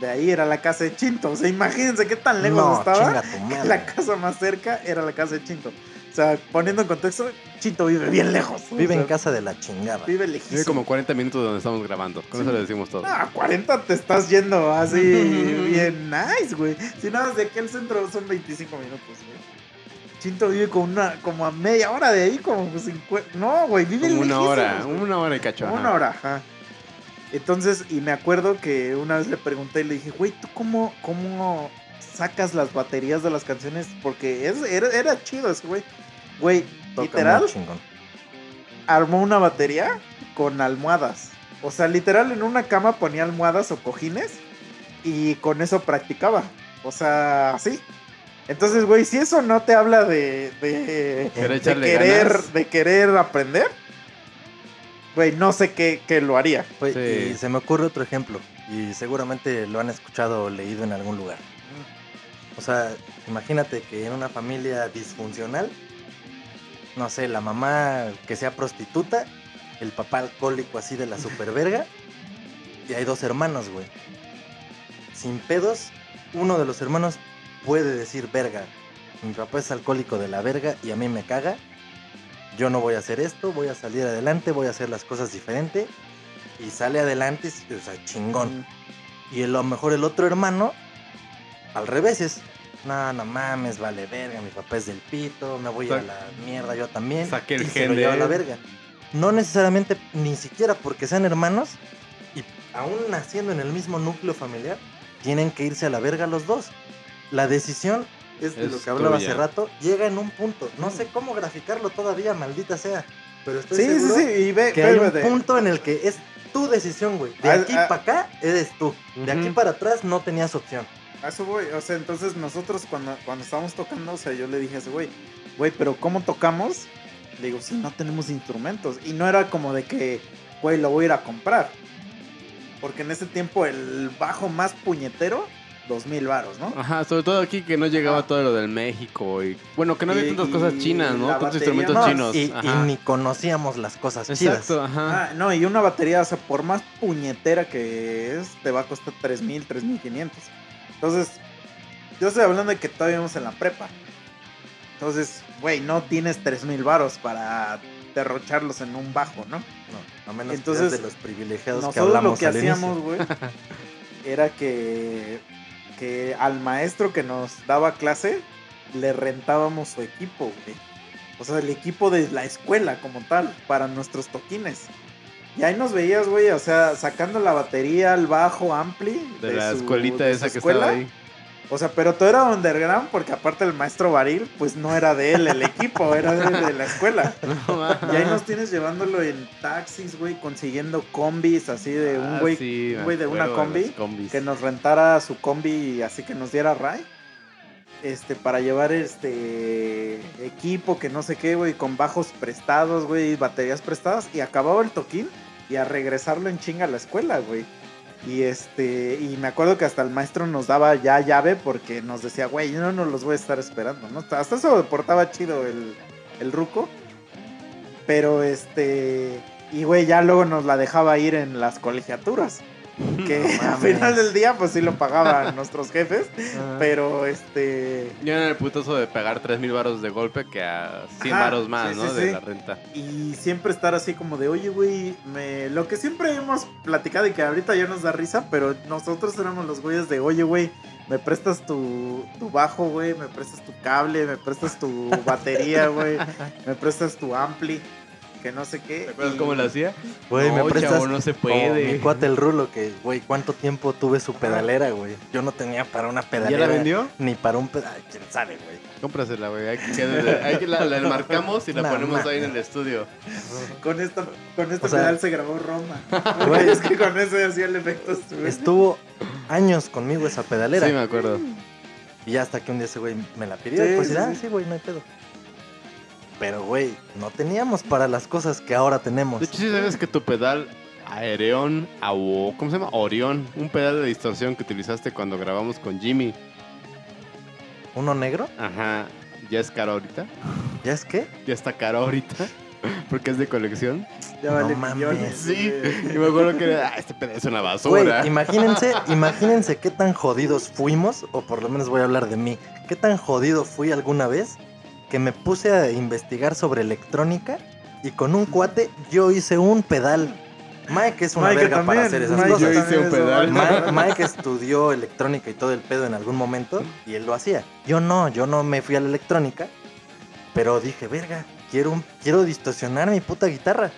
de ahí era la casa de Chinto, o sea, imagínense qué tan lejos no, estaba. *laughs* La casa más cerca era la casa de Chinto. O sea, poniendo en contexto, Chinto vive bien lejos. ¿no? Vive O en casa de la chingada. Vive lejísimo. Vive como 40 minutos de donde estamos grabando. Con eso le decimos todo. Ah, 40 te estás yendo así *laughs* bien nice, güey. Si nada, de aquí al centro son 25 minutos, güey. Chinto vive como, una, como a media hora de ahí, como 50. No, güey, vive Como una lejísimos, hora, güey. una hora y cacho. Una hora, ajá. Entonces, y me acuerdo que una vez le pregunté y le dije, güey, ¿tú cómo, cómo sacas las baterías de las canciones? Porque es, era, era chido ese güey. Güey, literal, armó una batería con almohadas. O sea, literal en una cama ponía almohadas o cojines y con eso practicaba. O sea, así. Entonces, güey, si eso no te habla de, de, Querer de querer, ganas. de querer aprender, güey, no sé qué, qué lo haría. Sí. Y se me ocurre otro ejemplo. Y seguramente lo han escuchado o leído en algún lugar. O sea, imagínate que en una familia disfuncional, no sé, la mamá que sea prostituta, el papá alcohólico así de la *laughs* superverga, y hay dos hermanos, güey. Sin pedos, uno de los hermanos puede decir verga. Mi papá es alcohólico de la verga y a mí me caga. Yo no voy a hacer esto, voy a salir adelante, voy a hacer las cosas diferente. Y sale adelante, o sea, chingón. Y a lo mejor el otro hermano, al revés, es, no, no mames, vale verga, mi papá es del pito, me voy a la mierda yo también. Saqué el y se lo lleva a la verga. No necesariamente, ni siquiera porque sean hermanos, y aún naciendo en el mismo núcleo familiar, tienen que irse a la verga los dos. La decisión es de Es lo que hablaba tuya. hace rato, llega en un punto. No sé cómo graficarlo todavía, maldita sea. Pero estoy Sí, sí, seguro sí, y ve, que hay un punto en el que es tu decisión, güey. De aquí para acá eres tú. De aquí para atrás no tenías opción. A eso voy, o sea, entonces nosotros cuando, cuando estábamos tocando, o sea, yo le dije a ese güey, güey, pero ¿cómo tocamos? Le digo, si no tenemos instrumentos. Y no era como de que, güey, lo voy a ir a comprar. Porque en ese tiempo el bajo más puñetero, dos mil varos, ¿no? Ajá, sobre todo aquí que no llegaba Ajá. todo lo del México y bueno, que no había Y- tantas cosas chinas, ¿no? Tantos batería instrumentos chinos. Y, ni conocíamos las cosas Exacto, chidas. ajá. Ah, no, y una batería, o sea, por más puñetera que es, te va a costar 3000, 3500. Entonces, yo estoy hablando de que todavía vamos en la prepa. Entonces, güey, no tienes 3000 varos para derrocharlos en un bajo, ¿no? No, a menos Entonces, que de los privilegiados que Nosotros hablamos lo que hacíamos, güey, *laughs* era que, que al maestro que nos daba clase le rentábamos su equipo, güey. O sea, el equipo de la escuela como tal, para nuestros toquines. Y ahí nos veías, güey, o sea, sacando la batería, el bajo, ampli. de la su- escuelita de esa su que escuela. estaba ahí. O sea, pero todo era underground porque aparte el maestro Baril, pues no era de él el equipo, era de, de la escuela. *laughs* No. Y ahí nos tienes llevándolo en taxis, güey, consiguiendo combis así de un Ah, güey sí, un güey de una combi que nos rentara su combi y así que nos diera ray. Este, para llevar este equipo que no sé qué, güey, con bajos prestados, güey, baterías prestadas. Y acababa el toquín y a regresarlo en chinga a la escuela, güey. Y este, y me acuerdo que hasta el maestro nos daba ya llave porque nos decía, güey, yo no los voy a estar esperando, ¿no? Hasta eso portaba chido el, el ruco. Pero este, y güey, ya luego nos la dejaba ir en las colegiaturas. *laughs* Que No al final del día, pues sí lo pagaban *laughs* nuestros jefes. Ah. Pero este. Yo era el putazo de pegar 3000 varos de golpe que a 100 Ajá, varos más, sí, ¿no? sí, de sí. la renta. Y siempre estar así como de, oye, güey, me... lo que siempre hemos platicado y que ahorita ya nos da risa, pero nosotros éramos los güeyes de, oye, güey, me prestas tu, tu bajo, güey, me prestas tu cable, me prestas tu batería, güey, *laughs* me prestas tu ampli, que no sé qué. ¿Te acuerdas y- cómo lo hacía? Güey, me no, prestas. chavo, no se como mi puede. cuate el rulo, que, güey, ¿cuánto tiempo tuve su pedalera, güey? Yo no tenía para una ¿Ya pedalera. la vendió? Ni para un pedal. Quién sabe, güey. Cómprasela, güey. Hay que, hay que la, la enmarcamos y la ponemos ahí en el estudio. Con, esta, con este O sea- pedal se grabó Roma. *laughs* Güey. es que con eso hacía el efecto. güey. Estuvo años conmigo esa pedalera. Sí, me acuerdo. Y ya hasta que un día ese güey me la pidió. Sí, y pues sí, ah, sí. sí, güey, no hay pedo. Pero, güey, no teníamos para las cosas que ahora tenemos. De hecho, sí sabes que tu pedal Aereón, ¿cómo se llama? Orión, un pedal de distorsión que utilizaste cuando grabamos con Jimmy. ¿Uno negro? Ajá, ya es caro ahorita. ¿Ya es qué? Ya está caro ahorita. *laughs* Porque es de colección. Ya No vale mames. millones. Sí. Y me acuerdo que ah, este pedal es una Güey, basura. *laughs* imagínense, imagínense qué tan jodidos fuimos, o por lo menos voy a hablar de mí. ¿Qué tan jodido fui alguna vez que me puse a investigar sobre electrónica y con un cuate yo hice un pedal? Mike es una Mike verga para hacer esas Mike Yo cosas. hice un pedal. Mike, *laughs* Mike estudió electrónica y todo el pedo en algún momento y él lo hacía. Yo no, yo no me fui a la electrónica, pero dije, verga, quiero, un- quiero distorsionar mi puta guitarra.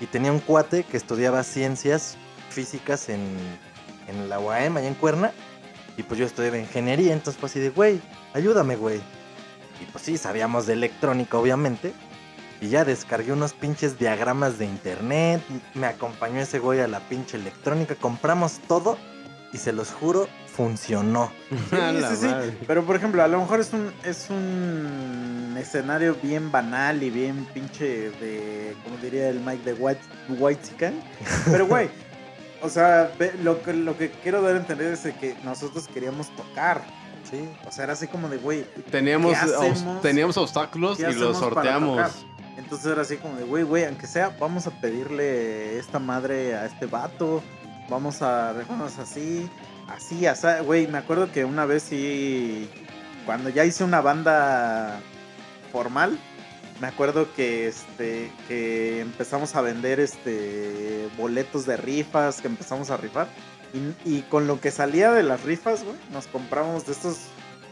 Y tenía un cuate que estudiaba ciencias físicas en, en la UAM, allá en Cuerna, y pues yo estudiaba ingeniería, entonces pues así de, güey, ayúdame, güey. Y pues sí, sabíamos de electrónica, obviamente. Y ya descargué unos pinches diagramas de internet. Me acompañó ese güey a la pinche electrónica. Compramos todo y se los juro, funcionó. *laughs* Sí, sí. Pero por ejemplo, a lo mejor es un, es un escenario bien banal y bien pinche de, como diría el Mike de White, White Pero güey, *laughs* o sea, lo que, lo que quiero dar a entender es que nosotros queríamos tocar. Sí. O sea, era así como de, güey, Teníamos, obs- teníamos obstáculos ¿Qué y los sorteamos. Entonces era así como de, güey, güey, aunque sea, vamos a pedirle esta madre a este vato, vamos a vamos así, así, así, güey, me acuerdo que una vez sí, cuando ya hice una banda formal, me acuerdo que este, que empezamos a vender este boletos de rifas, que empezamos a rifar, y, y con lo que salía de las rifas, güey, nos compramos de estos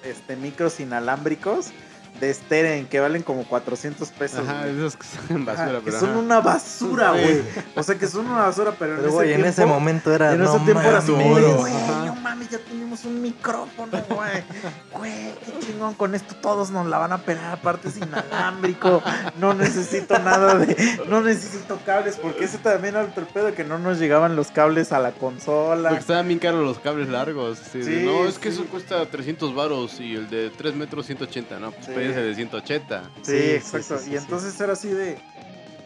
este, micros inalámbricos de Steren que valen como 400 pesos. Ajá, esos que son Ajá, basura, que pero son ajá. una basura, Sí. güey. O sea, que son una basura, pero, Pero güey, en ese tiempo- momento era. En no ese tiempo era güey, no mames, ya tenemos un micrófono, güey. Güey, qué chingón, con esto todos nos la van a pelar, aparte es inalámbrico. No necesito nada de, no necesito cables, porque ese también era otro pedo, que no nos llegaban los cables a la consola. Porque estaban bien caros los cables largos. de, Sí, no, es que sí. eso cuesta 300 varos y el de 3 metros 180. No, pues Sí. Pédense de 180. Sí, exacto. sí, sí, y entonces era así de,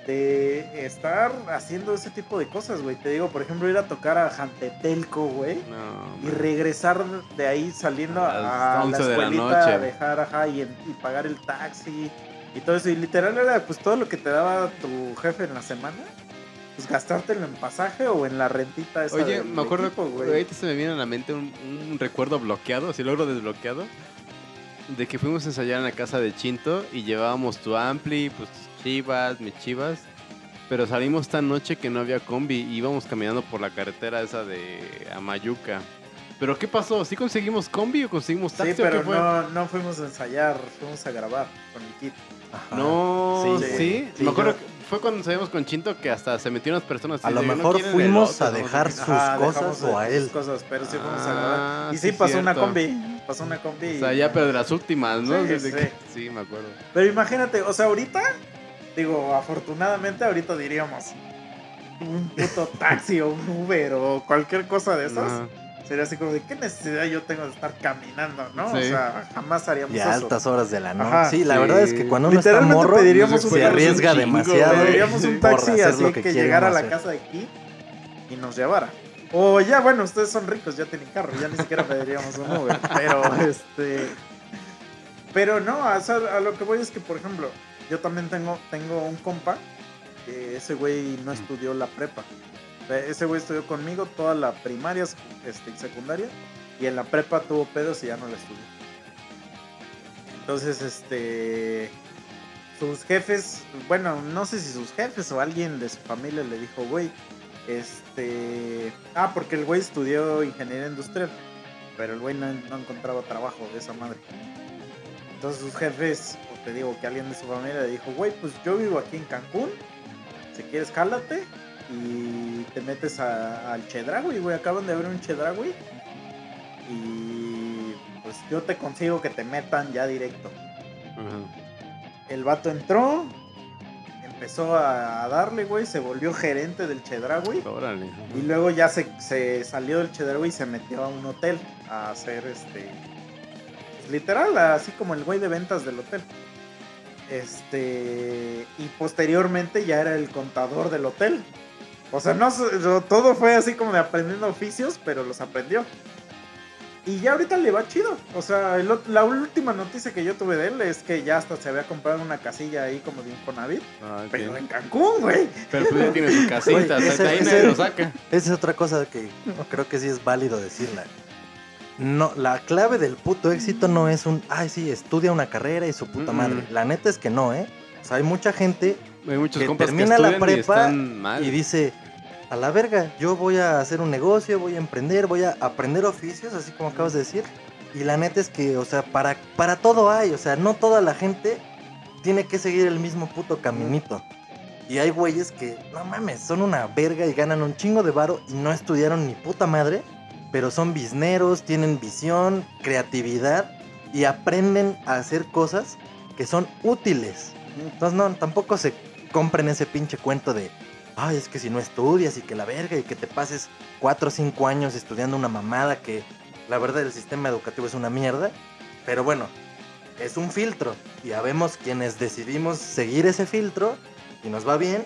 de estar haciendo ese tipo de cosas, güey. Te digo, por ejemplo, ir a tocar a Jantetelco, güey. No, Y regresar de ahí saliendo A las a, la 11 de la escuelita noche. a dejar, ajá, y, en- y pagar el taxi y todo eso. Y literal era pues todo lo que te daba tu jefe en la semana. Pues gastártelo en pasaje o en la rentita esa Oye, me acuerdo, güey. ahorita se me viene a la mente un, un recuerdo bloqueado, si logro desbloqueado, de que fuimos a ensayar en la casa de Chinto y llevábamos tu ampli, pues tus chivas, mis chivas, pero salimos tan noche que no había combi y íbamos caminando por la carretera esa de Amayuca. ¿Pero qué pasó? ¿Sí conseguimos combi o conseguimos taxi Sí, o qué pero fue? no, no fuimos a ensayar, fuimos a grabar con el kit. Ajá. No, Sí, sí. Sí, me acuerdo yo- que fue cuando ensayamos con Chinto que hasta se metieron las personas. A lo "¿No mejor quieren fuimos elotes o a no dejar qué?". sus Ajá, cosas o a sus él. cosas, pero sí fuimos a Ah, grabar. Y sí, sí, pasó una cierto. combi. Pasó una combi. O sea, ya, pero de las últimas, ¿no? Sí, Desde sí. que- sí, me acuerdo. Pero imagínate, o sea, ahorita, digo, afortunadamente, ahorita diríamos un puto *laughs* taxi o un Uber o cualquier cosa de esas. Sería así como de qué necesidad yo tengo de estar caminando, ¿no? O sea, jamás haríamos Y a eso. altas horas de la noche. Ajá. sí, la Sí. verdad es que cuando uno está Literalmente morro, pediríamos un se taxi arriesga un chingo, demasiado. Pediríamos un taxi hacer así lo que, que llegara a la casa de aquí y nos llevara. O ya, bueno, ustedes son ricos, ya tienen carro, ya ni siquiera pediríamos un Uber. *laughs* Pero, este. Pero no, o sea, a lo que voy es que, por ejemplo, yo también tengo, tengo un compa que ese güey no estudió la prepa. Sea, Ese güey estudió conmigo toda la primaria este, y secundaria. Y en la prepa tuvo pedos y ya no la estudió. Entonces, este. Sus jefes, bueno, no sé si sus jefes o alguien de su familia le dijo, güey, este. Ah, porque el güey estudió ingeniería industrial. Pero el güey no, no encontraba trabajo de esa madre. Entonces sus jefes, o te digo que alguien de su familia le dijo, güey, pues yo vivo aquí en Cancún. Si quieres, jálate. Y te metes al Chedraui, güey. Acaban de abrir un Chedraui. Y pues yo te consigo que te metan ya directo. El vato entró, empezó a darle, güey, se volvió gerente del Chedraui. Órale. Y luego ya se, se salió del Chedraui y se metió a un hotel a hacer este. pues, literal, así como el güey de ventas del hotel. Este. Y posteriormente ya era el contador del hotel. O sea, no- todo fue así como de aprendiendo oficios, pero los aprendió. Y ya ahorita le va chido. O sea, el la última noticia que yo tuve de él es que ya hasta se había comprado una casilla ahí como de Infonavit. Ah, Pero en Cancún, güey. Pero pues ya tiene su casita, Güey, o sea, ese- ahí ese- nadie lo saca. Esa es otra cosa que creo que sí es válido decirla. No, la clave del puto éxito no es un, ay, sí, estudia una carrera y su puta Mm. madre. La neta es que no, ¿eh? O sea, hay mucha gente Hay que termina que la y prepa están mal. y dice, a la verga, yo voy a hacer un negocio, voy a emprender, voy a aprender oficios, así como acabas de decir. Y la neta es que, o sea, para, para todo hay, o sea, no toda la gente tiene que seguir el mismo puto caminito. Y hay güeyes que, no mames, son una verga y ganan un chingo de varo y no estudiaron ni puta madre, pero son bizneros, tienen visión, creatividad y aprenden a hacer cosas que son útiles. Entonces, no, tampoco se compren ese pinche cuento de, ay, es que si no estudias y que la verga y que te pases cuatro o cinco años estudiando una mamada que la verdad el sistema educativo es una mierda. Pero bueno, es un filtro y habemos quienes decidimos seguir ese filtro y nos va bien.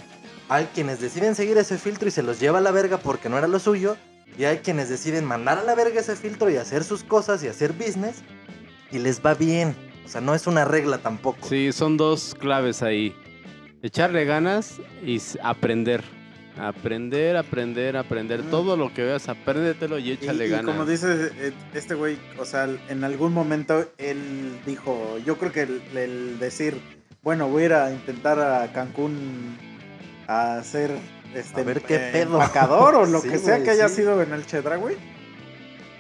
Hay quienes deciden seguir ese filtro y se los lleva a la verga porque no era lo suyo. Y hay quienes deciden mandar a la verga ese filtro y hacer sus cosas y hacer business y les va bien. O sea, no es una regla tampoco. Sí, son dos claves ahí. Echarle ganas y aprender. Aprender, aprender, aprender. Mm. Todo lo que veas, apréndetelo y Y, échale y ganas. como dice eh, este güey, o sea, en algún momento él dijo, yo creo que el, el decir, bueno, voy a ir a intentar a Cancún a hacer este A ver qué pedo. empacador o lo *laughs* Sí, que sea que haya sí. sido en el Chedra, güey.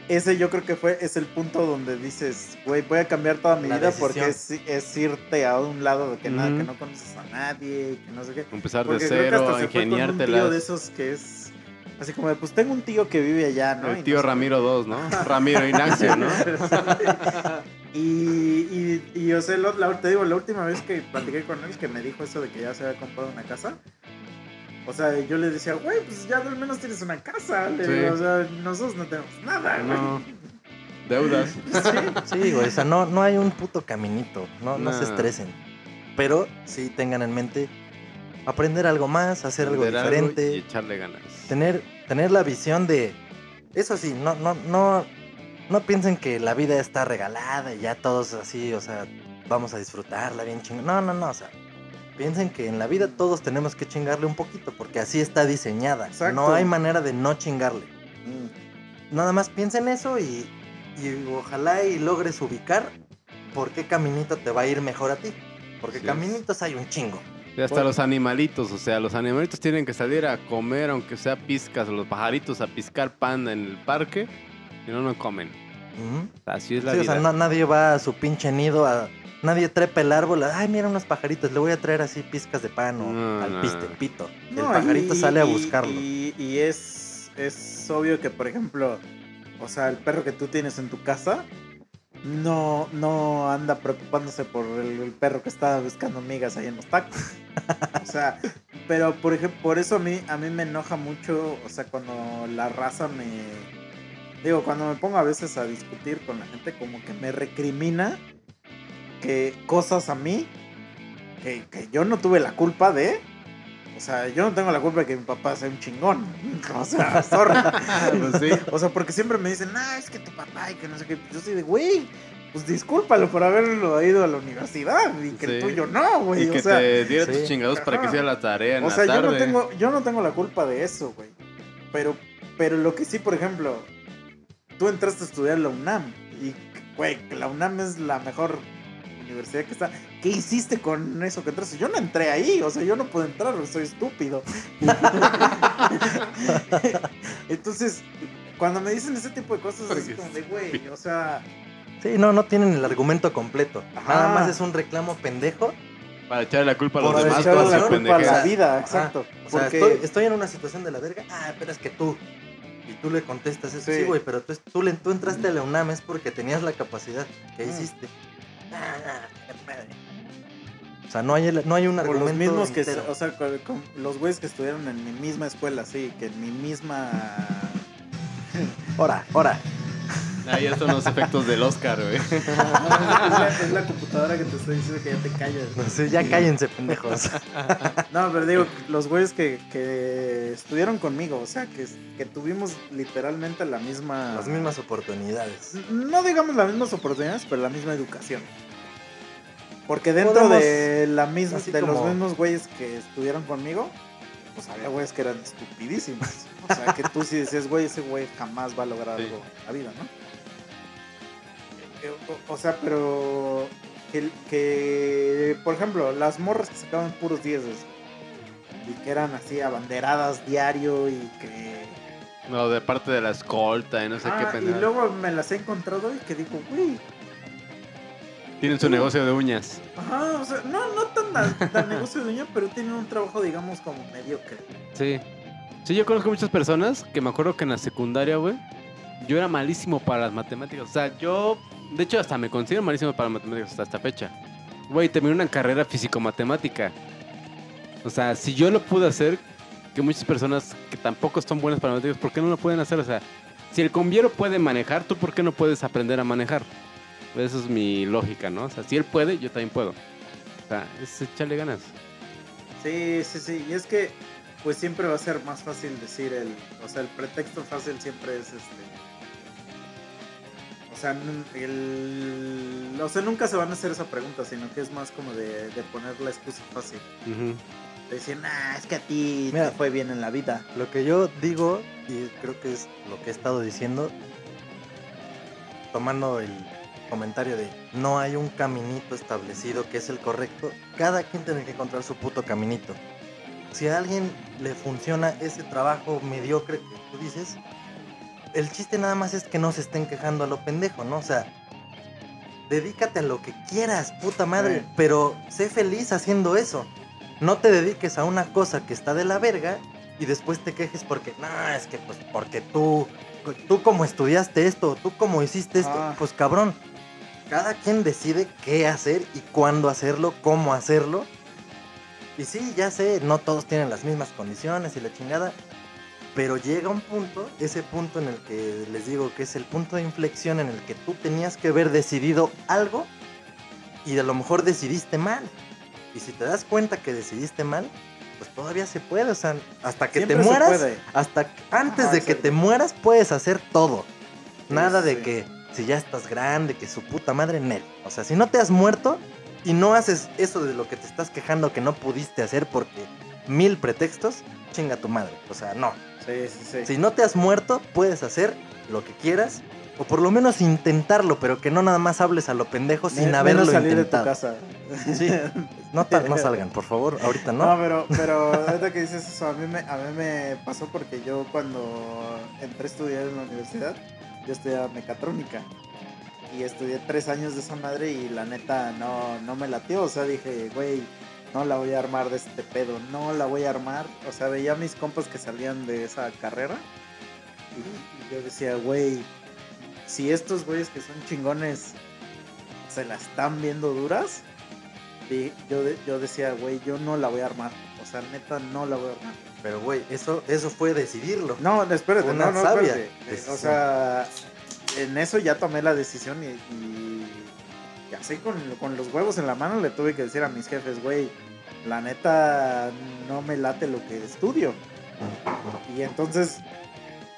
Ese yo creo que fue, es el punto donde dices, güey, voy a cambiar toda mi La vida porque es, es irte a un lado de que nada, que no conoces a nadie, que no sé qué. Empezar de Porque creo que cero, hasta se fue con un tío de esos que es así como de, pues tengo un tío que vive allá, ¿no? Y El tío no Ramiro 2, ¿no? *laughs* Ramiro Ignacio, ¿no? *laughs* y, y, y, o sea, lo- la- te digo, la última vez que platiqué con él, que me dijo eso de que ya se había comprado una casa. O sea, yo le decía, güey, pues ya al menos tienes una casa. Le Sí. digo, o sea, nosotros no tenemos nada, güey. No. Deudas. *laughs* Sí, güey, o sea, no, no hay un puto caminito, no, no se estresen. Pero sí tengan en mente aprender algo más, hacer algo Aprender diferente, y echarle ganas. tener, tener la visión de... Eso sí, no, no, no, no piensen que la vida está regalada y ya todos así, o sea, vamos a disfrutarla bien chingón. No, no, no, o sea, piensen que en la vida todos tenemos que chingarle un poquito porque así está diseñada. Exacto. No hay manera de no chingarle. Mm. Nada más piensa en eso y, y ojalá y logres ubicar por qué caminito te va a ir mejor a ti. Porque Sí. caminitos hay un chingo. Y hasta los animalitos, o sea, los animalitos tienen que salir a comer, aunque sea pizcas, los pajaritos a piscar pan en el parque, si no, no comen. Así es la Sí, o vida. sea, no- nadie va a su pinche nido a... Nadie trepa el árbol, ay, mira unos pajaritos, le voy a traer así pizcas de pan o No, al no. pistepito. el No, pajarito y- sale a buscarlo. Y, y es, es obvio que, por ejemplo, o sea, el perro que tú tienes en tu casa no, no anda preocupándose por el, el perro que está buscando migas ahí en los tacos. O sea, pero por ejemplo, por eso a mí, a mí me enoja mucho, o sea, cuando la raza me... Digo, cuando me pongo a veces a discutir con la gente, como que me recrimina que cosas a mí que, que yo no tuve la culpa de. O sea, yo no tengo la culpa de que mi papá sea un chingón. *laughs* O sea, *laughs* sorry. Pues sí. *laughs* O sea, porque siempre me dicen, ah, es que tu papá y que no sé qué. Yo soy de, güey, pues discúlpalo por haberlo ido a la universidad y que el Sí. tuyo no, güey. Y que o sea, te diera sí. tus chingados para que hiciera la tarea en o la sea yo no tengo, yo no tengo la culpa de eso, güey. Pero, pero lo que sí, por ejemplo, tú entraste a estudiar la UNAM y, güey, que la UNAM es la mejor universidad que está. ¿Qué hiciste con eso que entraste? Yo no entré ahí, o sea, yo no puedo entrar, soy estúpido. *laughs* Entonces, cuando me dicen ese tipo de cosas, es como de, güey, o sea, Sí, no, no tienen el argumento completo. Ajá. Nada más es un reclamo pendejo. Para echarle la culpa a Por los demás echarle por la culpa a la vida, exacto. O sea, porque estoy, estoy en una situación de la verga. Ah, pero es que tú. Y tú le contestas eso. Sí. Sí, güey, pero tú, tú, entraste a la UNAM es porque tenías la capacidad. ¿Qué Mm. hiciste? O sea, no hay, no hay un argumento los mismos que, o sea, con, con los güeyes que estudiaron en mi misma escuela, sí, que en mi misma... Ahora, ahora. Ahí están los efectos del Oscar, güey. *laughs* es, la, es la computadora que te está diciendo que ya te calles. No sé, ya cállense, pendejos. *laughs* No, pero digo, los güeyes que, que estuvieron conmigo, o sea, que, que tuvimos literalmente la misma... Las mismas oportunidades. No digamos las mismas oportunidades, pero la misma educación. Porque dentro Podemos- de la misma, de los mismos güeyes que estuvieron conmigo, pues había güeyes que eran estupidísimos. O sea, que tú sí decías, güey, ese güey jamás va a lograr Sí. algo en la vida, ¿no? O, o sea, pero que, que, por ejemplo, las morras que sacaban puros dieces y que eran así abanderadas diario y que No, de parte de la escolta y no sé Ah, qué y pendejo. luego me las he encontrado y que digo, güey, Tienen su negocio de uñas. ajá, o sea, no, no tan, tan *laughs* negocio de uña, pero tienen un trabajo, digamos, como mediocre. Sí. Sí, yo conozco muchas personas que me acuerdo que en la secundaria, güey, yo era malísimo para las matemáticas. O sea, yo, de hecho, hasta me considero malísimo para las matemáticas hasta esta fecha. Güey, terminé una carrera físico-matemática. O sea, si yo lo pude hacer, que muchas personas que tampoco son buenas para matemáticas, ¿por qué no lo pueden hacer? O sea, si el conviero puede manejar, ¿tú por qué no puedes aprender a manejar? Esa es mi lógica, ¿no? O sea, si él puede, yo también puedo. O sea, es echarle ganas. Sí, sí, sí, y es que, pues siempre va a ser más fácil decir el, o sea, el pretexto fácil siempre es este. O sea, el, o sea, nunca se van a hacer esa pregunta, sino que es más como de, de poner la excusa fácil. De decir, nah, es que a ti Mira. te fue bien en la vida. Lo que yo digo, y creo que es lo que he estado diciendo, tomando el comentario de no hay un caminito establecido que es el correcto, cada quien tiene que encontrar su puto caminito. Si a alguien le funciona ese trabajo mediocre que tú dices, el chiste nada más es que no se estén quejando a lo pendejo, ¿no? O sea, dedícate a lo que quieras, puta madre, Sí. pero sé feliz haciendo eso. No te dediques a una cosa que está de la verga y después te quejes porque, no, es que pues porque tú, tú como estudiaste esto, tú como hiciste esto, Ah. pues cabrón, cada quien decide qué hacer y cuándo hacerlo, cómo hacerlo. Y sí, ya sé, no todos tienen las mismas condiciones y la chingada, pero llega un punto, ese punto en el que les digo que es el punto de inflexión en el que tú tenías que haber decidido algo y a lo mejor decidiste mal. Y si te das cuenta que decidiste mal, pues todavía se puede, o sea, hasta que Siempre te mueras, hasta antes Ajá, de que te mueras puedes hacer todo. Sí, Nada de sí. que si ya estás grande, que su puta madre Nel. O sea, si no te has muerto y no haces eso de lo que te estás quejando que no pudiste hacer porque mil pretextos, chinga tu madre. O sea, no. Sí, sí, sí. Si no te has muerto, puedes hacer lo que quieras. O por lo menos intentarlo, pero que no nada más hables a lo pendejo sin haberlo menos salir intentado. de tu casa. Sí. No, no salgan, por favor. Ahorita No, no. pero, pero ahorita que dices eso, a mí, me, a mí me pasó porque yo cuando entré a estudiar en la universidad, yo estudiaba mecatrónica. Y estudié tres años de esa madre y la neta no, no me latió. O sea, dije, güey, no la voy a armar de este pedo, no la voy a armar. O sea, veía a mis compas que salían de esa carrera. Y, y yo decía, güey, si estos güeyes que son chingones se la están viendo duras, y yo, yo decía, güey, yo no la voy a armar. O sea, neta, no la voy a armar. Pero, güey, eso, eso fue decidirlo. No, espérate, Una no, no, sabia espérate. O sea, en eso ya tomé la decisión y así con, con los huevos en la mano le tuve que decir a mis jefes, güey, la neta no me late lo que estudio. Y entonces,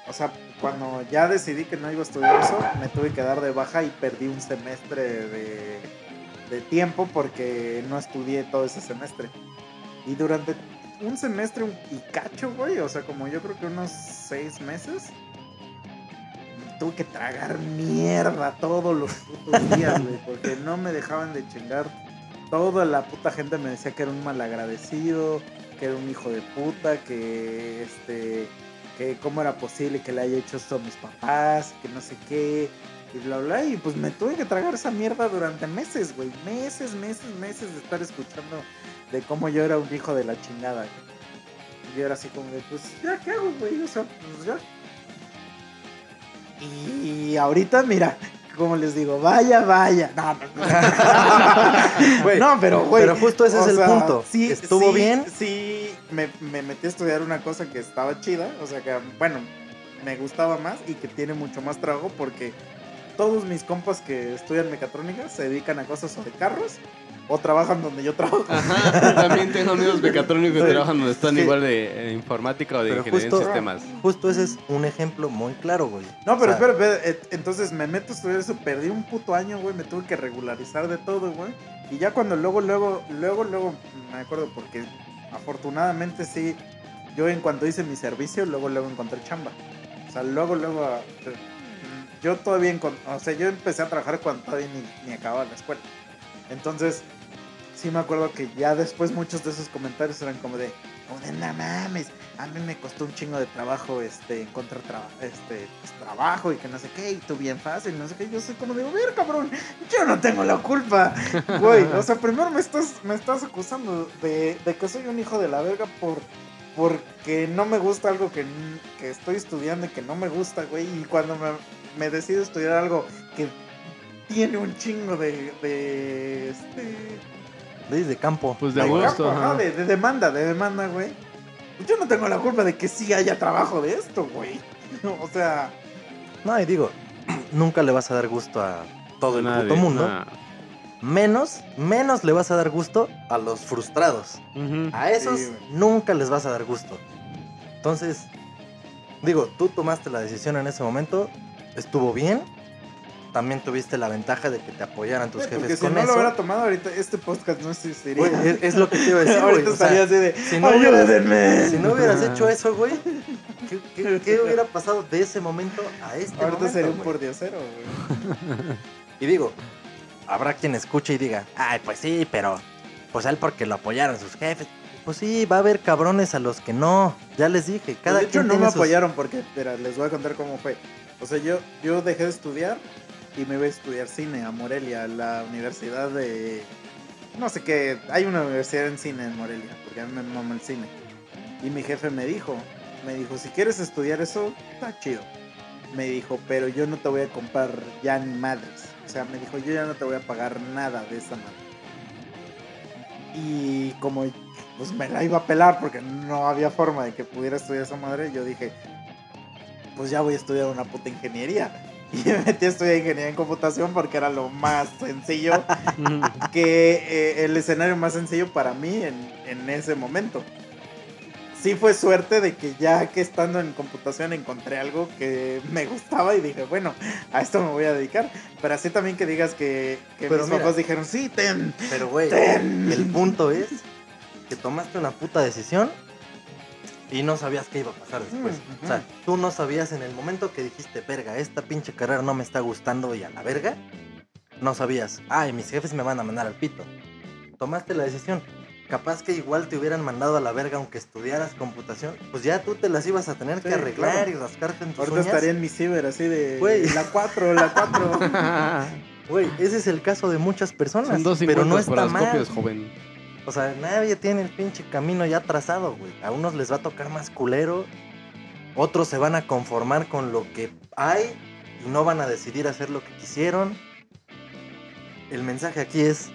o sea, cuando ya decidí que no iba a estudiar eso, me tuve que dar de baja y perdí un semestre de, tiempo porque no estudié todo ese semestre. Y durante un semestre y cacho, güey, o sea, como yo creo que unos seis meses, tuve que tragar mierda todos los putos días, güey, porque no me dejaban de chingar. Toda la puta gente me decía que era un malagradecido, que era un hijo de puta, que este que cómo era posible que le haya hecho esto a mis papás, que no sé qué, y bla bla, y pues me tuve que tragar esa mierda durante meses, güey, meses, meses, meses de estar escuchando de cómo yo era un hijo de la chingada. Y yo era así como de, pues, ya, ¿qué hago, güey? O sea, pues ya. Y ahorita, mira, como les digo, vaya, vaya. No, no, no. *laughs* Güey, no pero, güey. pero justo ese es el sea, punto. Sí, ¿Estuvo sí, bien? Sí, me, me metí a estudiar una cosa que estaba chida. O sea, que, bueno, me gustaba más y que tiene mucho más trabajo porque todos mis compas que estudian mecatrónica se dedican a cosas de carros o trabajan donde yo trabajo. Ajá, también tengo amigos mecatrónicos que Sí. trabajan donde están igual de eh, informática o de Pero ingeniería justo- en sistemas. Justo ese es un ejemplo muy claro, güey. No, pero O sea, espera, espera, eh, entonces me meto a estudiar eso, perdí un puto año, güey, me tuve que regularizar de todo, güey. Y ya cuando luego, luego, luego, luego, me acuerdo porque afortunadamente sí, yo en cuanto hice mi servicio, luego, luego encontré chamba. O sea, luego, luego, eh, yo todavía, o sea, yo empecé a trabajar cuando todavía ni, ni acababa la escuela. Entonces, sí me acuerdo que ya después muchos de esos comentarios eran como de, como de, no mames, a mí me costó un chingo de trabajo este encontrar traba- este pues, trabajo y que no sé qué, y tú bien fácil, no sé qué. Yo soy como de, ver, cabrón, yo no tengo la culpa, *laughs* güey. O sea, primero me estás, me estás acusando de, de que soy un hijo de la verga por porque no me gusta algo que, que estoy estudiando y que no me gusta, güey. Y cuando me, me decido estudiar algo que tiene un chingo de, de este leyes de campo. Pues de igual. gusto. Ajá, de, de demanda, de demanda, güey. Pues yo no tengo la culpa de que sí haya trabajo de esto, güey. *laughs* O sea, No, y digo, *clears throat* nunca le vas a dar gusto a todo el Nadie, puto mundo. nah. Menos, menos le vas a dar gusto a los frustrados. A esos Sí, nunca les vas a dar gusto. Entonces, digo, tú tomaste la decisión en ese momento, estuvo bien. También tuviste la ventaja de que te apoyaran tus güey, porque jefes si con no eso. lo hubiera tomado ahorita, este podcast no existiría. Güey, es, es lo que te iba a decir, güey. ahorita o sea, así de, si no hubieras- ayúdenme. Si no hubieras hecho eso, güey, ¿qué, qué- qué *laughs* hubiera pasado de ese momento a este ahorita momento? sería un pordiosero, güey. Y digo, habrá quien escuche y diga, ay, pues sí, pero pues él porque lo apoyaron sus jefes. Pues sí, va a haber cabrones a los que no. Ya les dije, cada de hecho, quien no me sus- apoyaron porque, espera, les voy a contar cómo fue. O sea, yo, yo dejé de estudiar y me iba a estudiar cine a Morelia, a la universidad de... No sé qué, hay una universidad en cine en Morelia, porque a mí me mama el cine. Y mi jefe me dijo, me dijo, si quieres estudiar eso, está chido. Me dijo, pero yo no te voy a comprar ya ni madres. O sea, me dijo, yo ya no te voy a pagar nada de esa madre. Y como pues me la iba a pelar porque no había forma de que pudiera estudiar esa madre, yo dije, pues ya voy a estudiar una puta ingeniería. *laughs* Y me metí a estudiar ingeniería en computación porque era lo más sencillo, *laughs* que eh, el escenario más sencillo para mí en, en ese momento. Sí fue suerte de que ya que estando en computación encontré algo que me gustaba y dije, bueno, a esto me voy a dedicar. Pero así también que digas que, que Pero mis mira. papás dijeron, sí, ten, Pero, güey, el punto es que tomaste una puta decisión y no sabías qué iba a pasar después. Mm, O sea, tú no sabías en el momento que dijiste, verga, esta pinche carrera no me está gustando y a la verga, no sabías, ay, mis jefes me van a mandar al pito. Tomaste la decisión. Capaz que igual te hubieran mandado a la verga aunque estudiaras computación, pues ya tú te las ibas a tener que Sí, arreglar claro. y rascarte en tus Ahorita uñas. estaría en mi ciber así de Güey. la 4, la 4. *laughs* Güey, ese es el caso de muchas personas, Son dos pero no está las mal. copias, joven. O sea, nadie tiene el pinche camino ya trazado, güey. A unos les va a tocar más culero. Otros se van a conformar con lo que hay y no van a decidir hacer lo que quisieron. El mensaje aquí es,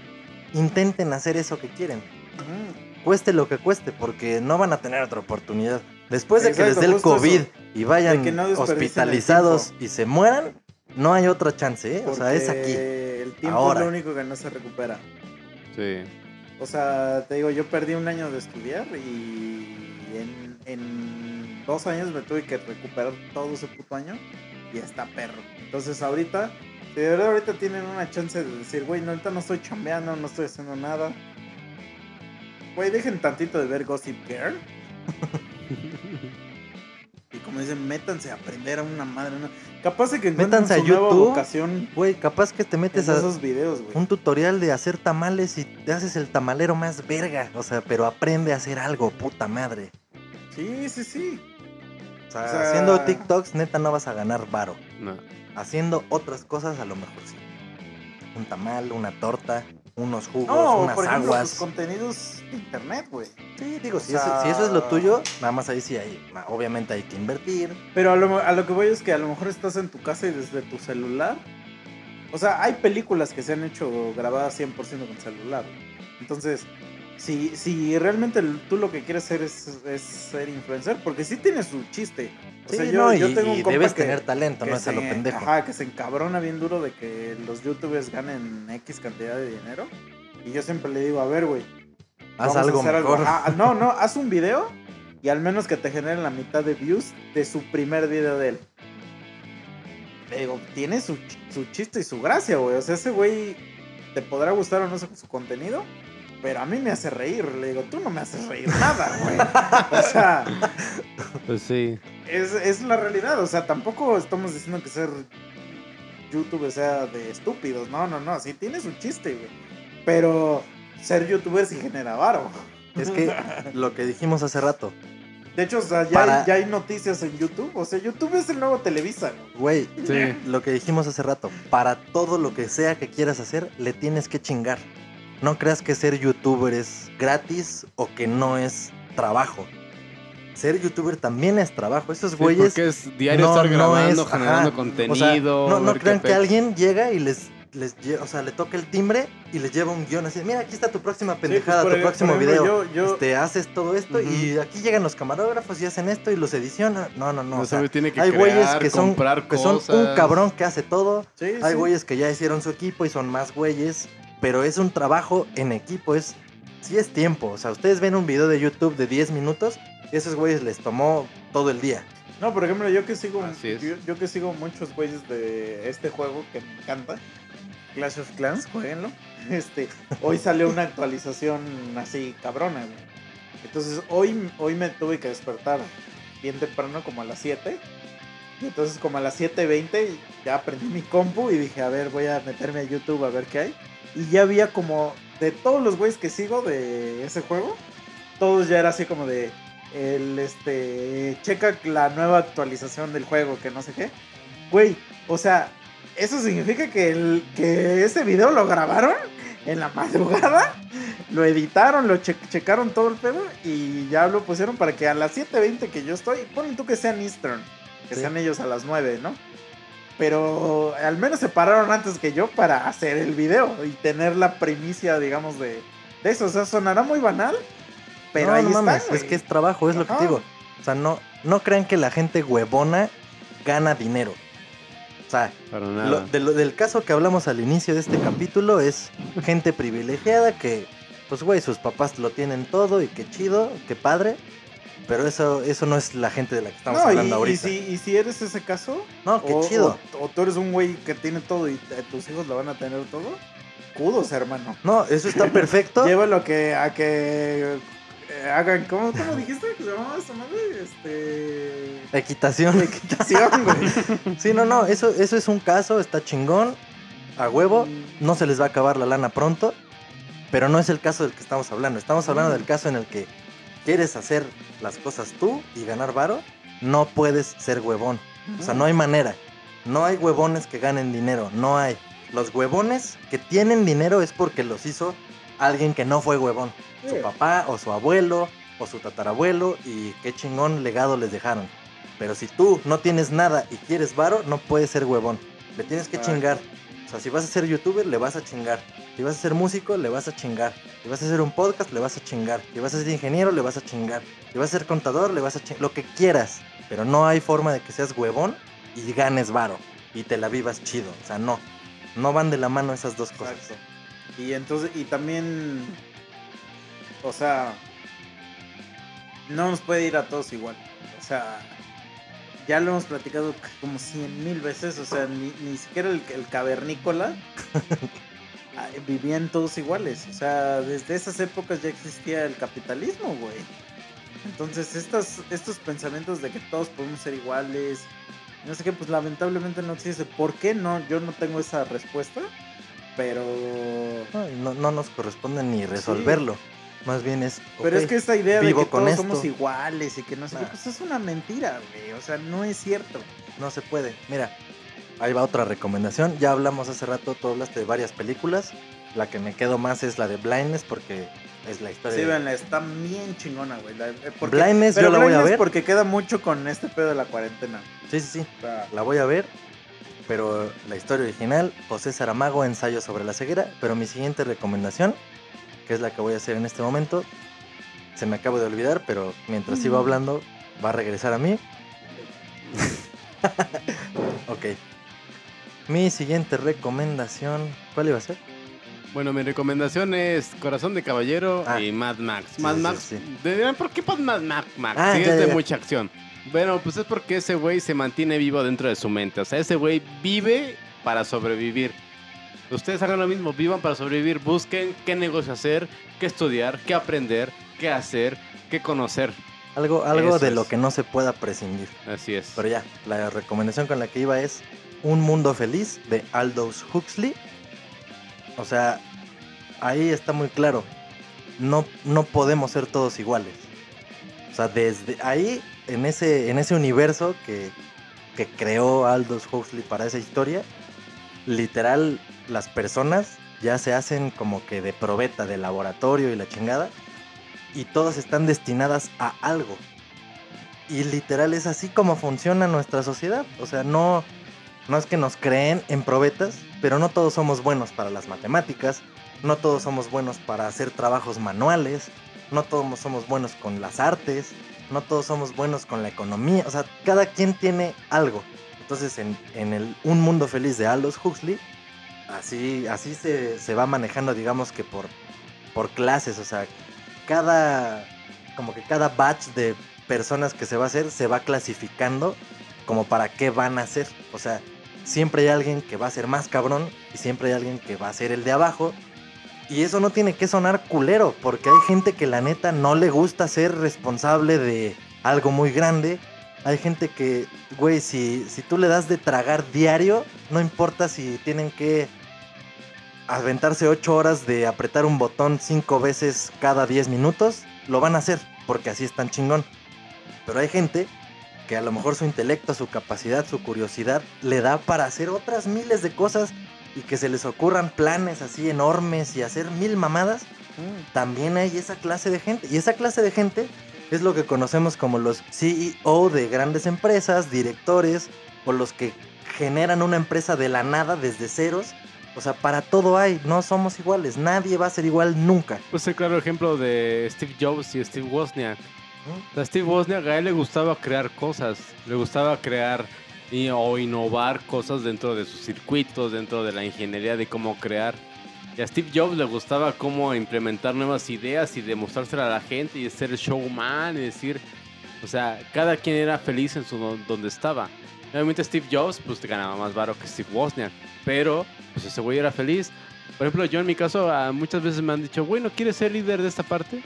intenten hacer eso que quieren. Cueste lo que cueste, porque no van a tener otra oportunidad. Después de que les dé el COVID eso. y vayan De no hospitalizados y se mueran, no hay otra chance, ¿eh? O sea, es aquí. El tiempo ahora. es lo único que no se recupera. Sí. O sea, te digo, yo perdí un año de estudiar y en, dos años me tuve que recuperar todo ese puto año y está perro. Entonces ahorita, si de verdad ahorita tienen una chance de decir, güey, no, ahorita no estoy chambeando, no estoy haciendo nada. Güey, dejen tantito de ver Gossip Girl. *laughs* Como dicen, métanse a aprender a una madre. ¿no? Capaz de que Métanse a YouTube. vocación Güey, capaz que te metes a, esos videos, güey. un tutorial de hacer tamales y te haces el tamalero más verga. O sea, pero aprende a hacer algo, puta madre. Sí, sí, sí. O sea, O sea- haciendo TikToks, neta, no vas a ganar varo. No. Haciendo otras cosas, a lo mejor sí. Un tamal, una torta, unos jugos, No, unas por ejemplo, aguas. tus contenidos de internet, güey. Sí, digo, si, eso, si eso es lo tuyo, nada más ahí sí hay. Obviamente hay que invertir. Pero a lo, a lo que voy es que a lo mejor estás en tu casa y desde tu celular. O sea, hay películas que se han hecho grabadas 100% con celular. Entonces, si, si realmente tú lo que quieres hacer es, es ser influencer, porque sí tiene su chiste. O Sí, sea, yo, no, yo y, tengo un y debes que- tener talento, que no es a lo pendejo. Ajá, que se encabrona bien duro de que los youtubers ganen X cantidad de dinero. Y yo siempre le digo, a ver, güey. Haz vamos a algo hacer mejor. Ajá, no, no, *laughs* haz un video y al menos que te generen la mitad de views de su primer video de él. Digo, tiene su, su chiste y su gracia, güey. O sea, ese güey te podrá gustar o no su contenido, pero a mí me hace reír. Le digo, tú no me haces reír nada, güey. O sea, Pues sí. es, es la realidad. O sea, tampoco estamos diciendo que ser youtuber sea de estúpidos. No, no, no. Sí tiene su chiste, güey. Pero ser youtuber sí genera varo. Es que lo que dijimos hace rato, De hecho, o sea, ya, Para- hay, ya hay noticias en YouTube. O sea, YouTube es el nuevo Televisa. güey. güey, Sí. lo que dijimos hace rato, para todo lo que sea que quieras hacer, le tienes que chingar. No creas que ser youtuber es gratis o que no es trabajo. Ser youtuber también es trabajo. Esos Sí, güeyes porque es diario no- estar no grabando, es- generando ajá. contenido. O sea, no, no crean que alguien llega y les, o sea, le toca el timbre y les lleva un guion así, mira, aquí está tu próxima pendejada, pues, por tu ej- próximo ejemplo, video. yo- yo- Este, haces todo esto y aquí llegan los camarógrafos y hacen esto y los edicionan. No, no, no. No, o sea, sabe, tiene que hay güeyes que son, que son un cabrón que hace todo. Sí, Hay sí. güeyes que ya hicieron su equipo y son más güeyes, pero es un trabajo en equipo, es sí es tiempo. O sea, ustedes ven un video de YouTube de 10 minutos y esos güeyes les tomó todo el día. No, por ejemplo, yo que sigo, yo que sigo muchos güeyes de este juego que me encanta, Clash of Clans, jueguenlo. *laughs* Este, hoy salió una actualización así cabrona, güey. Entonces hoy, hoy me tuve que despertar bien temprano, como a las 7. Y entonces como a las 7.20 ya prendí mi compu y dije, a ver, voy a meterme a YouTube a ver qué hay. Y ya había como, de todos los güeyes que sigo de ese juego, todos ya era así como de, el este checa la nueva actualización del juego que no sé qué güey o sea eso significa que el que ese video lo grabaron en la madrugada lo editaron lo che- checaron todo el pedo y ya lo pusieron para que a las 7:20 que yo estoy ponen tú que sean Eastern que Sí. sean ellos a las 9 no pero al menos se pararon antes que yo para hacer el video y tener la primicia digamos de, de eso o sea sonará muy banal pero no, ahí no está, mames, es que es trabajo, es lo que te digo. O sea, no, no crean que la gente huevona gana dinero. O sea, Para nada. lo- de lo- del caso que hablamos al inicio de este capítulo es gente privilegiada que, pues güey, sus papás lo tienen todo y qué chido, qué padre. Pero eso, eso no es la gente de la que estamos No, y, hablando y ahorita. si, y si eres ese caso, No, qué o, chido. O, o tú eres un güey que tiene todo y tus hijos lo van a tener todo, kudos, hermano. No, eso está perfecto. *laughs* Llévalo que, a que eh, hagan, ¿cómo, ¿cómo dijiste que se llamaba esa madre? Este... Equitación. Equitación, *laughs* güey. Sí, no, no, eso, eso es un caso, está chingón, a huevo, no se les va a acabar la lana pronto, pero no es el caso del que estamos hablando. Estamos hablando del caso en el que quieres hacer las cosas tú y ganar varo, no puedes ser huevón. O sea, no hay manera. No hay huevones que ganen dinero, no hay. Los huevones que tienen dinero es porque los hizo alguien que no fue huevón. Su papá o su abuelo o su tatarabuelo y qué chingón legado les dejaron. Pero si tú no tienes nada y quieres varo, no puedes ser huevón. Le tienes que chingar. Sea, si vas a ser youtuber, le vas a chingar. Si vas a ser músico, le vas a chingar. Si vas a hacer un podcast, le vas a chingar. Si vas a ser ingeniero, le vas a chingar. Si vas a ser contador, le vas a chingar. Lo que quieras. Pero no hay forma de que seas huevón y ganes varo. Y te la vivas chido. O sea, no. No van de la mano esas dos cosas. Y entonces, y también, o sea, no nos puede ir a todos igual. O sea, ya lo hemos platicado como cien mil veces. O sea, ni, ni siquiera el, el cavernícola *laughs* ah, vivían todos iguales. O sea, desde esas épocas ya existía el capitalismo, güey. Entonces, estas, estos pensamientos de que todos podemos ser iguales, no sé qué, pues lamentablemente no existe. ¿Por qué no? Yo no tengo esa respuesta, pero... No, no nos corresponde ni resolverlo. Más bien es. Pero es que esta idea de que todos esto. somos iguales y que no sé qué, Nah. pues es una mentira, güey. O sea, no es cierto. No se puede. Mira, ahí va otra recomendación. Ya hablamos hace rato, tú hablaste de varias películas. La que me quedo más es la de Blindness porque es la historia. Sí, de- está bien chingona, güey. La- eh, porque- Blindness, pero yo la voy a ver. porque queda mucho con este pedo de la cuarentena. Sí, sí, sí. O sea, La voy a ver. Pero la historia original, José Saramago, ensayo sobre la ceguera. Pero mi siguiente recomendación que es la que voy a hacer en este momento. Se me acaba de olvidar, pero mientras sigo hablando, va a regresar a mí. *laughs* ok. Mi siguiente recomendación, ¿cuál iba a ser? Bueno, mi recomendación es Corazón de Caballero Ah. y Mad Max. Sí, Mad sí, Max. sí. dirán, ¿por qué Mad Max? Mad Max? Ah, sí, ya, es de ya. mucha acción. Bueno, pues es porque ese güey se mantiene vivo dentro de su mente. O sea, ese güey vive para sobrevivir. Ustedes hagan lo mismo, vivan para sobrevivir. Busquen qué negocio hacer, qué estudiar, qué aprender, qué hacer, qué conocer. Algo, algo Eso de es. lo que no se pueda prescindir. Así es. Pero ya, la recomendación con la que iba es Un Mundo Feliz de Aldous Huxley. O sea, ahí está muy claro. No, no podemos ser todos iguales. O sea, desde ahí, en ese, en ese universo que, que creó Aldous Huxley para esa historia, literal, las personas ya se hacen como que de probeta, de laboratorio y la chingada. Y todas están destinadas a algo. Y literal es así como funciona nuestra sociedad. O sea, no, no es que nos creen en probetas, pero no todos somos buenos para las matemáticas, no todos somos buenos para hacer trabajos manuales, no todos somos buenos con las artes, no todos somos buenos con la economía. O sea, cada quien tiene algo. Entonces, en, en el Un Mundo Feliz de Aldous Huxley, así, así se, se va manejando, digamos que por, por clases. O sea, cada, como que cada batch de personas que se va a hacer se va clasificando como para qué van a hacer. O sea, siempre hay alguien que va a ser más cabrón y siempre hay alguien que va a ser el de abajo. Y eso no tiene que sonar culero, porque hay gente que la neta no le gusta ser responsable de algo muy grande. Hay gente que, güey, si, si tú le das de tragar diario, no importa si tienen que aventarse 8 horas de apretar un botón 5 veces cada 10 minutos, lo van a hacer, porque así están chingón. Pero hay gente que a lo mejor su intelecto, su capacidad, su curiosidad le da para hacer otras miles de cosas y que se les ocurran planes así enormes y hacer mil mamadas. También hay esa clase de gente. Y esa clase de gente es lo que conocemos como los CEO de grandes empresas, directores o los que generan una empresa de la nada desde ceros. O sea, para todo hay, no somos iguales, nadie va a ser igual nunca. Pues el claro ejemplo de Steve Jobs y Steve Wozniak. Sea, Steve Wozniak a él le gustaba crear cosas, le gustaba crear y, o innovar cosas dentro de sus circuitos, dentro de la ingeniería de cómo crear. Y a Steve Jobs le gustaba cómo implementar nuevas ideas y demostrársela a la gente y ser el showman y decir, o sea, cada quien era feliz en su don- donde estaba. Obviamente Steve Jobs pues ganaba más varo que Steve Wozniak, pero pues ese güey era feliz. Por ejemplo, yo en mi caso ah, muchas veces me han dicho, güey, ¿no quieres ser líder de esta parte?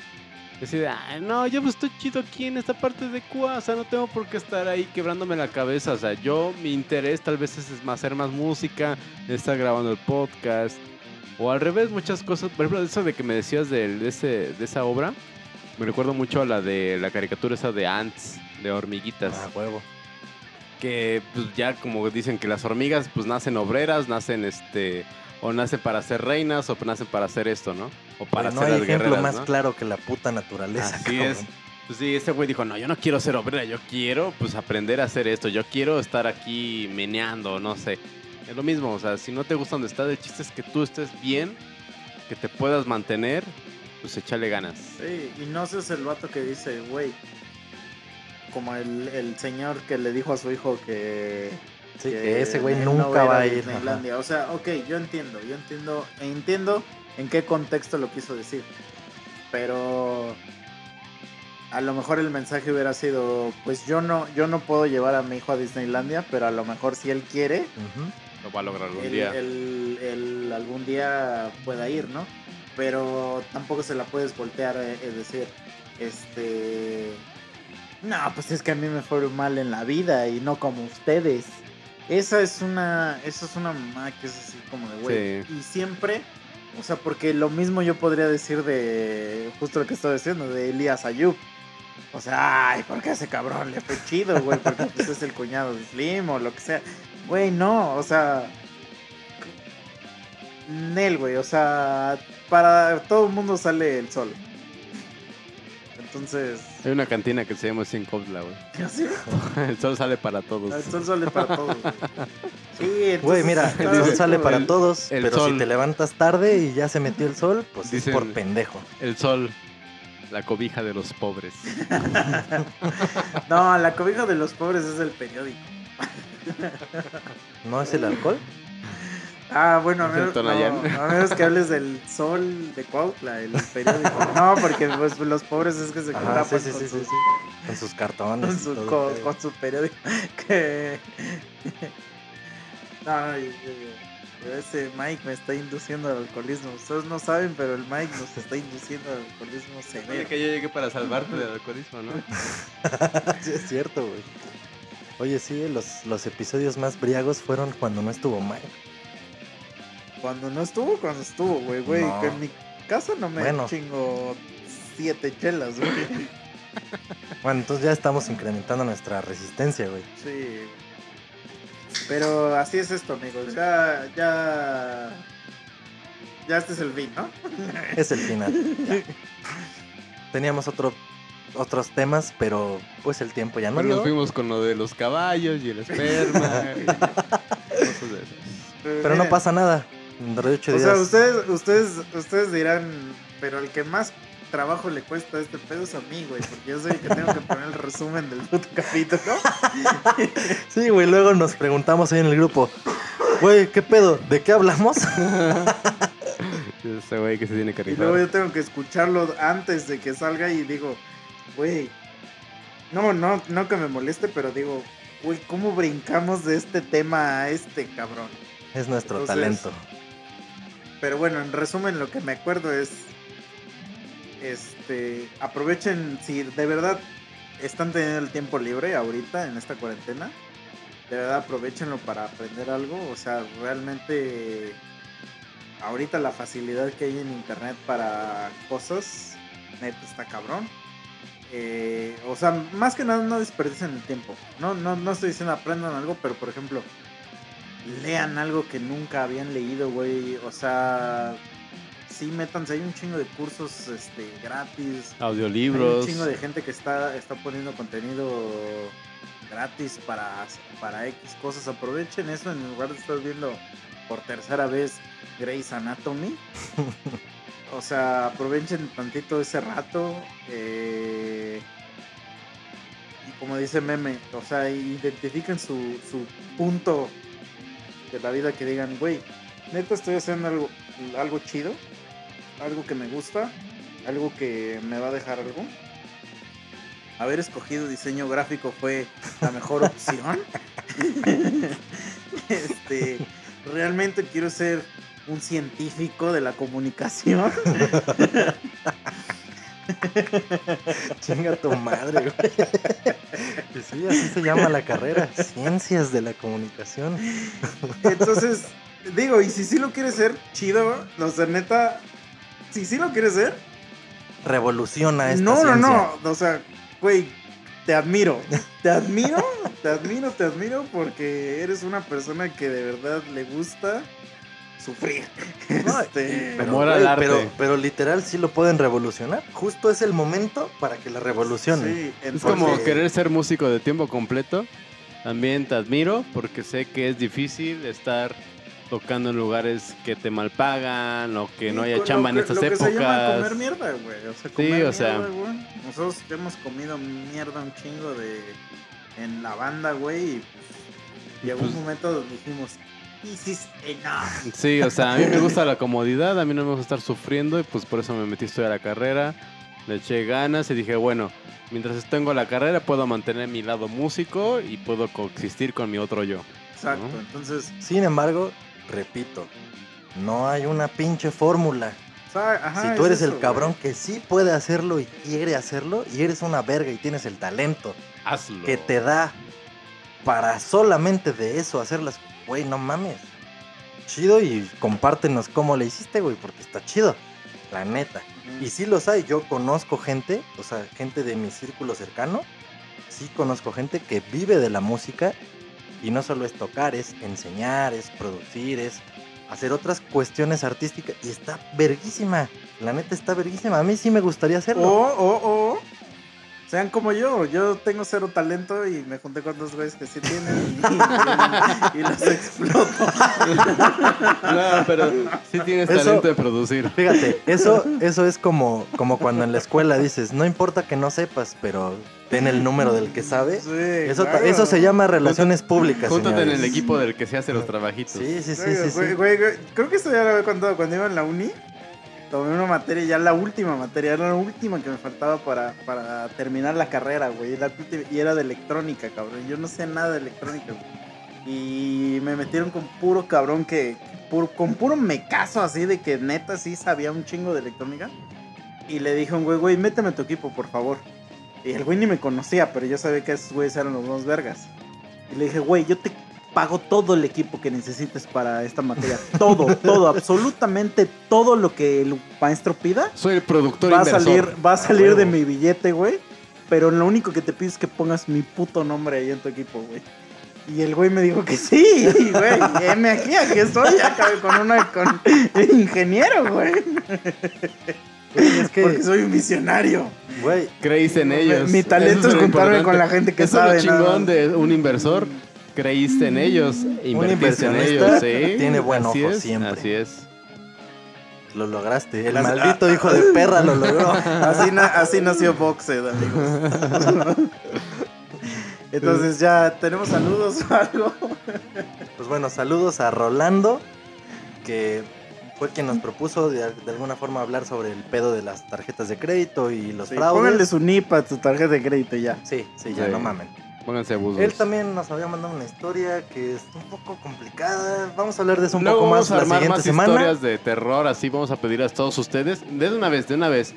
Decir, "Ah, no, yo pues estoy chido aquí en esta parte de Cuba, o sea, no tengo por qué estar ahí quebrándome la cabeza, o sea, yo, mi interés tal vez es hacer más música, estar grabando el podcast, o al revés, muchas cosas, por ejemplo, eso de que me decías de, de ese, de esa obra, me recuerdo mucho a la de la caricatura esa de Ants, de hormiguitas Ah, huevo. que pues ya como dicen que las hormigas pues nacen obreras, nacen este o nacen para ser reinas o nacen para hacer esto, ¿no? O para Güey, no ser hay las ejemplo guerreras, más ¿no? claro que la puta naturaleza. Así cabrón. es. Pues sí, ese güey dijo, no, yo no quiero ser obrera, yo quiero pues aprender a hacer esto, yo quiero estar aquí meneando, no sé. Es lo mismo, o sea, si no te gusta donde estás, el chiste es que tú estés bien, que te puedas mantener, pues échale ganas. Sí, y no seas el vato que dice, güey, como el, el señor que le dijo a su hijo que... Sí, que ese güey no nunca va a ir. Disneylandia. O sea, ok, yo entiendo, yo entiendo, entiendo en qué contexto lo quiso decir. Pero a lo mejor el mensaje hubiera sido, pues yo no, yo no puedo llevar a mi hijo a Disneylandia, pero a lo mejor si él quiere. Lo va a lograr algún día. él- él algún día pueda ir, ¿no? Pero tampoco se la puedes voltear, eh, es decir, este... No, pues es que a mí me fue mal en la vida y no como ustedes. Esa es una, eso es una mamá que es así como de güey. Sí. Y siempre, o sea, porque lo mismo yo podría decir de, justo lo que estaba diciendo, de Elías Ayub. O sea, ay, ¿por qué ese cabrón le fue chido, güey? Porque pues, es el cuñado de Slim o lo que sea. Güey, no, o sea. Nel, güey, o sea, para todo el mundo sale el sol. Entonces, Hay una cantina que se llama así en Cobla, güey. ¿así? *laughs* El sol sale para todos. El sol sale para todos. güey. *laughs* Sí, entonces Güey, mira, el sol sale el- para todos, el pero sol. si te levantas tarde y ya se metió el sol, pues Dicen- es por pendejo. El sol, la cobija de los pobres. *laughs* No, la cobija de los pobres es el periódico. ¿No es el alcohol? Ah, bueno, a menos, Tonayán. no, a menos que hables del sol de Cuautla, el periódico. No, porque pues, los pobres es que se sí, sí, con, sí, su, sí, sí. Con sus cartones. con su- con- con su periódico. *laughs* Que... No, yo- yo- ese Mike me está induciendo al alcoholismo. Ustedes no saben, pero el Mike nos está induciendo al alcoholismo severo. que yo llegué para salvarte del alcoholismo, ¿no? *laughs* Sí, es cierto, güey. Oye, sí, los, los episodios más briagos fueron cuando no estuvo Mike. Cuando no estuvo, cuando estuvo, güey, güey. No. que En mi casa no me Bueno. chingo siete chelas, güey. *laughs* Bueno, entonces ya estamos incrementando nuestra resistencia, güey. Sí. Pero así es esto, amigos. Ya, ya. Ya este es el fin, ¿no? Es el final. Ya. *laughs* Teníamos otro, otros temas, pero pues el tiempo ya no Pero nos dio. fuimos con lo de los caballos y el esperma. *laughs* y cosas de esas. Pero no Miren, pasa nada. Dentro de ocho O días. sea, ustedes, ustedes, ustedes dirán, pero el que más trabajo le cuesta a este pedo es a mí, güey, porque yo soy el que tengo que poner el resumen del puto capítulo. *laughs* Sí, güey, luego nos preguntamos ahí en el grupo. Güey, ¿qué pedo? ¿De qué hablamos? *laughs* Ese güey que se tiene que Y luego yo tengo que escucharlo antes de que salga y digo, güey, no, no, no que me moleste, pero digo, güey, ¿cómo brincamos de este tema a este cabrón? Es nuestro Entonces- talento. Pero bueno, en resumen, lo que me acuerdo es, este, aprovechen, si de verdad están teniendo el tiempo libre ahorita en esta cuarentena, de verdad aprovechenlo para aprender algo, o sea, realmente ahorita la facilidad que hay en internet para cosas, neta está cabrón. Eh, o sea, más que nada no desperdicien el tiempo. No, no, no estoy diciendo aprendan algo, pero por ejemplo, lean algo que nunca habían leído, güey. O sea, sí, métanse. Hay un chingo de cursos este, gratis. Hay Audiolibros. un chingo de gente que está, está poniendo contenido gratis para, para X cosas. Aprovechen eso en lugar de estar viendo por tercera vez Grey's Anatomy. *laughs* O sea, aprovechen tantito ese rato. eh, y como dice Meme, o sea, identifiquen su, su punto de la vida que digan, güey, neta estoy haciendo algo, algo chido, algo que me gusta, algo que me va a dejar algo. Haber escogido diseño gráfico fue la mejor opción. *laughs* este, realmente quiero ser un científico de la comunicación. *laughs* Chinga tu madre, güey. Y sí, así se llama la carrera. Ciencias de la comunicación. Entonces, digo, y si sí lo quieres ser, chido, o sea, neta, si sí lo quieres ser, Revoluciona esta no, no, ciencia. no, o sea, güey, te admiro, te admiro, te admiro, te admiro porque eres una persona que de verdad le gusta sufrir. *laughs* No, Este, Pero, al arte. pero, pero literal sí lo pueden revolucionar. Justo es el momento para que la revolucionen. sí, Es como querer ser músico de tiempo completo. También te admiro porque sé que es difícil estar tocando en lugares que te malpagan o que no haya chamba en estas lo que se llama épocas. comer mierda, güey. O sea, Sí, o sea. güey. Nosotros hemos comido mierda un chingo de en la banda, güey. Y pues, llegó pues- un momento donde dijimos, this is enough. Sí, o sea, a mí me gusta la comodidad, a mí no me gusta estar sufriendo y pues por eso me metí a estudiar la carrera. Le eché ganas y dije, bueno, mientras tengo la carrera puedo mantener mi lado músico y puedo coexistir con mi otro yo. Exacto, ¿no? entonces, Sin embargo, repito, no hay una pinche fórmula. ajá, si tú eres eso, el cabrón que sí puede hacerlo y quiere hacerlo, y eres una verga y tienes el talento Hazlo. que te da para solamente de eso hacerlas, güey, no mames. Chido y compártenos cómo le hiciste, güey, porque está chido, la neta. Y sí los hay, yo conozco gente, o sea, gente de mi círculo cercano, sí conozco gente que vive de la música y no solo es tocar, es enseñar, es producir, es hacer otras cuestiones artísticas y está verguísima. La neta está verguísima. A mí sí me gustaría hacerlo. O, o, o, Sean como yo, yo tengo cero talento y me junté con dos güeyes que sí tienen *laughs* y, y los exploto. *laughs* No, pero sí tienes Eso- talento de producir. Fíjate, eso, eso es como, como cuando en la escuela dices, no importa que no sepas, pero ten el número del que sabe. Sí, Eso, claro. eso se llama relaciones públicas. Júntate en el equipo del que se hace los trabajitos. Sí, sí, sí, Güey, sí, sí. güey, güey, güey, creo que esto ya lo había contado cuando iba en la uni. Tomé una materia, ya la última materia, era la última que me faltaba para, para terminar la carrera, güey. Y era de electrónica, cabrón. Yo no sé nada de electrónica, güey. Y me metieron con puro cabrón que. puro- con puro mecazo así de que neta sí sabía un chingo de electrónica. Y le dije a un güey, güey, méteme a tu equipo, por favor. Y el güey ni me conocía, pero yo sabía que esos güeyes eran los dos vergas. Y le dije, güey, yo te pago todo el equipo que necesites para esta materia. Todo, *laughs* todo, absolutamente todo lo que el maestro pida Soy el productor va a inversor. salir, va a salir de mi billete, güey. Pero lo único que te pido es que pongas mi puto nombre ahí en tu equipo, güey. Y el güey me dijo que sí, güey. M aquí, aquí estoy, acá con una con ingeniero, güey. Güey, es que, Porque soy un visionario. güey, Creíste en ellos. Mi talento es juntarme importante. con la gente que Eso sabe, Es lo chingón nada de un inversor. Creíste en ellos. Invertiste en inversionista ellos, sí. tiene buen Así ojo es, siempre. Así es. lo lograste. El Las- maldito hijo de perra lo logró. *laughs* Así, na- así nació Boxed, amigos. *laughs* Entonces ya tenemos saludos o algo. Pues bueno, saludos a Rolando, que fue quien nos propuso de, de alguna forma hablar sobre el pedo de las tarjetas de crédito y los Sí, fraudes. pónganle su NIP a tu tarjeta de crédito ya. Sí, sí, ya Sí. no mamen. Pónganse. Él también nos había mandado una historia que es un poco complicada. Vamos a hablar de eso un Luego poco vamos más a la armar siguiente más semana. historias de terror, así vamos a pedir a todos ustedes, de una vez, de una vez,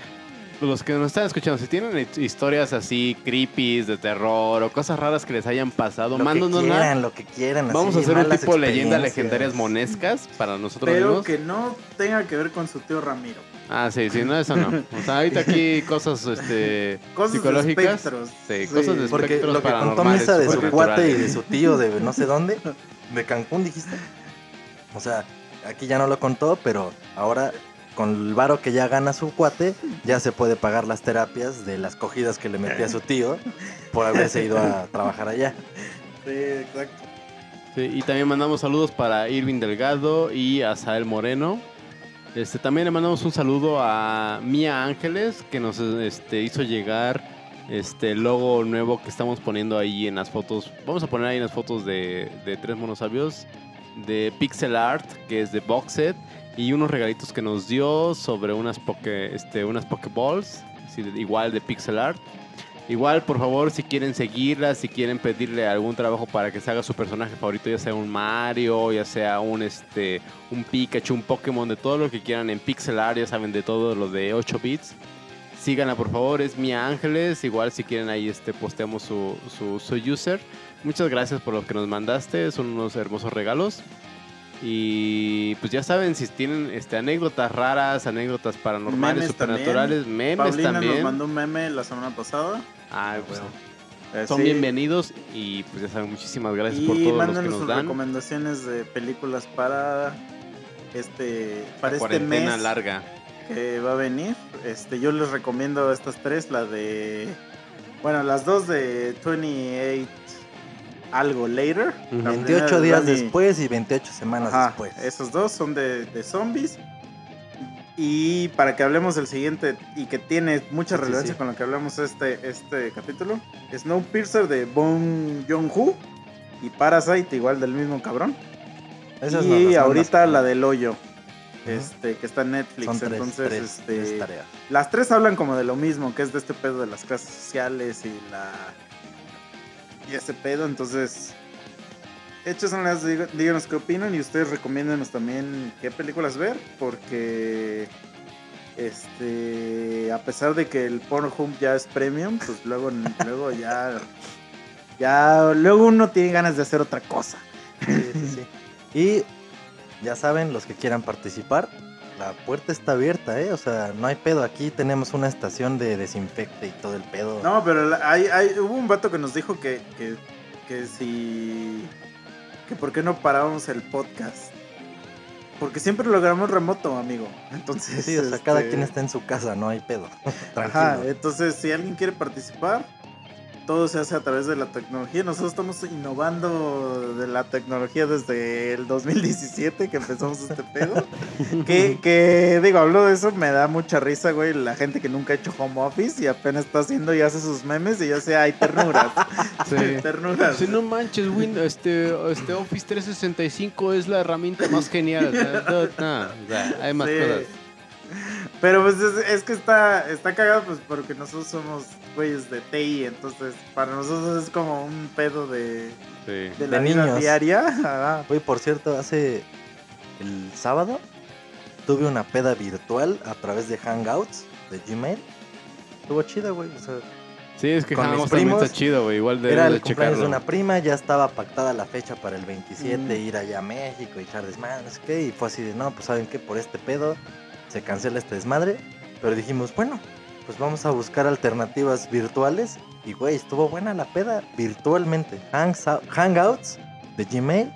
los que nos están escuchando, si tienen historias así creepy, de terror o cosas raras que les hayan pasado, Lo que quieran, lo que quieran. Vamos a hacer un tipo leyendas experiencias. legendarias monescas para nosotros Pero mismos. que no tenga que ver con su tío Ramiro. Ah, sí, sí, no, eso no. O sea, ahorita aquí *laughs* cosas este, Cosas de psicológicas. espectros. Sí, Sí. cosas de Porque espectros lo que contó Misa de su cuate y de su tío de no sé dónde, de Cancún dijiste. O sea, aquí ya no lo contó, pero ahora con el varo que ya gana su cuate, ya se puede pagar las terapias de las cogidas que le metía su tío por haberse ido a *laughs* trabajar allá. Sí, exacto. Sí, y también mandamos saludos para Irving Delgado y a Sael Moreno. Este, también le mandamos un saludo a Mía Ángeles, que nos este, hizo llegar este el logo nuevo que estamos poniendo ahí en las fotos. Vamos a poner ahí en las fotos de, de Tres Monos Sabios, de Pixel Art, que es de Box Set, y unos regalitos que nos dio sobre unas, poke, este, unas Pokeballs, igual de Pixel Art. Igual, por favor, si quieren seguirla, si quieren pedirle algún trabajo para que se haga su personaje favorito, ya sea un Mario, ya sea un este un Pikachu, un Pokémon, de todo lo que quieran en pixel art, ya saben, de todo lo de 8 bits. Síganla, por favor, es Mia Ángeles. Igual, si quieren, ahí este, posteamos su, su, su user. Muchas gracias por lo que nos mandaste, son unos hermosos regalos. Y pues ya saben, si tienen este, anécdotas raras, anécdotas paranormales, Memes supernaturales, memes Paulina nos también. mandó un meme la semana pasada. Ah, pues, Eh, son sí. bienvenidos y pues ya saben, muchísimas gracias por Y todos los que mándanos nos sus dan. recomendaciones de películas para este para La este mes larga. que va a venir. Este, yo les recomiendo estas tres, la de bueno, las dos de 28 algo later. Ujú. La primera 28 de días después y 28 semanas Ajá, después. Esos dos son de, de zombies. Y para que hablemos del siguiente y que tiene mucha sí, relevancia sí. con lo que hablamos este, este capítulo, Snowpiercer de Bong Joon-ho y Parasite igual del mismo cabrón. Esas y ahorita la del hoyo, este que está en Netflix. Son tres, Entonces, tres, este, tres las tres hablan como de lo mismo, que es de este pedo de las clases sociales y la y ese pedo, entonces échesenlas, díg- díganos qué opinan y ustedes recomiéndenos también qué películas ver, porque este a pesar de que el Pornhub ya es premium, pues luego luego ya ya luego uno tiene ganas de hacer otra cosa. Sí, sí, sí. *laughs* Y ya saben, los que quieran participar, la puerta está abierta, ¿eh? O sea, no hay pedo. Aquí tenemos una estación de desinfecte y todo el pedo. No, pero hay, hay- hubo un vato que nos dijo que, que, que si. que por qué no parábamos el podcast. Porque siempre lo grabamos remoto, amigo. Entonces. Sí, o sea, cada este, quien está en su casa, no hay pedo. *laughs* Ajá, Tranquilo. entonces si alguien quiere participar, todo se hace a través de la tecnología. Nosotros estamos innovando de la tecnología desde el 2017 que empezamos este *laughs* pedo. que, que, digo, hablo de eso, me da mucha risa, güey, la gente que nunca ha hecho home office y apenas está haciendo y hace sus memes y ya sea, hay ternuras. *laughs* Sí. ternuras. Sí, no manches, Win, este, este Office 365 es la herramienta más genial. no, no, o sea, hay más Sí. cosas. Pero pues es, es que está, está cagado pues porque nosotros somos güeyes de TI, entonces para nosotros es como un pedo de, Sí. de la De vida niños. diaria. *laughs* Ajá. Oye, por cierto, hace el sábado tuve una peda virtual a través de Hangouts de Gmail. Estuvo chida, güey. O sea, Sí, es que Con mis Hangouts también primos, está chido, güey. Igual de, era de el cumpleaños de checarlo. una prima, ya estaba pactada la fecha para el 27, Mm. ir allá a México y echar desmadre, no sé qué. Y fue así de, no, pues saben qué, por este pedo se cancela este desmadre. Pero dijimos, bueno, pues vamos a buscar alternativas virtuales. Y güey, estuvo buena la peda virtualmente. Hangouts de Gmail.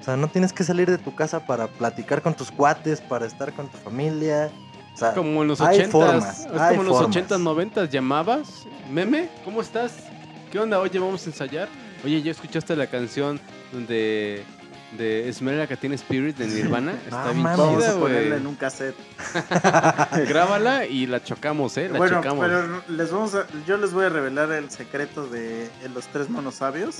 O sea, no tienes que salir de tu casa para platicar con tus cuates, para estar con tu familia. O sea, Como en los Hay 80 formas, Es como en los formas. 80 90 llamabas. Meme, ¿cómo estás? ¿Qué onda? Oye, vamos a ensayar. Oye, ¿ya escuchaste la canción de de Esmeralda que tiene Spirit de Nirvana? *laughs* Está Ah, bien mames. Vamos chida, a ponerla en un cassette. *laughs* *laughs* Grábala y la chocamos, ¿eh? La bueno, chocamos. pero les vamos a, yo les voy a revelar el secreto de, de los tres monos sabios.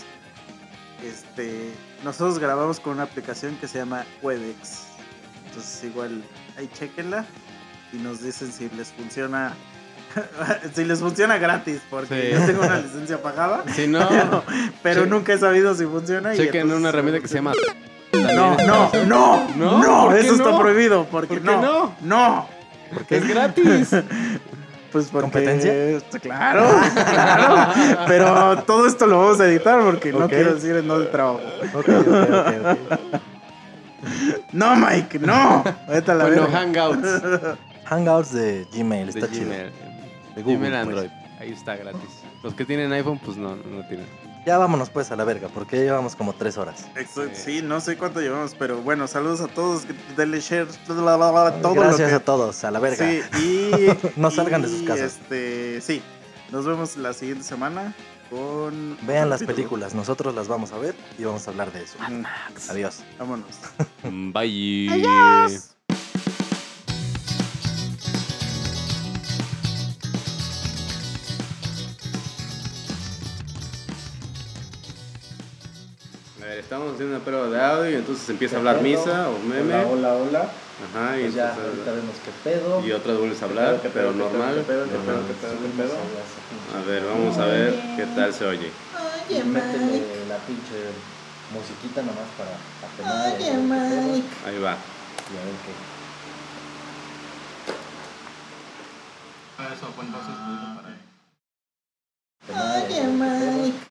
Este, nosotros grabamos con una aplicación que se llama Webex. Entonces igual ahí chequenla y nos dicen si les funciona *laughs* si les funciona gratis porque Sí. yo tengo una licencia pagada, *laughs* Si no, pero Che- nunca he sabido si funciona. y chequen entonces- una herramienta que se llama... No, no, no, ¿No? no, ¿Por qué eso está no? prohibido porque ¿Por qué no, no? no. Es gratis. *laughs* Pues porque, ¿Competencia? Claro, claro. Pero todo esto lo vamos a editar porque no Ok. quiero decir en dónde trabajo. ok, ok, ok, ok. No, Mike, no. Vete a la bueno, verga. Hangouts Hangouts de Gmail, de está chido. De Google, Gmail pues. Android. Ahí está gratis. Los que tienen iPhone, pues no, no tienen. Ya vámonos pues a la verga, porque ya llevamos como tres horas. Sí, no sé cuánto llevamos, pero bueno, saludos a todos. Denle share, bla, bla, bla, todo Gracias lo que... a todos, a la verga. Sí, y... *laughs* No salgan de sus casas. Este, sí, nos vemos la siguiente semana con... Vean las capítulo. películas, nosotros las vamos a ver y vamos a hablar de eso. Mm, Adiós. Vámonos. *laughs* Bye. A estamos haciendo una prueba de audio y entonces empieza a hablar misa o meme. Hola, hola, hola. Ajá, y pues ya ahorita vemos qué pedo. Y otras vuelves a hablar, qué pedo, pero normal. Qué pedo, qué pedo, qué pedo, qué pedo. A ver, vamos a ver qué tal se oye. Oye, Métele la pinche musiquita nomás para apenas. Oye, Mike. Ahí va. Y a ver qué. Ah, eso, pues entonces ah, para Oye, Mike.